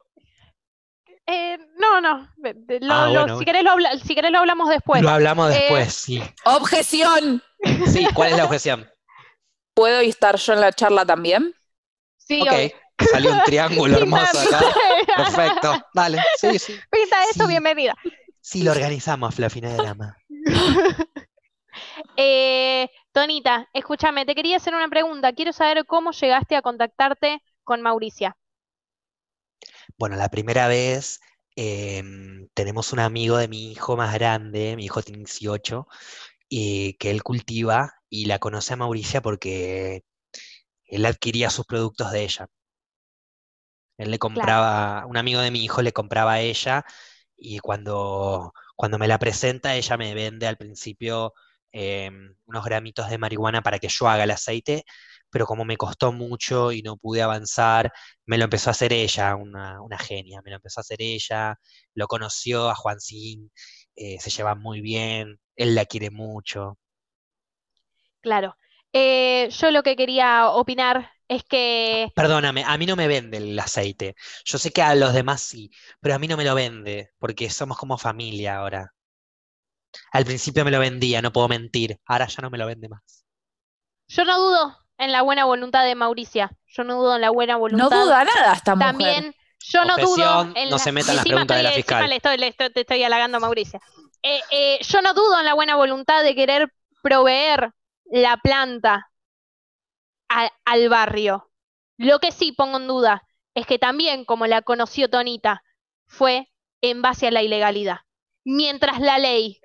Eh, no, no. ve- ve- lo- Ah, lo- bueno, si querés lo, habla- si querés lo hablamos después. Lo hablamos eh, después, sí. ¡Objeción! Sí, ¿cuál es la objeción? ¿Puedo estar yo en la charla también? Sí, Ok, salió un triángulo hermoso acá. Perfecto, dale, sí, sí. Pinta eso, Sí. bienvenida. Sí, lo organizamos, no hay drama. Eh, Tonita, escúchame, te quería hacer una pregunta. Quiero saber cómo llegaste a contactarte con Mauricia. Bueno, la primera vez em, tenemos un amigo de mi hijo más grande, mi hijo tiene 18, y que él cultiva y la conoce a Mauricia porque él adquiría sus productos de ella. Él le compraba, un amigo de mi hijo le compraba a ella y cuando, cuando me la presenta, ella me vende al principio em, unos gramitos de marihuana para que yo haga el aceite, pero como me costó mucho y no pude avanzar, me lo empezó a hacer ella, una, una genia, me lo empezó a hacer ella, lo conoció a Juancín, eh, se llevan muy bien, él la quiere mucho. Claro. Eh, yo lo que quería opinar es que Perdóname, a mí no me vende el aceite. Yo sé que a los demás sí, pero a mí no me lo vende, porque somos como familia ahora. Al principio me lo vendía, no puedo mentir, ahora ya no me lo vende más. yo no dudo en la buena voluntad de Mauricia. Yo no dudo en la buena No voluntad. duda nada esta mujer. También yo no dudo en no la- se metan las preguntas de la estoy- fiscal. le estoy, le estoy- te estoy halagando a Mauricia. Eh, eh, yo no dudo en la buena voluntad de querer proveer la planta a- al barrio. Lo que sí pongo en duda es que también, como la conoció Tonita, fue en base a la ilegalidad. Mientras la ley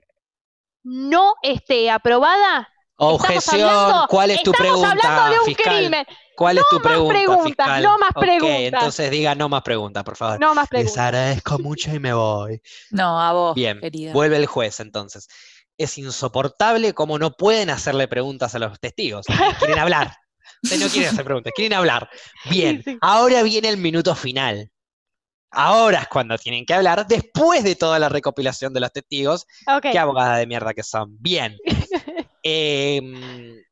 no esté aprobada, Objeción, hablando- ¿cuál es tu estamos pregunta, hablando de un fiscal? crimen. ¿Cuál es tu más pregunta, preguntas, fiscal? no más Ok, preguntas. entonces diga no más preguntas, por favor. No más Les preguntas. agradezco mucho y me voy. No, a vos, Bien, querida. vuelve el juez entonces. Es insoportable cómo no pueden hacerle preguntas a los testigos. Quieren hablar. Ustedes no quieren hacer preguntas, quieren hablar. Bien, Sí. ahora viene el minuto final. Ahora es cuando tienen que hablar, después de toda la recopilación de los testigos. Qué abogada de mierda que son. Bien. Em,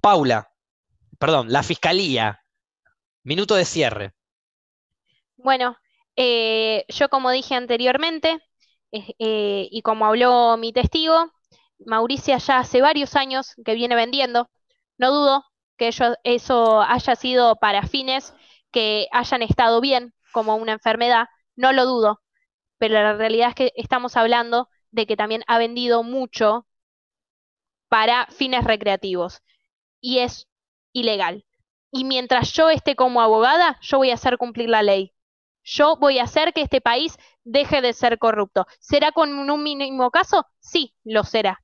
Paula, perdón, la fiscalía. Minuto de cierre. Bueno, eh, yo como dije anteriormente, eh, y como habló mi testigo, Mauricia ya hace varios años que viene vendiendo. No dudo que eso haya sido para fines que hayan estado bien, como una enfermedad, no lo dudo, pero la realidad es que estamos hablando de que también ha vendido mucho para fines recreativos y es ilegal. Y mientras yo esté como abogada, yo voy a hacer cumplir la ley. Yo voy a hacer que este país deje de ser corrupto. ¿Será con un mínimo caso? Sí, lo será.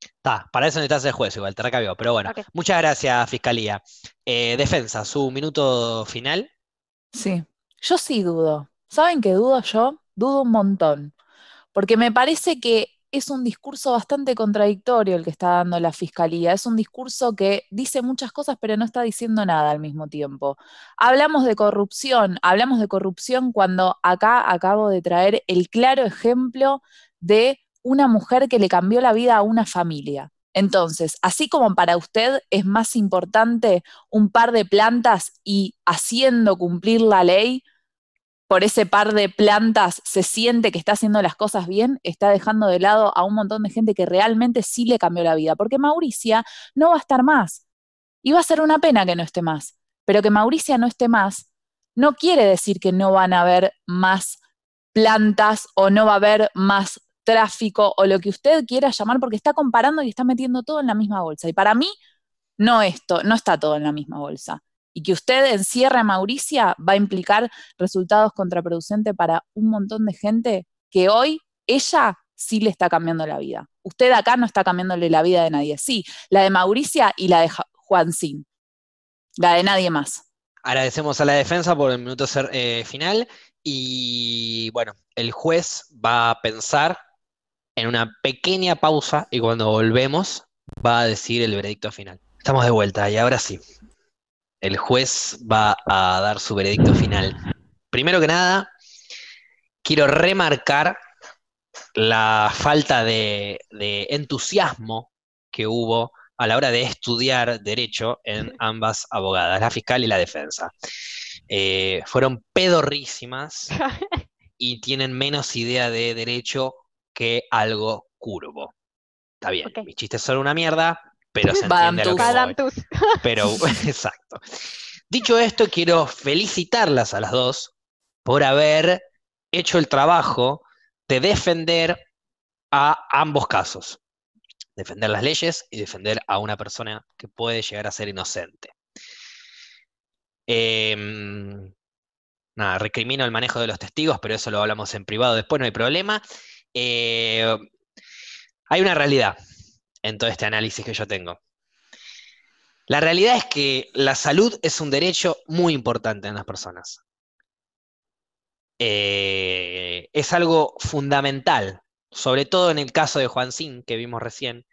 Está, para eso necesitas el juez igual, te recabió. Pero bueno, muchas gracias, Fiscalía. Eh, defensa, su minuto final. Sí, yo sí dudo. ¿Saben qué dudo yo? Dudo un montón. Porque me parece que es un discurso bastante contradictorio el que está dando la fiscalía. Es un discurso que dice muchas cosas, pero no está diciendo nada al mismo tiempo. Hablamos de corrupción, hablamos de corrupción cuando acá acabo de traer el claro ejemplo de una mujer que le cambió la vida a una familia. Entonces, así como para usted es más importante un par de plantas y haciendo cumplir la ley, por ese par de plantas se siente que está haciendo las cosas bien, está dejando de lado a un montón de gente que realmente sí le cambió la vida, porque Mauricia no va a estar más. Y va a ser una pena que no esté más, pero que Mauricia no esté más no quiere decir que no van a haber más plantas o no va a haber más tráfico o lo que usted quiera llamar, porque está comparando y está metiendo todo en la misma bolsa. Y para mí, no esto, no está todo en la misma bolsa. Y que usted encierre a Mauricia va a implicar resultados contraproducentes para un montón de gente que hoy ella sí le está cambiando la vida. Usted acá no está cambiándole la vida de nadie. Sí, la de Mauricia y la de Ja- Juancín. La de nadie más. Agradecemos a la defensa por el minuto eh, final. Y bueno, el juez va a pensar en una pequeña pausa y cuando volvemos va a decir el veredicto final. Estamos de vuelta y ahora sí. El juez va a dar su veredicto final. Primero que nada, quiero remarcar la falta de, de entusiasmo que hubo a la hora de estudiar derecho en ambas abogadas, la fiscal y la defensa. Eh, fueron pedorrísimas y tienen menos idea de derecho que algo curvo. Está bien, Ok. mis chistes son una mierda, pero se entiende lo que voy. Pero, exacto. Dicho esto, quiero felicitarlas a las dos por haber hecho el trabajo de defender a ambos casos. Defender las leyes y defender a una persona que puede llegar a ser inocente. Em, nada, recrimino el manejo de los testigos, pero eso lo hablamos en privado después, no hay problema. Eh, hay una realidad en todo este análisis que yo tengo. La realidad es que la salud es un derecho muy importante en las personas. Eh, es algo fundamental, sobre todo en el caso de Juan Sin, que vimos recién,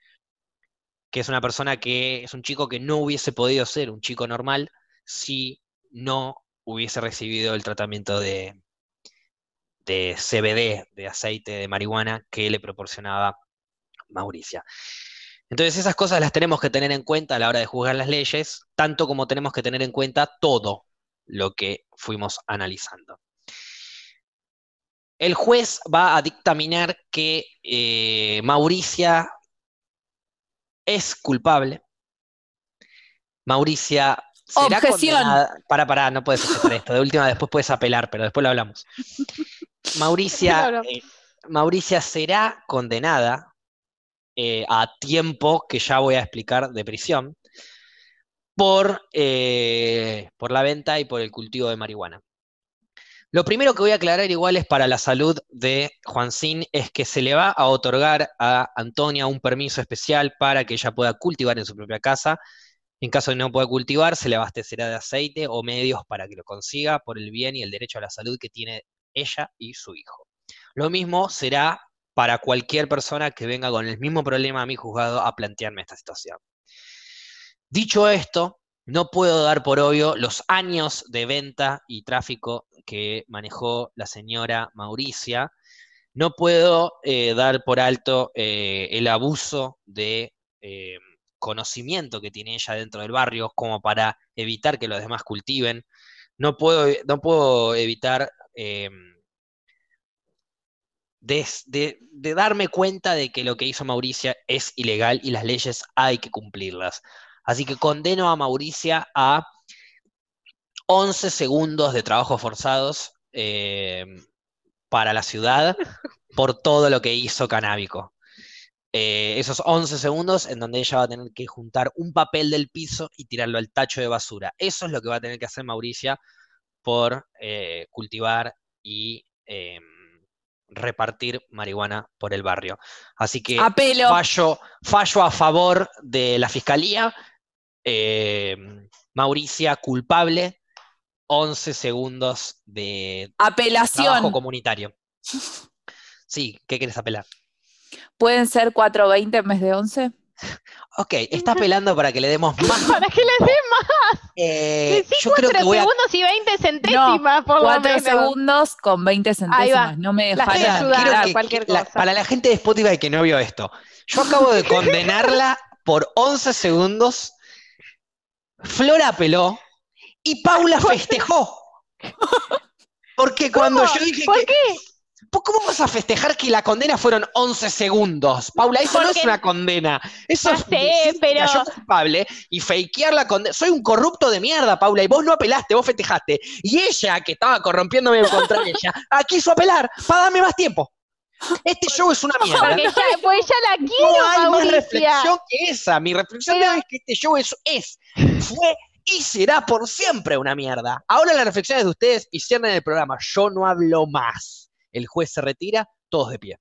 que es una persona que es un chico que no hubiese podido ser un chico normal si no hubiese recibido el tratamiento de, de CBD, de aceite de marihuana, que le proporcionaba Mauricia. Entonces esas cosas las tenemos que tener en cuenta a la hora de juzgar las leyes, tanto como tenemos que tener en cuenta todo lo que fuimos analizando. El juez va a dictaminar que eh, Mauricia es culpable. Mauricia será Objeción. condenada. Para, para, no puedes hacer esto. De última, después puedes apelar, pero después lo hablamos. Mauricia, eh, Mauricia será condenada eh, a tiempo que ya voy a explicar de prisión por, eh, por la venta y por el cultivo de marihuana. Lo primero que voy a aclarar igual es para la salud de Juancín, es que se le va a otorgar a Antonia un permiso especial para que ella pueda cultivar en su propia casa. En caso de no pueda cultivar, se le abastecerá de aceite o medios para que lo consiga por el bien y el derecho a la salud que tiene ella y su hijo. Lo mismo será para cualquier persona que venga con el mismo problema a mi juzgado a plantearme esta situación. Dicho esto, no puedo dar por obvio los años de venta y tráfico que manejó la señora Mauricia. No puedo eh, dar por alto eh, el abuso de eh, conocimiento que tiene ella dentro del barrio como para evitar que los demás cultiven. No puedo, no puedo evitar eh, de, de- de darme cuenta de que lo que hizo Mauricia es ilegal y las leyes hay que cumplirlas. Así que condeno a Mauricia a 11 segundos de trabajos forzados eh, para la ciudad por todo lo que hizo Canábico. Eh, esos 11 segundos en donde ella va a tener que juntar un papel del piso y tirarlo al tacho de basura. Eso es lo que va a tener que hacer Mauricia por eh, cultivar y em, repartir marihuana por el barrio. Así que Apelo. fallo, fallo a favor de la fiscalía. eh, Mauricia culpable, 11 segundos de trabajo Apelación. comunitario. Sí, ¿qué quieres apelar? ¿Pueden ser 4.20 en vez de 11? Ok, está apelando para que le demos más. ¿Para qué le dé más? Eh, Decí yo creo que voy a. segundos y 20 centésimas, por lo 4 menos. segundos con 20 Ahí va. centésimas. No me que- que cosa. para la gente de Spotify que no vio esto, yo acabo de condenarla por 11 segundos. Flora apeló y Paula festejó. Porque cuando ¿Cómo? yo dije ¿Por que. qué? ¿Vos ¿Cómo vas a festejar que la condena fueron 11 segundos? Paula, eso no es una condena. Eso es sé, pero- cayó culpable y fakear la condena. Soy un corrupto de mierda, Paula, y vos no apelaste, vos festejaste. Y ella, que estaba corrompiéndome contra ella, quiso apelar para darme más tiempo. Este show es una mierda. Porque ya, pues ya la quiero, No hay más reflexión que esa. Mi reflexión de Pero- hoy es que este show es, es, fue y será por siempre una mierda. Ahora las reflexiones de ustedes y cierren el programa. Yo no hablo más. El juez se retira, todos de pie.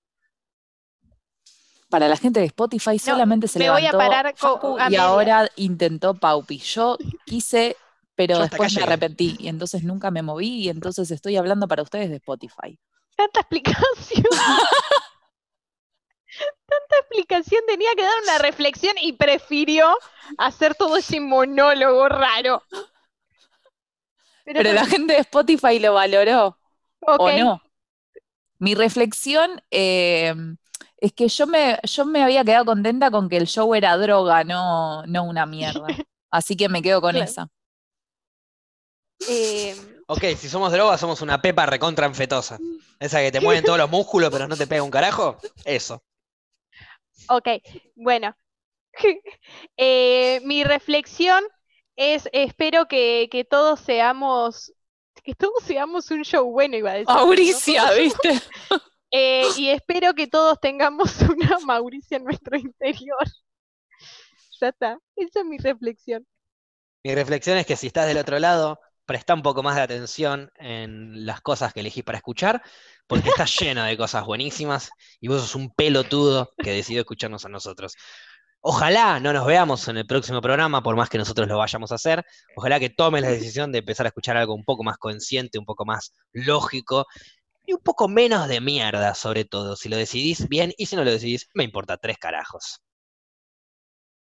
Para la gente de Spotify solamente se me voy a levantó parar Facu a y media. ahora intentó Paupi. Yo quise, pero Yo después me arrepentí y entonces nunca me moví y entonces estoy hablando para ustedes de Spotify. Tanta explicación. Tanta explicación tenía que dar una reflexión y prefirió hacer todo ese monólogo raro. Pero la gente de Spotify lo valoró, ¿o no? Mi reflexión eh, es que yo me, yo me había quedado contenta con que el show era droga, no, no una mierda. Así que me quedo con Claro. esa. eh, Ok, si somos drogas, somos una pepa recontra anfetosa. Esa que te mueven todos los músculos, pero no te pega un carajo. Eso. ok, bueno. Eh, mi reflexión es, espero que, que todos seamos, que todos seamos un show bueno, iba a decir. ¿no? Mauricia, ¿viste? Eh, y espero que todos tengamos una Mauricia en nuestro interior. Ya está, esa es mi reflexión. Mi reflexión es que si estás del otro lado, presta un poco más de atención en las cosas que elegís para escuchar, porque está lleno de cosas buenísimas y vos sos un pelotudo que decidió escucharnos a nosotros. Ojalá no nos veamos en el próximo programa, por más que nosotros lo vayamos a hacer. Ojalá que tomes la decisión de empezar a escuchar algo un poco más consciente, un poco más lógico y un poco menos de mierda, sobre todo. Si lo decidís bien y si no lo decidís, me importa tres carajos.